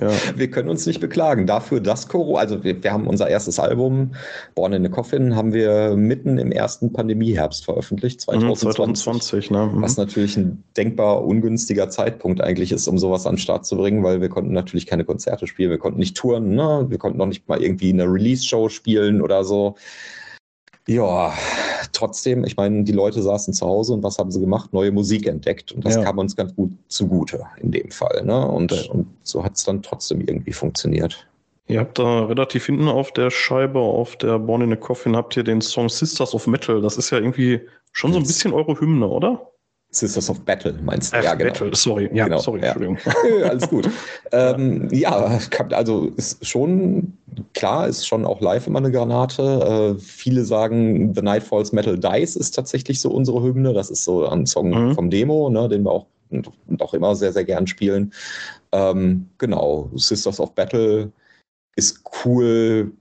ja. Wir können uns nicht beklagen. Dafür, dass Corona, also wir, wir, haben unser erstes Album, Born in a Coffin, haben wir mitten im ersten Pandemieherbst veröffentlicht, 2020. 2020 ne? Mhm. Was natürlich ein denkbar ungünstiger Zeitpunkt eigentlich ist, um sowas an den Start zu bringen, weil wir konnten natürlich keine Konzerte spielen, wir konnten nicht touren, ne? wir konnten noch nicht mal irgendwie eine Release-Show spielen oder so. Ja, trotzdem, ich meine, die Leute saßen zu Hause und was haben sie gemacht? Neue Musik entdeckt. Und das ja. kam uns ganz gut zugute in dem Fall. Ne? Und, und so hat es dann trotzdem irgendwie funktioniert. Ihr habt da relativ hinten auf der Scheibe, auf der Born in a Coffin, habt ihr den Song Sisters of Metal. Das ist ja irgendwie schon so ein bisschen eure Hymne, oder? Sisters of Battle meinst du? Ja, genau. Battle, sorry. Ja, genau, sorry, ja. Entschuldigung. Alles gut. ähm, ja, also ist schon klar, ist schon auch live immer eine Granate. Äh, viele sagen, The Night Falls Metal Dice ist tatsächlich so unsere Hymne. Das ist so ein Song mhm. vom Demo, ne, den wir auch, auch immer sehr, sehr gern spielen. Ähm, genau, Sisters of Battle ist cool,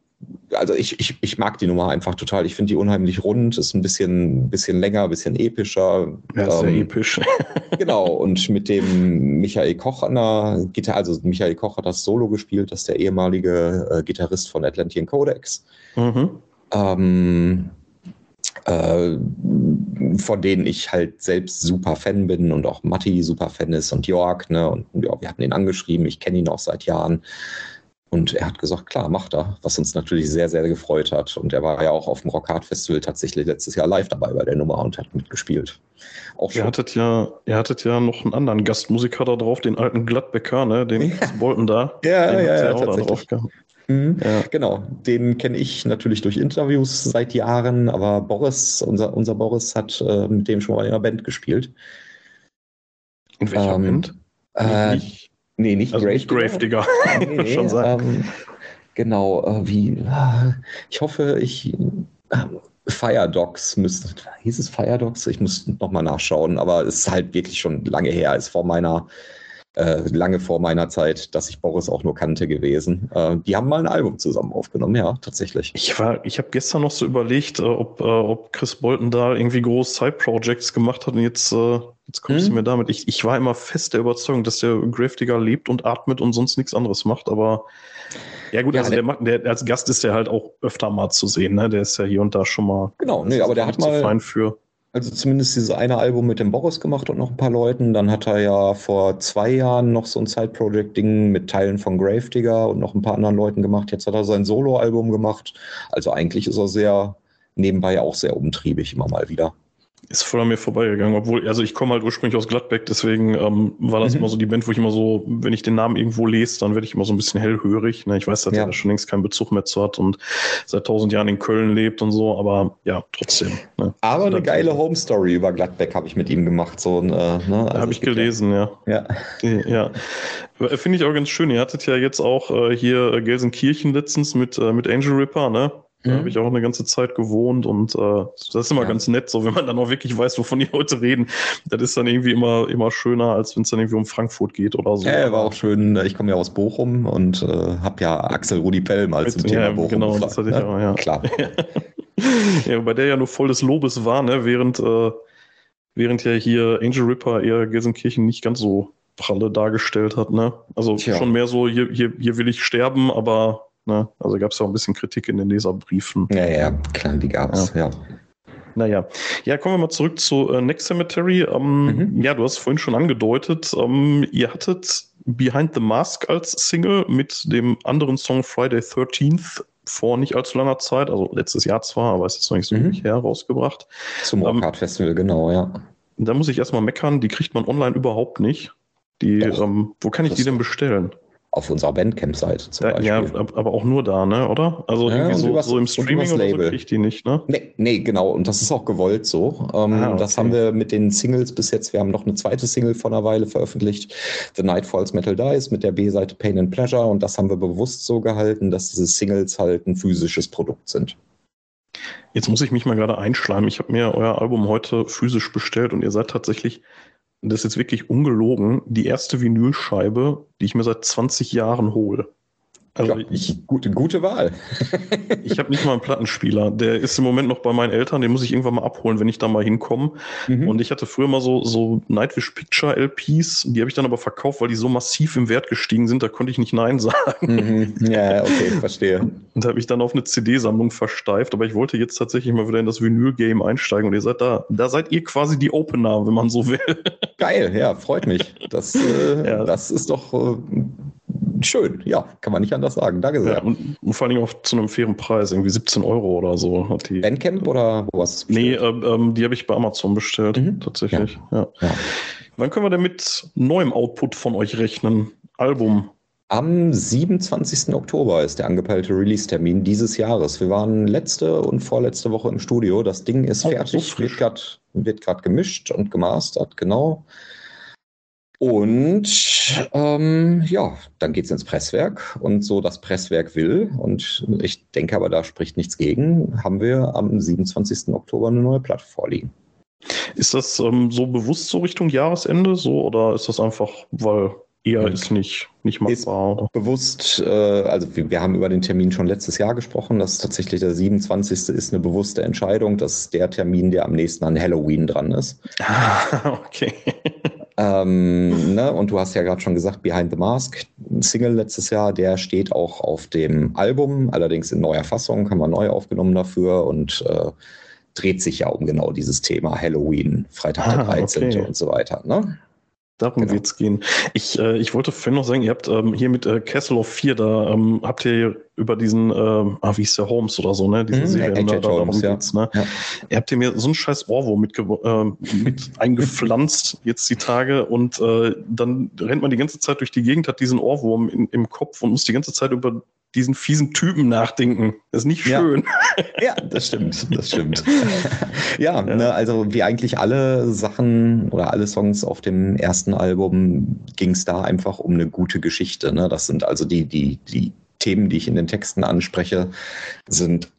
also ich, ich, ich mag die Nummer einfach total. Ich finde die unheimlich rund, ist ein bisschen, bisschen länger, ein bisschen epischer. Ja, sehr ähm, episch. genau, und mit dem Michael Koch an der Gitarre, also Michael Koch hat das Solo gespielt, das ist der ehemalige äh, Gitarrist von Atlantean Codex. Mhm. Ähm, äh, von denen ich halt selbst super Fan bin und auch Matti super Fan ist und Jörg, ne? Und ja, wir hatten ihn angeschrieben, ich kenne ihn auch seit Jahren. Und er hat gesagt, klar, macht er, was uns natürlich sehr, sehr gefreut hat. Und er war ja auch auf dem Rockhard Festival tatsächlich letztes Jahr live dabei bei der Nummer und hat mitgespielt. Auch ihr, hattet ja, ihr hattet ja noch einen anderen Gastmusiker da drauf, den alten Gladbecker, ne? den ja. Bolton da. Ja, den ja, ja, auch tatsächlich. Da drauf mhm. ja. Genau, den kenne ich natürlich durch Interviews seit Jahren, aber Boris, unser, unser Boris, hat äh, mit dem schon mal in einer Band gespielt. In welcher ähm, Band? Äh, Nee, nicht also Grave, Grave Digger. Nee, nee, Schon sein. Ähm, genau, äh, wie, äh, ich hoffe, ich, äh, Fire Dogs müsste, hieß es Fire Dogs? Ich muss nochmal nachschauen, aber es ist halt wirklich schon lange her, ist vor meiner, äh, lange vor meiner Zeit, dass ich Boris auch nur kannte gewesen. Äh, die haben mal ein Album zusammen aufgenommen, ja, tatsächlich. Ich war, ich habe gestern noch so überlegt, äh, ob, ob Chris Bolton da irgendwie große Side-Projects gemacht hat und jetzt Jetzt kommst hm? du mir damit. Ich, ich war immer fest der Überzeugung, dass der Gravedigger lebt und atmet und sonst nichts anderes macht, aber ja gut, ja, also der, der, der, als Gast ist der halt auch öfter mal zu sehen, ne? Der ist ja hier und da schon mal. Genau, nee, aber der hat mal. Fein für. Also zumindest dieses eine Album mit dem Boris gemacht und noch ein paar Leuten. Dann hat er ja vor zwei Jahren noch so ein Side-Project-Ding mit Teilen von Gravedigger und noch ein paar anderen Leuten gemacht. Jetzt hat er sein Solo-Album gemacht. Also eigentlich ist er sehr nebenbei auch sehr umtriebig immer mal wieder. Ist voll an mir vorbeigegangen, obwohl, also ich komme halt ursprünglich aus Gladbeck, deswegen ähm, war das mhm. immer so die Band, wo ich immer so, wenn ich den Namen irgendwo lese, dann werde ich immer so ein bisschen hellhörig. Ne? Ich weiß, dass ja. er da schon längst keinen Bezug mehr zu hat und seit tausend Jahren in Köln lebt und so, aber ja, trotzdem. Ne? Aber eine geile Home Story über Gladbeck habe ich mit ihm gemacht. So, äh, ne? also habe ich gelesen, ja. Ja. Die, ja. Finde ich auch ganz schön. Ihr hattet ja jetzt auch äh, hier äh, Gelsenkirchen letztens mit, äh, mit Angel Ripper, ne? Da mhm. habe ich auch eine ganze Zeit gewohnt und äh, das ist immer ja. ganz nett, so wenn man dann auch wirklich weiß, wovon die Leute reden. Das ist dann irgendwie immer, immer schöner, als wenn es dann irgendwie um Frankfurt geht oder so. Ja, war auch schön. Ich komme ja aus Bochum und äh, habe ja Axel Rudi Pell mal zum Thema ja, Bochum. Genau, gefragt, das hatte ich ne? auch, ja. Klar. ja, bei der ja nur voll des Lobes war, ne? während, äh, während ja hier Angel Ripper eher Gelsenkirchen nicht ganz so pralle dargestellt hat. Ne? Also Tja. schon mehr so, hier, hier, hier will ich sterben, aber Ne? Also gab es ja auch ein bisschen Kritik in den Leserbriefen. Ja, ja, klar, die gab es, ja. ja. Naja, ja, kommen wir mal zurück zu äh, Next Cemetery. Ähm, mhm. Ja, du hast vorhin schon angedeutet, ähm, ihr hattet Behind the Mask als Single mit dem anderen Song Friday 13th vor nicht allzu langer Zeit, also letztes Jahr zwar, aber es ist noch nicht so mhm. her, rausgebracht. Zum ähm, Festival, genau, ja. Da muss ich erstmal meckern, die kriegt man online überhaupt nicht. Die, ähm, wo kann ich die denn bestellen? Auf unserer Bandcamp-Seite zum Beispiel. Ja, aber auch nur da, ne, oder? Also ja, irgendwie so, was, so, im Streaming oder so kriege ich die nicht, ne? Nee, nee, genau. Und das ist auch gewollt so. Ähm, ah, okay. Das haben wir mit den Singles bis jetzt. Wir haben noch eine zweite Single vor einer Weile veröffentlicht. The Night Falls Metal Dies mit der B-Seite Pain and Pleasure. Und das haben wir bewusst so gehalten, dass diese Singles halt ein physisches Produkt sind. Jetzt muss ich mich mal gerade einschleimen. Ich habe mir euer Album heute physisch bestellt und ihr seid tatsächlich das ist jetzt wirklich ungelogen, die erste Vinylscheibe, die ich mir seit 20 Jahren hole. Also ja, ich, gute, gute Wahl. ich habe nicht mal einen Plattenspieler. Der ist im Moment noch bei meinen Eltern. Den muss ich irgendwann mal abholen, wenn ich da mal hinkomme. Mhm. Und ich hatte früher mal so, so Nightwish Picture LPs. Die habe ich dann aber verkauft, weil die so massiv im Wert gestiegen sind. Da konnte ich nicht Nein sagen. Mhm. Ja, okay, verstehe. Und da habe ich dann auf eine CD-Sammlung versteift. Aber ich wollte jetzt tatsächlich mal wieder in das Vinyl-Game einsteigen. Und ihr seid da. Da seid ihr quasi die Opener, wenn man so will. Geil, ja, freut mich. Das, äh, ja. das ist doch äh, schön, ja, kann man nicht anders sagen. Danke sehr. Ja, und, und, vor allem auch zu einem fairen Preis, irgendwie 17 Euro oder so hat die. Bandcamp oder wo hast du Nee, ähm, ähm, die habe ich bei Amazon bestellt, mhm. tatsächlich. Ja. ja. Wann können wir denn mit neuem Output von euch rechnen? Album? Am 27. Oktober ist der angepeilte Release-Termin dieses Jahres. Wir waren letzte und vorletzte Woche im Studio. Das Ding ist oh, fertig, so wird gerade gemischt und gemastert, genau. Und ähm, ja, dann geht es ins Presswerk und so das Presswerk will, und ich denke aber, da spricht nichts gegen, haben wir am 27. Oktober eine neue Platte vorliegen. Ist das ähm, so bewusst so Richtung Jahresende so oder ist das einfach, weil eher hm. ist nicht, nicht machbar? Ist bewusst, äh, also wir, wir, haben über den Termin schon letztes Jahr gesprochen, dass tatsächlich der 27. ist eine bewusste Entscheidung, dass der Termin, der am nächsten an Halloween dran ist. Ah, okay. Ähm, ne? Und du hast ja gerade schon gesagt, Behind the Mask, ein Single letztes Jahr, der steht auch auf dem Album, allerdings in neuer Fassung, haben wir neu aufgenommen dafür und äh, dreht sich ja um genau dieses Thema Halloween, Freitag ah, der 13. Okay. und so weiter. Ne? Darum genau. wird's gehen. Ich, äh, ich wollte vorhin noch sagen, ihr habt ähm, hier mit äh, Castle of 4, da ähm, habt ihr über diesen, ähm, ah, wie ist der Holmes oder so, ne? Diese mhm, Serie, da, da, Holmes, ja. ne? Ja. Ihr habt ihr mir so einen scheiß Ohrwurm mit, äh, mit eingepflanzt jetzt die Tage und äh, dann rennt man die ganze Zeit durch die Gegend, hat diesen Ohrwurm in, im Kopf und muss die ganze Zeit über diesen fiesen Typen nachdenken. Das ist nicht schön. Ja, ja das stimmt, das stimmt. ja. Ne, also wie eigentlich alle Sachen oder alle Songs auf dem ersten Album ging es da einfach um eine gute Geschichte. Ne? Das sind also die, die, die Themen, die ich in den Texten anspreche, sind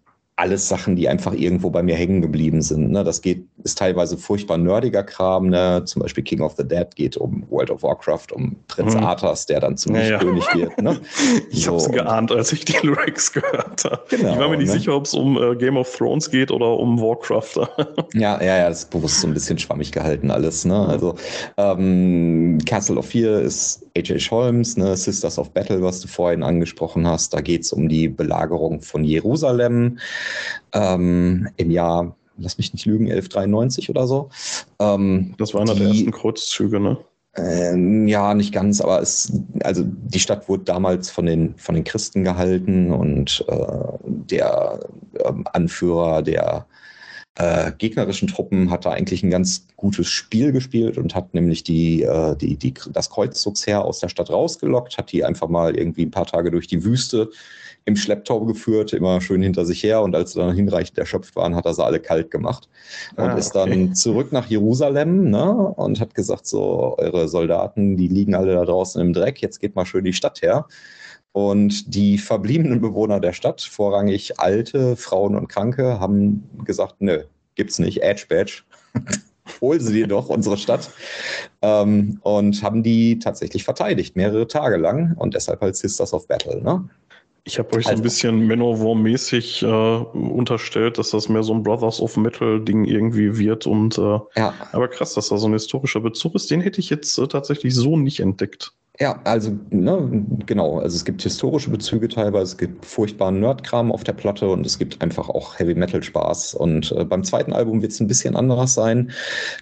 alles Sachen, die einfach irgendwo bei mir hängen geblieben sind. Ne? Das geht, ist teilweise furchtbar nerdiger Kram. Ne? Zum Beispiel King of the Dead geht um World of Warcraft, um Prinz mhm. Arthas, der dann zum ja, König ja. wird. Ne? ich so, habe es geahnt, als ich die Lyrics gehört habe. Genau, ich war mir nicht ne? sicher, ob es um äh, Game of Thrones geht oder um Warcraft. ja, ja, ja, das ist bewusst so ein bisschen schwammig gehalten alles. Ne? Also ähm, Castle of Fear ist H.H. Holmes, ne? Sisters of Battle, was du vorhin angesprochen hast. Da geht es um die Belagerung von Jerusalem ähm, im Jahr, lass mich nicht lügen, 1193 oder so. Ähm, das war einer die, der ersten Kreuzzüge, ne? Ähm, ja, nicht ganz, aber es, also die Stadt wurde damals von den, von den Christen gehalten und äh, der äh, Anführer der äh, gegnerischen Truppen hat er eigentlich ein ganz gutes Spiel gespielt und hat nämlich die, äh, die, die, das Kreuzzugsheer aus der Stadt rausgelockt, hat die einfach mal irgendwie ein paar Tage durch die Wüste im Schlepptau geführt, immer schön hinter sich her und als sie dann hinreichend erschöpft waren, hat er sie alle kalt gemacht und ah, ist dann zurück nach Jerusalem ne, und hat gesagt, so, eure Soldaten, die liegen alle da draußen im Dreck, jetzt geht mal schön die Stadt her. Und die verbliebenen Bewohner der Stadt, vorrangig alte Frauen und Kranke, haben gesagt, nö, gibt's nicht, Edge Badge. Hol sie dir doch, unsere Stadt. Ähm, und haben die tatsächlich verteidigt, mehrere Tage lang. Und deshalb halt Sisters of Battle. Ne? Ich habe euch so ein also bisschen Manowar-mäßig äh, unterstellt, dass das mehr so ein Brothers of Metal-Ding irgendwie wird. Und äh, ja. aber krass, dass da so ein historischer Bezug ist, den hätte ich jetzt äh, tatsächlich so nicht entdeckt. Ja, also ne, genau. Also es gibt historische Bezüge teilweise, es gibt furchtbaren Nerdkram auf der Platte und es gibt einfach auch Heavy Metal Spaß. Und äh, beim zweiten Album wird es ein bisschen anderes sein.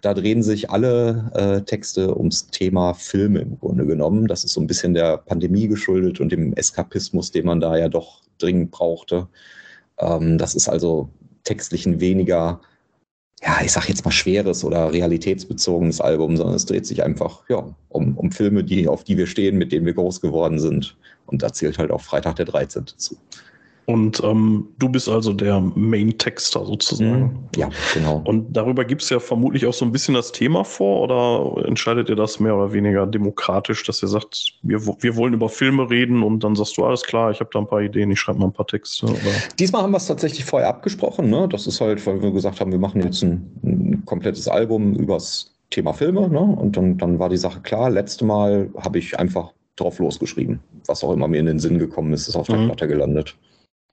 Da drehen sich alle äh, Texte ums Thema Filme im Grunde genommen. Das ist so ein bisschen der Pandemie geschuldet und dem Eskapismus, den man da ja doch dringend brauchte. Ähm, das ist also textlich ein weniger ja, ich sag jetzt mal schweres oder realitätsbezogenes Album, sondern es dreht sich einfach ja, um, um Filme, die, auf die wir stehen, mit denen wir groß geworden sind. Und da zählt halt auch Freitag der 13. zu. Und ähm, du bist also der Main-Texter sozusagen. Mhm. Ja, genau. Und darüber gibt es ja vermutlich auch so ein bisschen das Thema vor oder entscheidet ihr das mehr oder weniger demokratisch, dass ihr sagt, wir, wir wollen über Filme reden und dann sagst du, alles klar, ich habe da ein paar Ideen, ich schreibe mal ein paar Texte. Oder? Diesmal haben wir es tatsächlich vorher abgesprochen. Ne? Das ist halt, weil wir gesagt haben, wir machen jetzt ein, ein komplettes Album übers Thema Filme. Ne? Und dann, dann war die Sache klar. Letzte Mal habe ich einfach drauf losgeschrieben. Was auch immer mir in den Sinn gekommen ist, ist auf der mhm. Platte gelandet.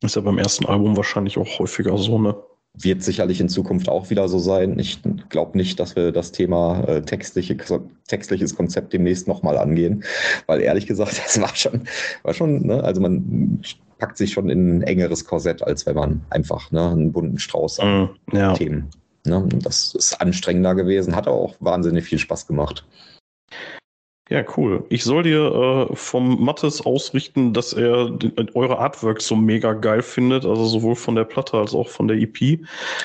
Ist ja beim ersten Album wahrscheinlich auch häufiger so, ne? Wird sicherlich in Zukunft auch wieder so sein. Ich glaube nicht, dass wir das Thema äh, textliche, textliches Konzept demnächst nochmal angehen, weil ehrlich gesagt, das war schon, war schon, ne? also man packt sich schon in ein engeres Korsett, als wenn man einfach ne, einen bunten Strauß an mm, ja. Themen. Ne? Das ist anstrengender gewesen, hat auch wahnsinnig viel Spaß gemacht. Ja, cool. Ich soll dir äh, vom Mattes ausrichten, dass er eure Artworks so mega geil findet, also sowohl von der Platte als auch von der EP.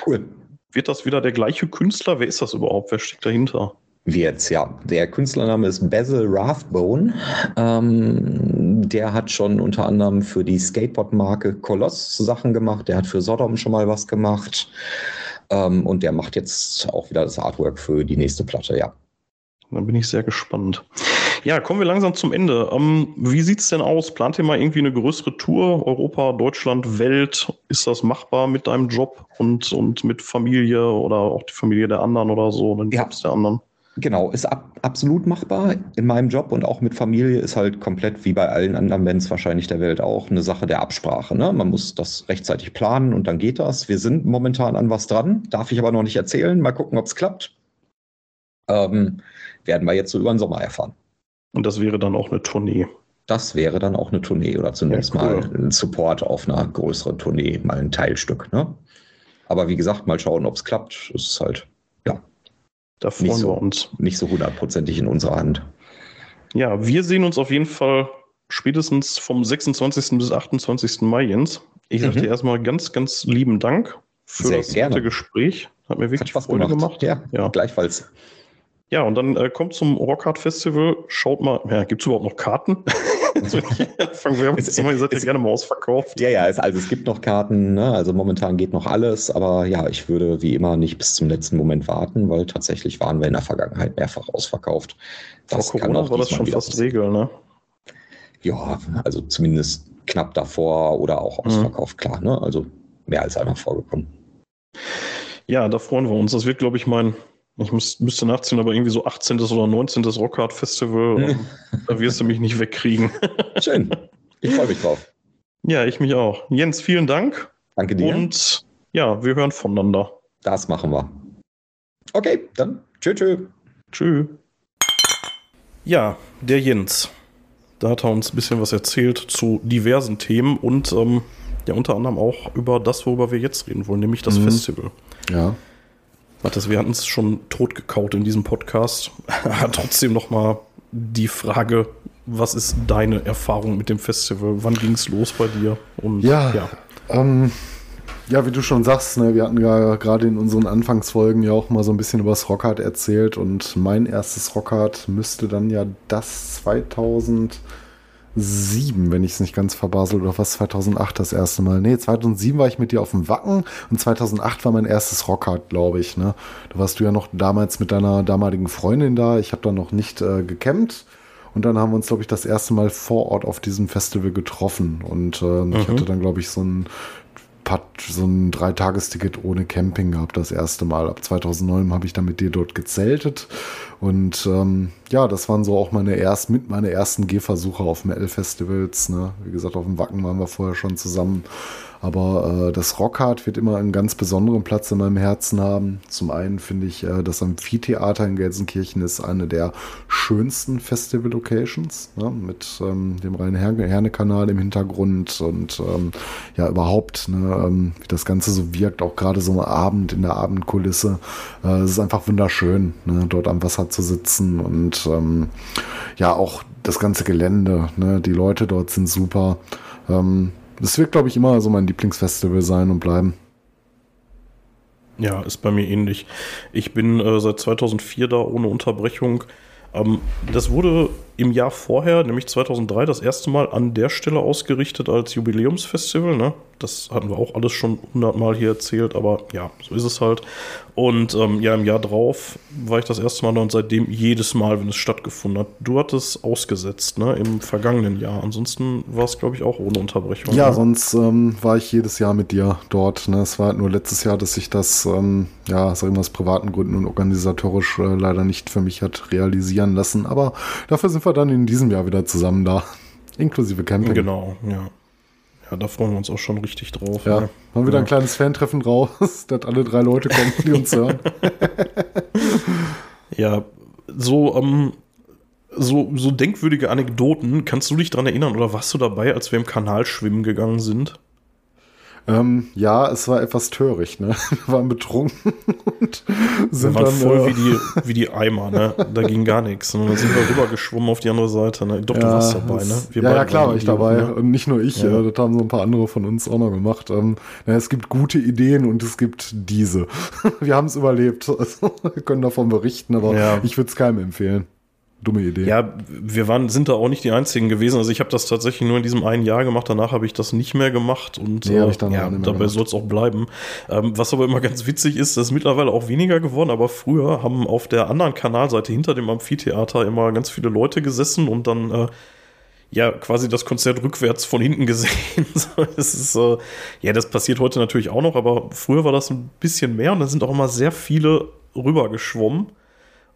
Cool. Wird das wieder der gleiche Künstler? Wer ist das überhaupt? Wer steckt dahinter? Wird's, ja. Der Künstlername ist Basil Rathbone. Ähm, der hat schon unter anderem für die Skateboard-Marke Coloss Sachen gemacht. Der hat für Sodom schon mal was gemacht. Ähm, und der macht jetzt auch wieder das Artwork für die nächste Platte, ja. Dann bin ich sehr gespannt. Ja, kommen wir langsam zum Ende. Ähm, wie sieht's denn aus? Plant ihr mal irgendwie eine größere Tour? Europa, Deutschland, Welt? Ist das machbar mit deinem Job und, und mit Familie oder auch die Familie der anderen oder so, den ja. Jobs der anderen? Genau, ist ab, absolut machbar in meinem Job und auch mit Familie ist halt komplett wie bei allen anderen Bands wahrscheinlich der Welt auch eine Sache der Absprache. Ne? Man muss das rechtzeitig planen und dann geht das. Wir sind momentan an was dran, darf ich aber noch nicht erzählen. Mal gucken, ob es klappt. Ähm, werden wir jetzt so über den Sommer erfahren. Und das wäre dann auch eine Tournee. Das wäre dann auch eine Tournee oder zumindest ja, cool. mal ein Support auf einer größeren Tournee, mal ein Teilstück. Ne? Aber wie gesagt, mal schauen, ob es klappt. Es ist halt, ja. Da freuen so, wir uns. Nicht so hundertprozentig in unserer Hand. Ja, wir sehen uns auf jeden Fall spätestens vom 26. bis 28. Mai, Jens. Ich sage mhm. dir erstmal ganz, ganz lieben Dank für Sehr das gerne. Gespräch. Hat mir wirklich Hat Freude gemacht. gemacht. Ja, ja, gleichfalls. Ja, und dann äh, kommt zum Rockhard Festival, schaut mal, ja, gibt es überhaupt noch Karten? Fangen wir an, ihr seid ja gerne mal ausverkauft. Ja, ja, es, also es gibt noch Karten, ne? also momentan geht noch alles, aber ja, ich würde wie immer nicht bis zum letzten Moment warten, weil tatsächlich waren wir in der Vergangenheit mehrfach ausverkauft. Das Vor Corona war das schon fast Regel, ne? Ja, also zumindest knapp davor oder auch mhm. ausverkauft, mhm. klar, ne? Also mehr als einmal vorgekommen. Ja, da freuen wir uns. Das wird, glaube ich, mein ich muss, müsste nachziehen, aber irgendwie so 18. oder 19. Rockhard Festival. da wirst du mich nicht wegkriegen. Schön. Ich freue mich drauf. Ja, ich mich auch. Jens, vielen Dank. Danke dir. Und ja, wir hören voneinander. Das machen wir. Okay, dann tschö, tschö. Tschö. Ja, der Jens. Da hat er uns ein bisschen was erzählt zu diversen Themen und ähm, ja unter anderem auch über das, worüber wir jetzt reden wollen, nämlich das mhm. Festival. Ja. Matthias, wir hatten es schon totgekaut in diesem Podcast. Trotzdem nochmal die Frage, was ist deine Erfahrung mit dem Festival? Wann ging es los bei dir? Und, ja, ja. Ähm, Ja, wie du schon sagst, ne, wir hatten ja gerade in unseren Anfangsfolgen ja auch mal so ein bisschen über das Rockhard erzählt und mein erstes Rockhard müsste dann ja das 2007, wenn ich es nicht ganz verbasel, oder was 2008 das erste Mal. Nee, 2007 war ich mit dir auf dem Wacken und 2008 war mein erstes Rockhard, glaube ich. Ne? Da warst du ja noch damals mit deiner damaligen Freundin da. Ich habe da noch nicht äh, gecampt. Und dann haben wir uns, glaube ich, das erste Mal vor Ort auf diesem Festival getroffen. Und äh, mhm. ich hatte dann, glaube ich, so ein hat so ein Dreitagesticket ohne Camping gehabt, das erste Mal. Ab 2009 habe ich dann mit dir dort gezeltet. Und ähm, ja, das waren so auch meine erst, mit meine ersten Gehversuche auf Metal-Festivals. Ne? Wie gesagt, auf dem Wacken waren wir vorher schon zusammen. Aber äh, das Rockhard wird immer einen ganz besonderen Platz in meinem Herzen haben. Zum einen finde ich, äh, das Amphitheater in Gelsenkirchen ist eine der schönsten Festival-Locations, ne? mit ähm, dem Rhein-Herne-Kanal im Hintergrund und ähm, ja, überhaupt, ne, ähm, wie das Ganze so wirkt, auch gerade so am Abend in der Abendkulisse. Äh, es ist einfach wunderschön, ne, dort am Wasser zu sitzen und ähm, ja, auch das ganze Gelände, ne, die Leute dort sind super. Ähm, das wird, glaube ich, immer so mein Lieblingsfestival sein und bleiben. Ja, ist bei mir ähnlich. Ich bin äh, seit 2004 da ohne Unterbrechung. Ähm, das wurde im Jahr vorher, nämlich 2003, das erste Mal an der Stelle ausgerichtet als Jubiläumsfestival. Ne? Das hatten wir auch alles schon hundertmal hier erzählt, aber ja, so ist es halt. Und ähm, ja, im Jahr drauf war ich das erste Mal da und seitdem jedes Mal, wenn es stattgefunden hat. Du hattest ausgesetzt, ne, im vergangenen Jahr. Ansonsten war es, glaube ich, auch ohne Unterbrechung. Ja, ne? sonst ähm, war ich jedes Jahr mit dir dort. Ne? Es war halt nur letztes Jahr, dass sich das, ähm, ja, sag ich mal, aus privaten Gründen und organisatorisch äh, leider nicht für mich hat realisieren lassen. Aber dafür sind wir dann in diesem Jahr wieder zusammen da. Inklusive Camping. Genau, ja. Ja, da freuen wir uns auch schon richtig drauf. Ja, ne? haben wieder ja. ein kleines Fantreffen raus, dass alle drei Leute kommen, die uns hören. ja, so, ähm, so, so denkwürdige Anekdoten. Kannst du dich daran erinnern oder warst du dabei, als wir im Kanal schwimmen gegangen sind? Ähm, ja, es war etwas töricht, ne? Wir waren betrunken und sind wir waren dann, voll äh, wie, die, wie die Eimer, ne? Da ging gar nichts. Und dann sind wir rübergeschwommen auf die andere Seite. Ne? Doch, ja, du warst dabei, ne? Wir ja, ja, klar war ich dabei. Ne? Und nicht nur ich, ja. äh, das haben so ein paar andere von uns auch noch gemacht. Ähm, na, es gibt gute Ideen und es gibt diese. wir haben es überlebt. Also, wir können davon berichten, aber ich würde es keinem empfehlen. Dumme Idee. Ja, wir waren, sind da auch nicht die einzigen gewesen. Also ich habe das tatsächlich nur in diesem einen Jahr gemacht. Danach habe ich das nicht mehr gemacht und nee, äh, ja, dabei soll es auch bleiben. Ähm, was aber immer ganz witzig ist, das ist mittlerweile auch weniger geworden. Aber früher haben auf der anderen Kanalseite hinter dem Amphitheater immer ganz viele Leute gesessen und dann äh, ja quasi das Konzert rückwärts von hinten gesehen. das ist äh, ja, das passiert heute natürlich auch noch, aber früher war das ein bisschen mehr und da sind auch immer sehr viele rübergeschwommen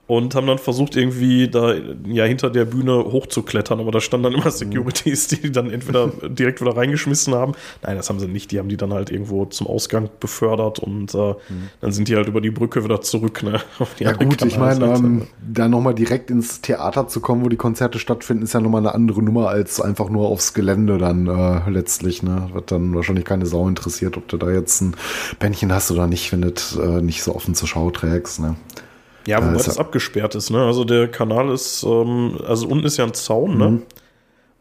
und haben dann versucht, irgendwie da ja hinter der Bühne hochzuklettern, aber da standen dann immer Securities, die dann entweder direkt wieder reingeschmissen haben. Nein, das haben sie nicht, die haben die dann halt irgendwo zum Ausgang befördert und äh, mhm. dann sind die halt über die Brücke wieder zurück. Ne, ja gut, ich meine, ähm, da nochmal direkt ins Theater zu kommen, wo die Konzerte stattfinden, ist ja nochmal eine andere Nummer als einfach nur aufs Gelände dann äh, letztlich. Ne? Wird dann wahrscheinlich keine Sau interessiert, ob du da jetzt ein Bändchen hast oder nicht, wenn du äh, nicht so offen zur Schau trägst. Ne? Ja, wobei also, das abgesperrt ist, ne? Also der Kanal ist, ähm, also unten ist ja ein Zaun, ne? mhm. ne?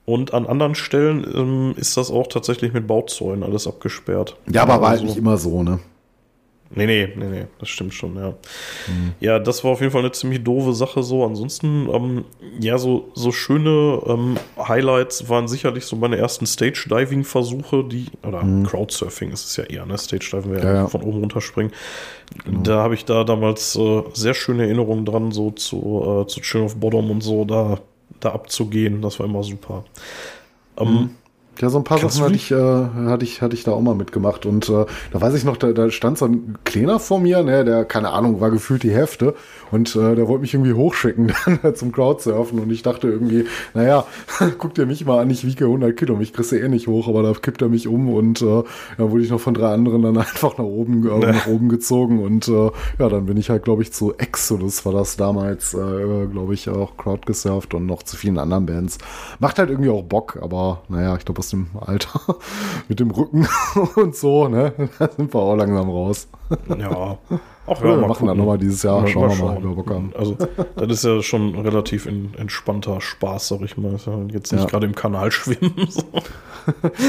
Und an anderen Stellen ähm, ist das auch tatsächlich mit Bauzäunen alles abgesperrt. Ja, aber war halt nicht immer so, ne? Nee, nee, nee, nee, das stimmt schon, ja. Mhm. Ja, das war auf jeden Fall eine ziemlich doofe Sache so. Ansonsten, ähm, ja, so, so schöne ähm, Highlights waren sicherlich so meine ersten Stage-Diving-Versuche, die, oder mhm. Crowdsurfing ist es ja eher, ne? Stage-Diving wäre ja, ja. von oben runterspringen. Genau. Da habe ich da damals äh, sehr schöne Erinnerungen dran, so zu, äh, zu Chill of Bottom und so, da, da abzugehen. Das war immer super. Ähm, mhm. Ja, so ein paar Kannst Sachen hatte ich, äh, hatte ich, hatte ich da auch mal mitgemacht. Und äh, da weiß ich noch, da, da stand so ein Kleiner vor mir, ne, der, keine Ahnung, war gefühlt die Hälfte. Und äh, der wollte mich irgendwie hochschicken dann zum Crowdsurfen. Und ich dachte irgendwie, naja, guck dir mich mal an, ich wiege 100 Kilo, mich kriegst du eh nicht hoch. Aber da kippt er mich um und äh, dann wurde ich noch von drei anderen dann einfach nach oben, äh, nach oben gezogen. Und äh, ja, dann bin ich halt, glaube ich, zu Exodus, war das damals, äh, glaube ich, auch Crowdgesurft und noch zu vielen anderen Bands. Macht halt irgendwie auch Bock, aber naja, ich glaube, aus dem Alter mit dem Rücken und so, ne? Da sind wir auch langsam raus. Ja. Auch ja, wir machen gucken. dann nochmal dieses Jahr. Schauen wir mal, mal Bock haben. Also, das ist ja schon relativ in, entspannter Spaß, sag ich mal. Ja jetzt nicht ja. gerade im Kanal schwimmen. So.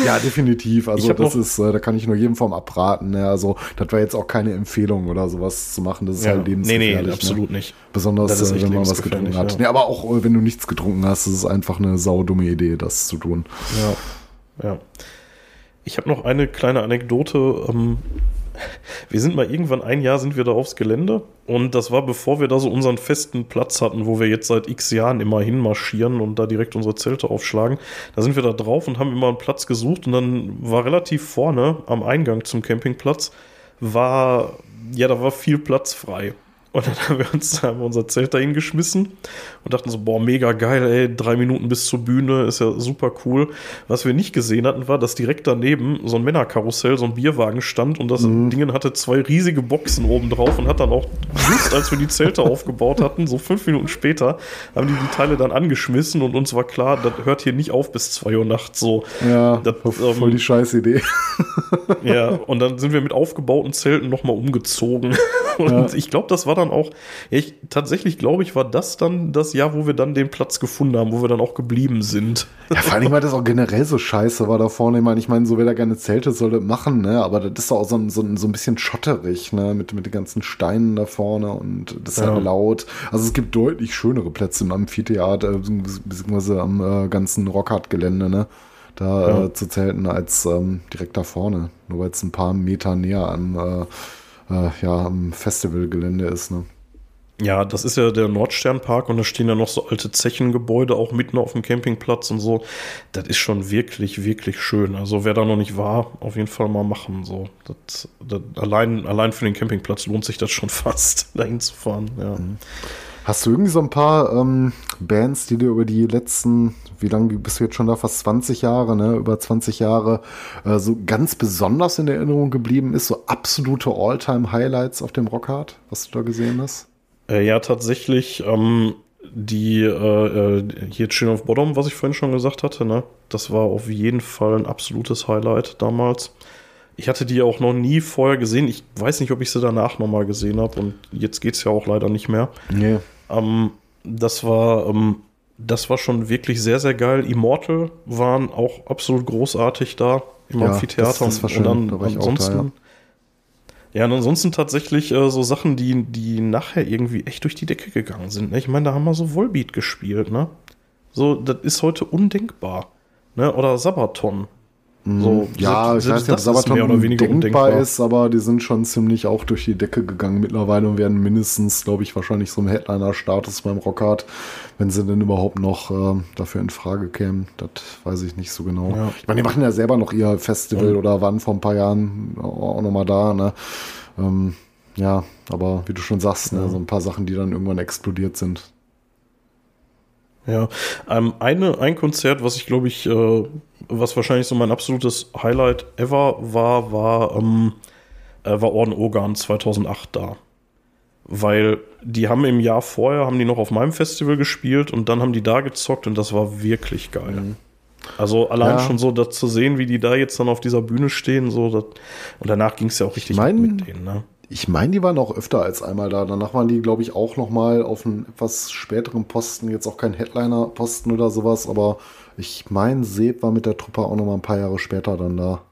ja, definitiv. Also das ist, äh, da kann ich nur jedem vom abraten. Ne? Also das war jetzt auch keine Empfehlung oder sowas zu machen. Das ist halt nee, lebensgefährlich. nee, absolut Ne? nicht. Besonders äh, wenn man was getrunken hat. ja. Nee, aber auch äh, wenn du nichts getrunken hast, ist es einfach eine saudumme Idee, das zu tun. Ja, ja. Ich habe noch eine kleine Anekdote. Ähm, wir sind mal irgendwann ein Jahr sind wir da aufs Gelände und das war bevor wir da so unseren festen Platz hatten, wo wir jetzt seit x Jahren immer hinmarschieren und da direkt unsere Zelte aufschlagen. Da sind wir da drauf und haben immer einen Platz gesucht und dann war relativ vorne am Eingang zum Campingplatz war ja da war viel Platz frei. Und dann haben wir uns da haben wir unser Zelt dahin geschmissen und dachten so, boah, mega geil, ey, drei Minuten bis zur Bühne, ist ja super cool. Was wir nicht gesehen hatten, war, dass direkt daneben so ein Männerkarussell, so ein Bierwagen stand und das Ding hatte zwei riesige Boxen oben drauf und hat dann auch, just als wir die Zelte aufgebaut hatten, so fünf Minuten später, haben die die Teile dann angeschmissen und uns war klar, das hört hier nicht auf bis zwei Uhr nachts so. Ja, Das, voll ähm, die scheiß Idee. ja, und dann sind wir mit aufgebauten Zelten nochmal umgezogen. Und Ja. ich glaube, das war dann auch, ja, ich, tatsächlich glaube ich, war das dann das Jahr, wo wir dann den Platz gefunden haben, wo wir dann auch geblieben sind. Ja, vor allem, weil das auch generell so scheiße war da vorne. Ich meine, ich meine, so wer da gerne Zelte soll das machen, ne? Aber das ist auch so ein, so ein, so ein bisschen schotterig, ne? Mit, mit den ganzen Steinen da vorne und das ist Ja. halt laut. Also es gibt deutlich schönere Plätze im Amphitheater, äh, beziehungsweise am äh, ganzen Rockhard-Gelände, ne? Da Ja. äh, zu zelten als ähm, direkt da vorne. Nur weil es ein paar Meter näher am, äh, äh, ja, am Festivalgelände ist, ne? Ja, das ist ja der Nordsternpark und da stehen ja noch so alte Zechengebäude auch mitten auf dem Campingplatz und so. Das ist schon wirklich, wirklich schön. Also wer da noch nicht war, auf jeden Fall mal machen. So, das, das, allein, allein für den Campingplatz lohnt sich das schon fast, dahin zu fahren. Ja. Hast du irgendwie so ein paar ähm, Bands, die dir über die letzten, wie lange bist du jetzt schon da? Fast 20 Jahre, ne? Über 20 Jahre, äh, so ganz besonders in Erinnerung geblieben ist? So absolute All-Time-Highlights auf dem Rockhard, was du da gesehen hast? Äh, ja, tatsächlich, ähm, die äh, äh, hier Chin of Bottom, was ich vorhin schon gesagt hatte, ne? Das war auf jeden Fall ein absolutes Highlight damals. Ich hatte die auch noch nie vorher gesehen. Ich weiß nicht, ob ich sie danach nochmal gesehen habe und jetzt geht's ja auch leider nicht mehr. Nee. Ähm, das war, ähm, das war schon wirklich sehr, sehr geil. Immortal waren auch absolut großartig da im Ja, Amphitheater. das- das war schön. Und dann ansonsten, da, ja. ja, und ansonsten tatsächlich äh, so Sachen, die, die nachher irgendwie echt durch die Decke gegangen sind. Ne? Ich meine, da haben wir so Volbeat gespielt, ne? So, das ist heute undenkbar. Ne? Oder Sabaton. So, Ja, ich weiß nicht, ob Sabaton weniger denkbar undenkbar. ist, aber die sind schon ziemlich auch durch die Decke gegangen mittlerweile und werden mindestens, glaube ich, wahrscheinlich so ein Headliner-Status beim Rockhard, wenn sie denn überhaupt noch äh, dafür in Frage kämen. Das weiß ich nicht so genau. Ja. Ich meine, die machen ja selber noch ihr Festival oder waren vor ein paar Jahren auch noch mal da, ne? Ähm, ja, aber wie du schon sagst, ne, so ein paar Sachen, die dann irgendwann explodiert sind. Ja, ähm, eine, ein Konzert, was ich glaube ich, äh, was wahrscheinlich so mein absolutes Highlight ever war, war, ähm, äh, war Orden Organ 2008 da. Weil die haben im Jahr vorher, haben die noch auf meinem Festival gespielt und dann haben die da gezockt und das war wirklich geil. Also allein Ja. schon so das zu sehen, wie die da jetzt dann auf dieser Bühne stehen, so das, und danach ging es ja auch richtig mein- mit denen, ne? Ich meine, die waren auch öfter als einmal da. Danach waren die, glaube ich, auch noch mal auf einem etwas späteren Posten. Jetzt auch kein Headliner-Posten oder sowas, aber ich meine, Seb war mit der Truppe auch noch mal ein paar Jahre später dann da.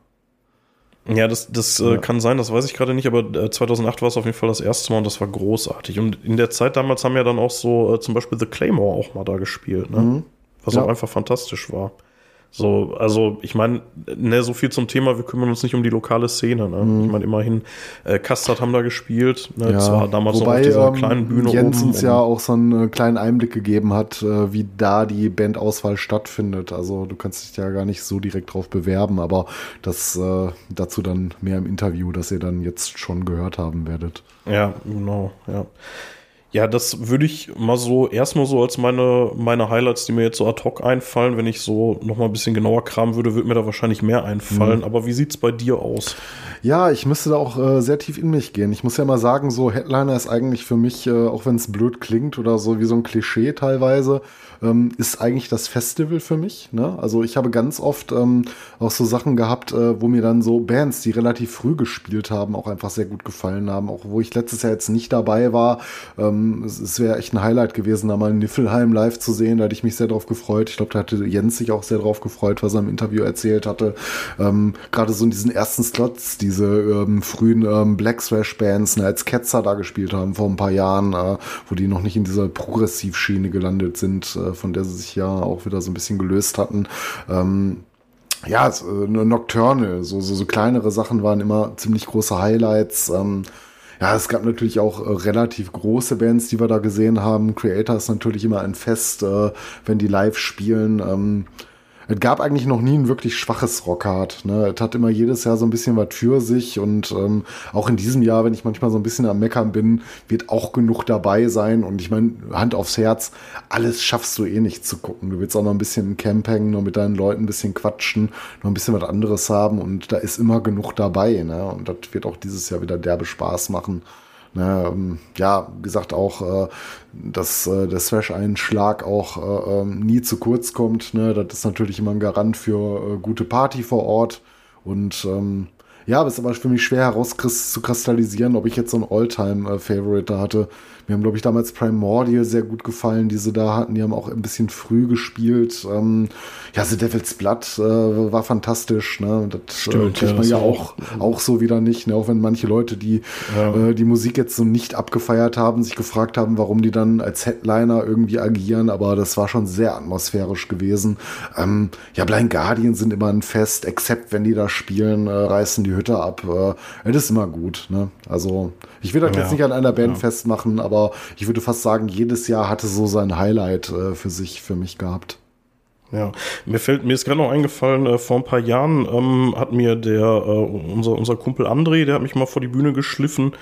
Ja, das, das äh, kann sein, das weiß ich gerade nicht, aber äh, 2008 war es auf jeden Fall das erste Mal und das war großartig. Und in der Zeit damals haben ja dann auch so äh, zum Beispiel The Claymore auch mal da gespielt, ne? was Ja. auch einfach fantastisch war. So, also ich meine, ne, so viel zum Thema, wir kümmern uns nicht um die lokale Szene. Ne? Ich meine, immerhin, äh, Kastard haben da gespielt, ne? das war damals Wobei, noch auf dieser ähm, kleinen Bühne Jens oben. uns ja auch so einen äh, kleinen Einblick gegeben hat, äh, wie da die Bandauswahl stattfindet. Also du kannst dich ja gar nicht so direkt drauf bewerben, aber das äh, dazu dann mehr im Interview, das ihr dann jetzt schon gehört haben werdet. Ja, genau, ja. Ja, das würde ich mal so erstmal so als meine, meine Highlights, die mir jetzt so ad hoc einfallen, wenn ich so noch mal ein bisschen genauer kramen würde, würde mir da wahrscheinlich mehr einfallen. Aber wie sieht's bei dir aus? Ja, ich müsste da auch äh, sehr tief in mich gehen. Ich muss ja mal sagen, so Headliner ist eigentlich für mich, äh, auch wenn es blöd klingt oder so wie so ein Klischee teilweise, ähm, ist eigentlich das Festival für mich. Ne? Also ich habe ganz oft ähm, auch so Sachen gehabt, äh, wo mir dann so Bands, die relativ früh gespielt haben, auch einfach sehr gut gefallen haben. Auch wo ich letztes Jahr jetzt nicht dabei war. Ähm, es, es wäre echt ein Highlight gewesen, da mal Niffelheim live zu sehen. Da hätte ich mich sehr drauf gefreut. Ich glaube, da hatte Jens sich auch sehr drauf gefreut, was er im Interview erzählt hatte. Ähm, Gerade so in diesen ersten Slots, diese ähm, frühen ähm, Black Thrash Bands, ne, als Ketzer da gespielt haben vor ein paar Jahren, äh, wo die noch nicht in dieser Progressivschiene gelandet sind, äh, von der sie sich ja auch wieder so ein bisschen gelöst hatten. Ähm, ja, so, äh, Nocturnal, so, so, so kleinere Sachen waren immer ziemlich große Highlights. Ähm, ja, es gab natürlich auch äh, relativ große Bands, die wir da gesehen haben. Creator ist natürlich immer ein Fest, äh, wenn die live spielen. Ähm, es gab eigentlich noch nie ein wirklich schwaches Rockhard. Ne? Es hat immer jedes Jahr so ein bisschen was für sich und ähm, auch in diesem Jahr, wenn ich manchmal so ein bisschen am Meckern bin, wird auch genug dabei sein. Und ich meine, Hand aufs Herz, alles schaffst du eh nicht zu gucken. Du willst auch noch ein bisschen im Camp hängen, noch mit deinen Leuten ein bisschen quatschen, noch ein bisschen was anderes haben und da ist immer genug dabei. Ne? Und das wird auch dieses Jahr wieder derbe Spaß machen. Ne, ähm, ja, gesagt auch, äh, dass äh, der Thrash-Einschlag auch äh, ähm, nie zu kurz kommt. Ne? Das ist natürlich immer ein Garant für gute Party vor Ort. Und ähm, ja, aber ist aber für mich schwer herauszukristallisieren, ob ich jetzt so ein All-Time-Favorite hatte. Mir haben, glaube ich, damals Primordial sehr gut gefallen, die sie da hatten. Die haben auch ein bisschen früh gespielt. Ähm, ja, The Devil's Blood äh, war fantastisch. Ne? Das äh, Stimmt, kriegt ja, man ja auch, auch so wieder nicht. Ne? Auch wenn manche Leute, die ja. äh, die Musik jetzt so nicht abgefeiert haben, sich gefragt haben, warum die dann als Headliner irgendwie agieren. Aber das war schon sehr atmosphärisch gewesen. Ähm, ja, Blind Guardian sind immer ein Fest, except wenn die da spielen, äh, reißen die Hütte ab. Äh, das ist immer gut. Ne? Also ich will das ja. jetzt nicht an einer Band festmachen, aber aber ich würde fast sagen, jedes Jahr hatte so sein Highlight äh, für sich, für mich gehabt. Ja, mir fällt, mir ist gerade noch eingefallen, äh, vor ein paar Jahren ähm, hat mir der, äh, unser, unser Kumpel André, der hat mich mal vor die Bühne geschliffen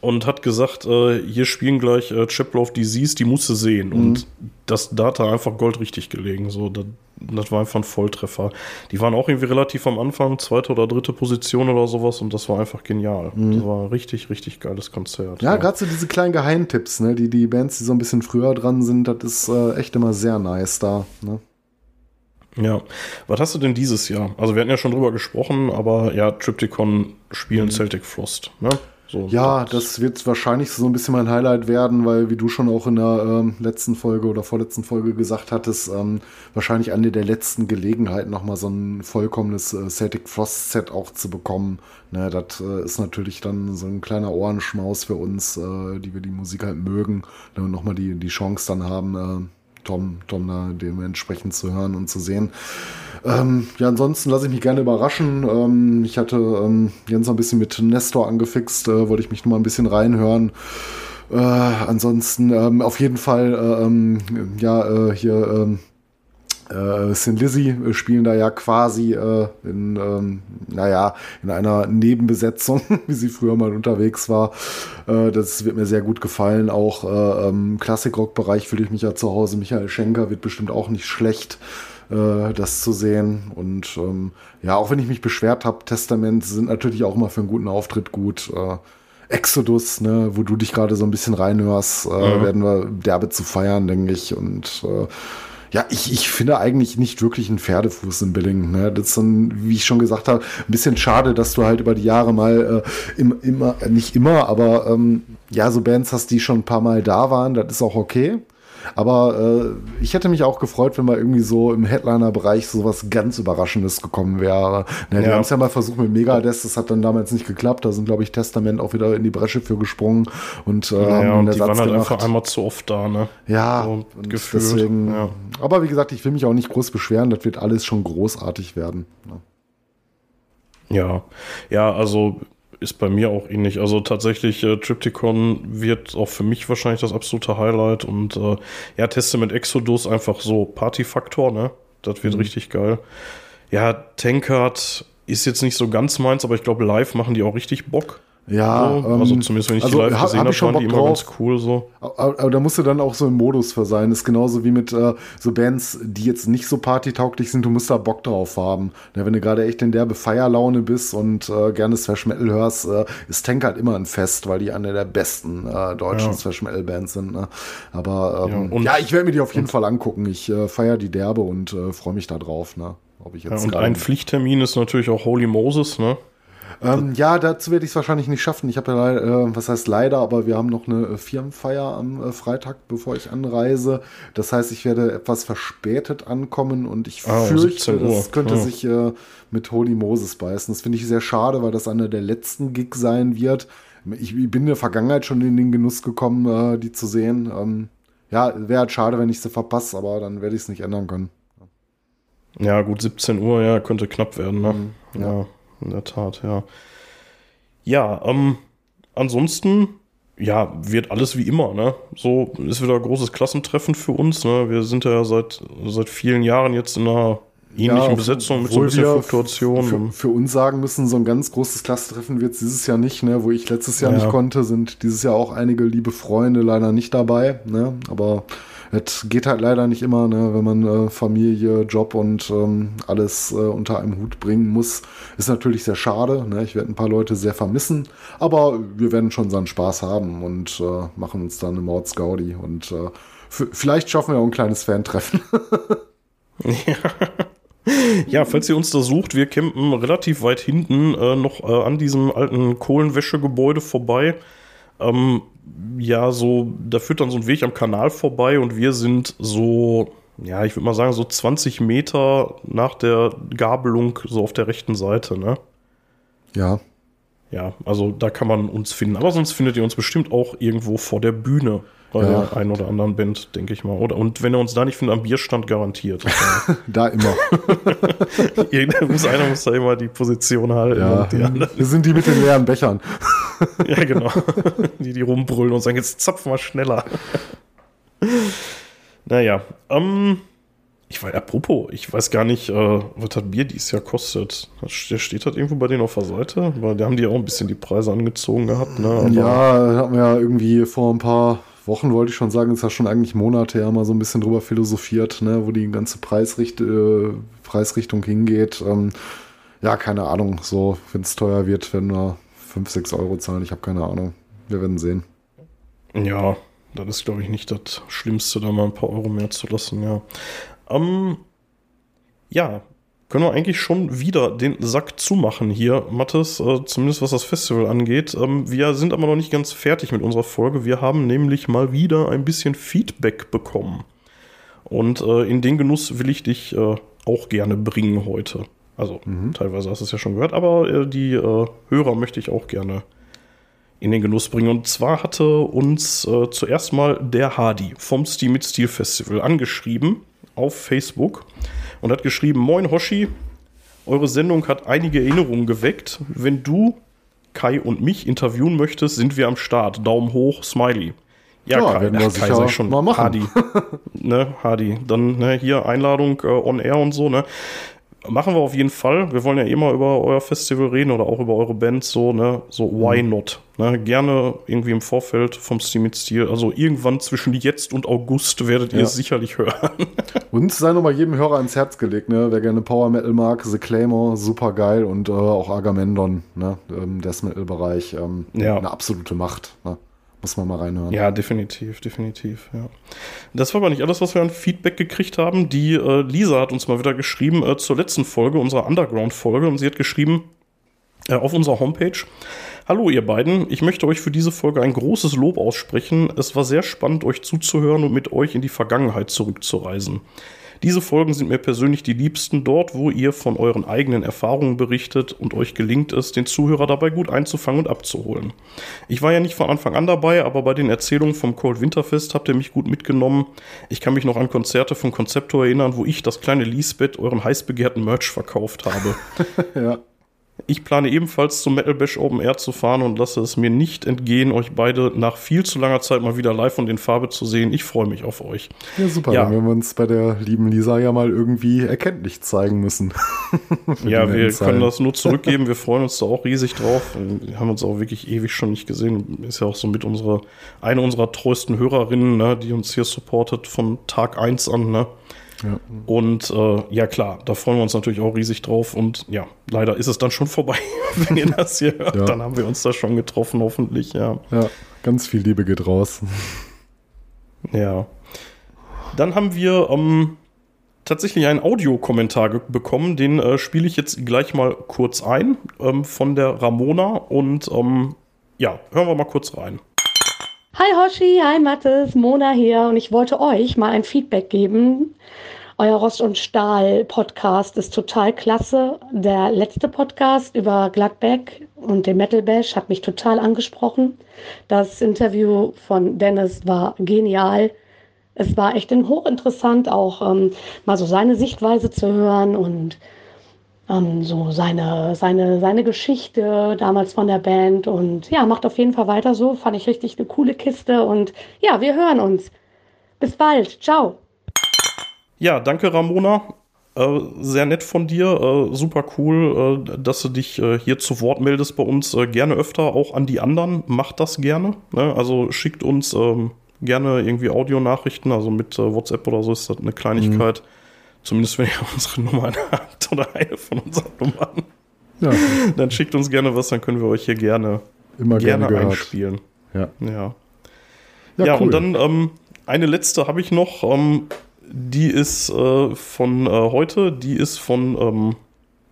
und hat gesagt, äh, hier spielen gleich äh, Chapel of Disease, die musst du sehen. Mhm. Und das Data einfach goldrichtig gelegen. So, das, das war einfach ein Volltreffer. Die waren auch irgendwie relativ am Anfang, zweite oder dritte Position oder sowas und das war einfach genial. Mhm. Das war ein richtig, richtig geiles Konzert. Ja, ja. gerade so diese kleinen Geheimtipps, ne? Die, die Bands, die so ein bisschen früher dran sind, das ist äh, echt immer sehr nice da. Ne? Ja, was hast du denn dieses Jahr? Also wir hatten ja schon drüber gesprochen, aber ja, Triptychon spielen mhm. Celtic Frost, ne? So ja, das wird wahrscheinlich so ein bisschen mein Highlight werden, weil wie du schon auch in der ähm, letzten Folge oder vorletzten Folge gesagt hattest, ähm, wahrscheinlich eine der letzten Gelegenheiten, nochmal so ein vollkommenes äh, Celtic Frost Set auch zu bekommen. Ne, das äh, ist natürlich dann so ein kleiner Ohrenschmaus für uns, äh, die wir die Musik halt mögen, ne, und nochmal die, die Chance dann haben, äh, Tom, Tom da dementsprechend zu hören und zu sehen. Ähm, ja, ansonsten lasse ich mich gerne überraschen. Ähm, ich hatte ähm, Jens ein bisschen mit Nestor angefixt, äh, wollte ich mich nur mal ein bisschen reinhören. Äh, ansonsten ähm, auf jeden Fall, äh, ähm, ja, äh, hier ähm, äh, Sin Lizzy spielen da ja quasi äh, in, ähm, naja, in einer Nebenbesetzung, wie sie früher mal unterwegs war. Äh, das wird mir sehr gut gefallen. Auch äh, ähm, Klassikrock-Bereich fühle ich mich ja zu Hause. Michael Schenker wird bestimmt auch nicht schlecht äh, das zu sehen. Und ähm, ja, auch wenn ich mich beschwert habe, Testament sind natürlich auch immer für einen guten Auftritt gut. Äh, Exodus, ne, wo du dich gerade so ein bisschen reinhörst, äh, mhm. werden wir derbe zu feiern, denke ich. Und äh, ja, ich, ich finde eigentlich nicht wirklich einen Pferdefuß in Billing. Ne? Das ist dann, wie ich schon gesagt habe, ein bisschen schade, dass du halt über die Jahre mal äh, im, immer, nicht immer, aber ähm, ja, so Bands hast, die schon ein paar Mal da waren, das ist auch okay. Aber äh, ich hätte mich auch gefreut, wenn mal irgendwie so im Headliner-Bereich so was ganz Überraschendes gekommen wäre. Ne, ja. Wir haben es ja mal versucht mit Megadeth, das hat dann damals nicht geklappt. Da sind, glaube ich, Testament auch wieder in die Bresche für gesprungen und, äh, naja, und die Satz waren halt gemacht. einfach einmal zu oft da, ne? Ja, so, gefühlt. deswegen. Ja. Aber wie gesagt, ich will mich auch nicht groß beschweren. Das wird alles schon großartig werden. Ne? Ja, ja, also ist bei mir auch ähnlich. Also tatsächlich, äh, Triptychon wird auch für mich wahrscheinlich das absolute Highlight und äh, ja, Testament Exodus einfach so Partyfaktor, ne? Das wird mhm. richtig geil. Ja, Tankard ist jetzt nicht so ganz meins, aber ich glaube, live machen die auch richtig Bock. Ja, so. also ähm, zumindest wenn ich also die live hab- gesehen hab habe, waren die Bock immer drauf. ganz cool so. Aber, aber da musst du dann auch so im Modus für sein. Ist genauso wie mit äh, so Bands, die jetzt nicht so partytauglich sind. Du musst da Bock drauf haben. Ja, wenn du gerade echt in derbe Feierlaune bist und äh, gerne Thrash Metal hörst, äh, ist Tank halt immer ein Fest, weil die eine der besten äh, deutschen Ja. Thrash Metal Bands sind. Ne? Aber Ja, ähm, und- ja, ich werde mir die auf jeden Fall angucken. Ich äh, feiere die derbe und äh, freue mich da drauf. Ne? Ob ich Ja, jetzt und gerade- ein Pflichttermin ist natürlich auch Holy Moses, ne? Ähm, ja, dazu werde ich es wahrscheinlich nicht schaffen. Ich habe ja, äh, was heißt leider, aber wir haben noch eine äh, Firmenfeier am äh, Freitag, bevor ich anreise. Das heißt, ich werde etwas verspätet ankommen und ich Ah, fürchte, 17 Uhr. das könnte Ja. sich äh, mit Holy Moses beißen. Das finde ich sehr schade, weil das einer der letzten Gigs sein wird. Ich, ich bin in der Vergangenheit schon in den Genuss gekommen, äh, die zu sehen. Ähm, ja, wäre halt schade, wenn ich sie verpasse, aber dann werde ich es nicht ändern können. Ja, gut, 17 Uhr, ja, könnte knapp werden, ne? Mhm, ja. In der Tat, ja. Ja, ähm, ansonsten, ja, wird alles wie immer, ne? So ist wieder ein großes Klassentreffen für uns, ne? Wir sind ja seit, seit vielen Jahren jetzt in einer ähnlichen Ja, Besetzung mit so ein bisschen Fluktuation. Für, für uns sagen müssen, so ein ganz großes Klassentreffen wird es dieses Jahr nicht, ne? Wo ich letztes Jahr Ja. nicht konnte, sind dieses Jahr auch einige liebe Freunde leider nicht dabei, ne? Aber es geht halt leider nicht immer, ne? Wenn man äh, Familie, Job und ähm, alles äh, unter einem Hut bringen muss. Ist natürlich sehr schade, ne? Ich werde ein paar Leute sehr vermissen, aber wir werden schon seinen Spaß haben und äh, machen uns dann eine Mordsgaudi und äh, vielleicht schaffen wir auch ein kleines Fan-Treffen. Ja, falls ihr uns da sucht, wir campen relativ weit hinten äh, noch äh, an diesem alten Kohlenwäschegebäude vorbei. Ähm, ja, so, da führt dann so ein Weg am Kanal vorbei und wir sind so, ja, ich würde mal sagen, so 20 Meter nach der Gabelung so auf der rechten Seite, ne? ja. Ja, also da kann man uns finden. Aber sonst findet ihr uns bestimmt auch irgendwo vor der Bühne bei Ja. der einen oder anderen Band, denke ich mal. Oder, und wenn ihr uns da nicht findet, am Bierstand garantiert. Da immer. Muss, einer muss da immer die Position halten. Ja, die anderen, wir sind die mit den leeren Bechern. ja, genau. Die, die rumbrüllen und sagen, jetzt zapf mal schneller. Naja, ähm, ich weiß, apropos, ich weiß gar nicht, äh, was das Bier dieses Jahr kostet. Das steht, das irgendwo bei denen auf der Seite? Weil da haben die auch ein bisschen die Preise angezogen gehabt, ne? Aber- ja, hatten wir ja irgendwie vor ein paar Wochen, wollte ich schon sagen, ist ja schon eigentlich Monate her, mal so ein bisschen drüber philosophiert, ne, wo die ganze Preisricht äh, Preisrichtung hingeht. Ähm, ja, keine Ahnung, so, wenn es teuer wird, werden wir 5, 6 Euro zahlen, ich habe keine Ahnung. Wir werden sehen. Ja, das ist, glaube ich, nicht das Schlimmste, da mal ein paar Euro mehr zu lassen, ja. Ähm, ja, können wir eigentlich schon wieder den Sack zumachen hier, Mathis, äh, zumindest was das Festival angeht. Ähm, wir sind aber noch nicht ganz fertig mit unserer Folge. Wir haben nämlich mal wieder ein bisschen Feedback bekommen. Und äh, in den Genuss will ich dich äh, auch gerne bringen heute. Also, teilweise hast du es ja schon gehört, aber äh, die äh, Hörer möchte ich auch gerne in den Genuss bringen. Und zwar hatte uns äh, zuerst mal der Hardy vom Steam mit Steel Festival angeschrieben auf Facebook und hat geschrieben: Moin Hoshi, eure Sendung hat einige Erinnerungen geweckt. Wenn du Kai und mich interviewen möchtest, sind wir am Start. Daumen hoch, Smiley. Ja, Ja, Kai, werden wir ach, Kai sag ich schon. mal machen. Hardy. ne, Hardy. Dann ne, hier Einladung äh, on air und so, ne? Machen wir auf jeden Fall. Wir wollen ja immer über euer Festival reden oder auch über eure Bands so, ne? So, why not? Ne? Gerne irgendwie im Vorfeld vom Steam mit Stil. Also irgendwann zwischen jetzt und August werdet ihr Ja. es sicherlich hören. Uns sei nochmal jedem Hörer ans Herz gelegt, ne? Wer gerne Power Metal mag, The Claymore, super geil und äh, auch Agamemnon, ne? Im Death Metal-Bereich, ähm, Ja. eine absolute Macht. Ne? Muss man mal reinhören. Ja, definitiv, definitiv, ja. Das war aber nicht alles, was wir an Feedback gekriegt haben. Die äh, Lisa hat uns mal wieder geschrieben äh, zur letzten Folge, unserer Underground-Folge, und sie hat geschrieben äh, auf unserer Homepage. Hallo ihr beiden, ich möchte euch für diese Folge ein großes Lob aussprechen. Es war sehr spannend, euch zuzuhören und mit euch in die Vergangenheit zurückzureisen. Diese Folgen sind mir persönlich die liebsten dort, wo ihr von euren eigenen Erfahrungen berichtet und euch gelingt es, den Zuhörer dabei gut einzufangen und abzuholen. Ich war ja nicht von Anfang an dabei, aber bei den Erzählungen vom Cold Winterfest habt ihr mich gut mitgenommen. Ich kann mich noch an Konzerte von Concepto erinnern, wo ich das kleine Lisbeth euren heiß begehrten Merch verkauft habe. ja. Ich plane ebenfalls zum Metal Bash Open Air zu fahren und lasse es mir nicht entgehen, euch beide nach viel zu langer Zeit mal wieder live und in Farbe zu sehen. Ich freue mich auf euch. Ja, super. Ja. Dann werden wir uns bei der lieben Lisa ja mal irgendwie erkenntlich zeigen müssen. Ja, wir können das nur zurückgeben. Wir freuen uns da auch riesig drauf. Wir haben uns auch wirklich ewig schon nicht gesehen. Ist ja auch so mit unserer, eine unserer treuesten Hörerinnen, ne, die uns hier supportet von Tag 1 an. Ne? Ja. Und äh, ja, klar, da freuen wir uns natürlich auch riesig drauf. Und ja, leider ist es dann schon vorbei, wenn ihr das hier hört. Ja. Dann haben wir uns da schon getroffen, hoffentlich, ja. Ja, ganz viel Liebe geht raus. Ja. Dann haben wir ähm, tatsächlich einen Audiokommentar bekommen. Den äh, spiele ich jetzt gleich mal kurz ein ähm, von der Ramona. Und ähm, ja, hören wir mal kurz rein. Hi Hoshi, hi Mathis, Mona hier und ich wollte euch mal ein Feedback geben. Euer Rost und Stahl Podcast ist total klasse. Der letzte Podcast über Gladbeck und den Metal Bash hat mich total angesprochen. Das Interview von Dennis war genial. Es war echt hochinteressant, auch ähm, mal so seine Sichtweise zu hören und ähm, so seine, seine, seine Geschichte damals von der Band. Und ja, macht auf jeden Fall weiter so. Fand ich richtig eine coole Kiste. Und ja, wir hören uns. Bis bald. Ciao. Ja, danke Ramona. Äh, sehr nett von dir. Äh, super cool, äh, dass du dich hier zu Wort meldest bei uns. Gerne öfter auch an die anderen. Macht das gerne. Ne? Also schickt uns ähm, gerne irgendwie Audionachrichten. Also mit WhatsApp oder so ist das eine Kleinigkeit. Zumindest wenn ihr unsere Nummern habt oder eine von unseren Nummern. Ja, Dann schickt uns gerne was, dann können wir euch hier gerne, immer gerne, gerne einspielen. Ja, Ja. ja, Ja, cool. und dann ähm, eine letzte habe ich noch. Ähm, die ist äh, von äh, heute, die ist von, ähm,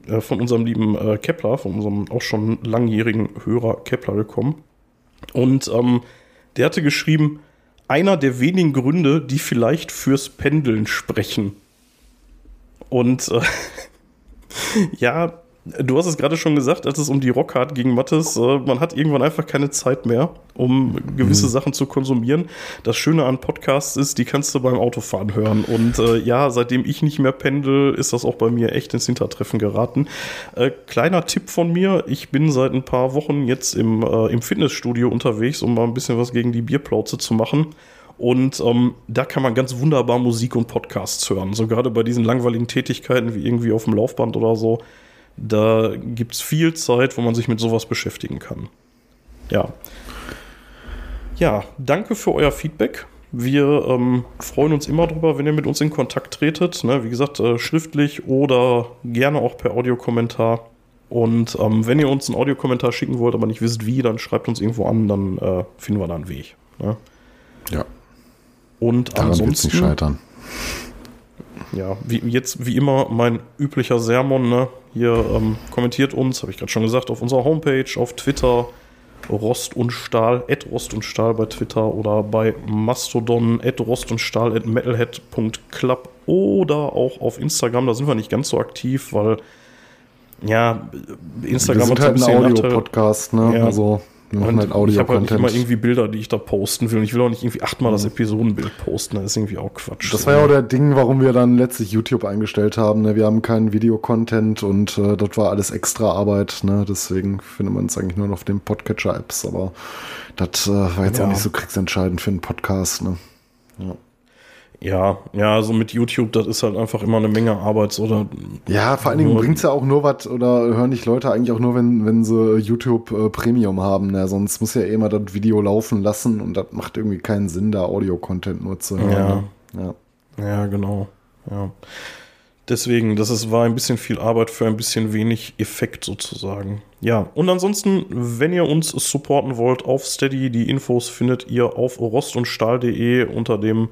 äh, von unserem lieben äh, Kepler, von unserem auch schon langjährigen Hörer Kepler gekommen. Und ähm, der hatte geschrieben, einer der wenigen Gründe, die vielleicht fürs Pendeln sprechen. Und äh, ja, du hast es gerade schon gesagt, als es um die Rockhard ging, Mattes, äh, man hat irgendwann einfach keine Zeit mehr, um gewisse Sachen zu konsumieren. Das Schöne an Podcasts ist, die kannst du beim Autofahren hören. Und äh, ja, seitdem ich nicht mehr pendel, ist das auch bei mir echt ins Hintertreffen geraten. Äh, kleiner Tipp von mir, ich bin seit ein paar Wochen jetzt im, äh, im Fitnessstudio unterwegs, um mal ein bisschen was gegen die Bierplauze zu machen. Und ähm, da kann man ganz wunderbar Musik und Podcasts hören. So gerade bei diesen langweiligen Tätigkeiten wie irgendwie auf dem Laufband oder so. Da gibt es viel Zeit, wo man sich mit sowas beschäftigen kann. Ja. Ja, danke für euer Feedback. Wir ähm, freuen uns immer drüber, wenn ihr mit uns in Kontakt tretet. Ne? Wie gesagt, äh, schriftlich oder gerne auch per Audiokommentar. Und ähm, wenn ihr uns einen Audiokommentar schicken wollt, aber nicht wisst wie, dann schreibt uns irgendwo an, dann äh, finden wir da einen Weg. Ne? ja, Und daran ansonsten, nicht scheitern. ja, wie, jetzt wie immer mein üblicher Sermon, ne? Hier ähm, kommentiert uns, habe ich gerade schon gesagt, auf unserer Homepage, auf Twitter, Rost und Stahl, at Rost und Stahl bei Twitter oder bei Mastodon, at Rost und Stahl, at metalhead.club oder auch auf Instagram, da sind wir nicht ganz so aktiv, weil ja, Wir Instagram sind hat halt ein Nachteil. Audio-Podcast, ne? Ja. Also, wir machen Und halt ich habe halt nicht immer irgendwie Bilder, die ich da posten will. Und ich will auch nicht irgendwie achtmal das Episodenbild posten. Das ist irgendwie auch Quatsch. Das war ja auch der Ding, warum wir dann letztlich YouTube eingestellt haben. Ne? Wir haben keinen Videocontent und äh, das war alles extra Arbeit. Ne? Deswegen findet man es eigentlich nur noch auf den Podcatcher-Apps. Aber das äh, war jetzt Ja. auch nicht so kriegsentscheidend für einen Podcast. Ne? Ja, ja, also mit YouTube, das ist halt einfach immer eine Menge Arbeit. Oder Ja, vor allen Dingen Nur- bringt's ja auch nur was oder hören dich Leute eigentlich auch nur, wenn, wenn sie YouTube äh, Premium haben. Ne? Sonst muss ja eh immer das Video laufen lassen und das macht irgendwie keinen Sinn, da Audio-Content nur zu hören. Ja. Ne? Ja. Ja, genau. Ja. Deswegen, das ist, war ein bisschen viel Arbeit für ein bisschen wenig Effekt sozusagen. Ja, und ansonsten, wenn ihr uns supporten wollt auf Steady, die Infos findet ihr auf rostundstahl.de unter dem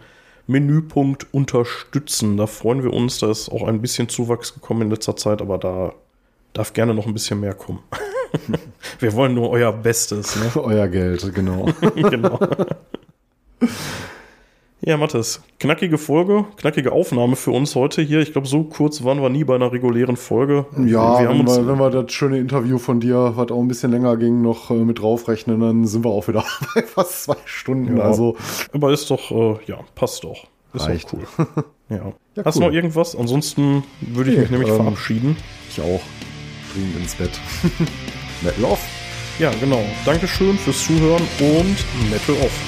Menüpunkt Unterstützen. Da freuen wir uns. Da ist auch ein bisschen Zuwachs gekommen in letzter Zeit, aber da darf gerne noch ein bisschen mehr kommen. wir wollen nur euer Bestes. Ne? Euer Geld, genau. genau. Ja, Mathis, knackige Folge, knackige Aufnahme für uns heute hier. Ich glaube, so kurz waren wir nie bei einer regulären Folge. Ja, wir wenn, wir, wenn wir das schöne Interview von dir, was auch ein bisschen länger ging, noch äh, mit draufrechnen, dann sind wir auch wieder bei fast zwei Stunden. Ja. Also aber ist doch, äh, ja, passt doch. Ist Reicht. cool. Ja. Ja, Hast du cool. noch irgendwas? Ansonsten würde ich Nee, mich nämlich ähm, verabschieden. ich auch. dringend ins Bett. Metal off. Ja, genau. Dankeschön fürs Zuhören und Metal off.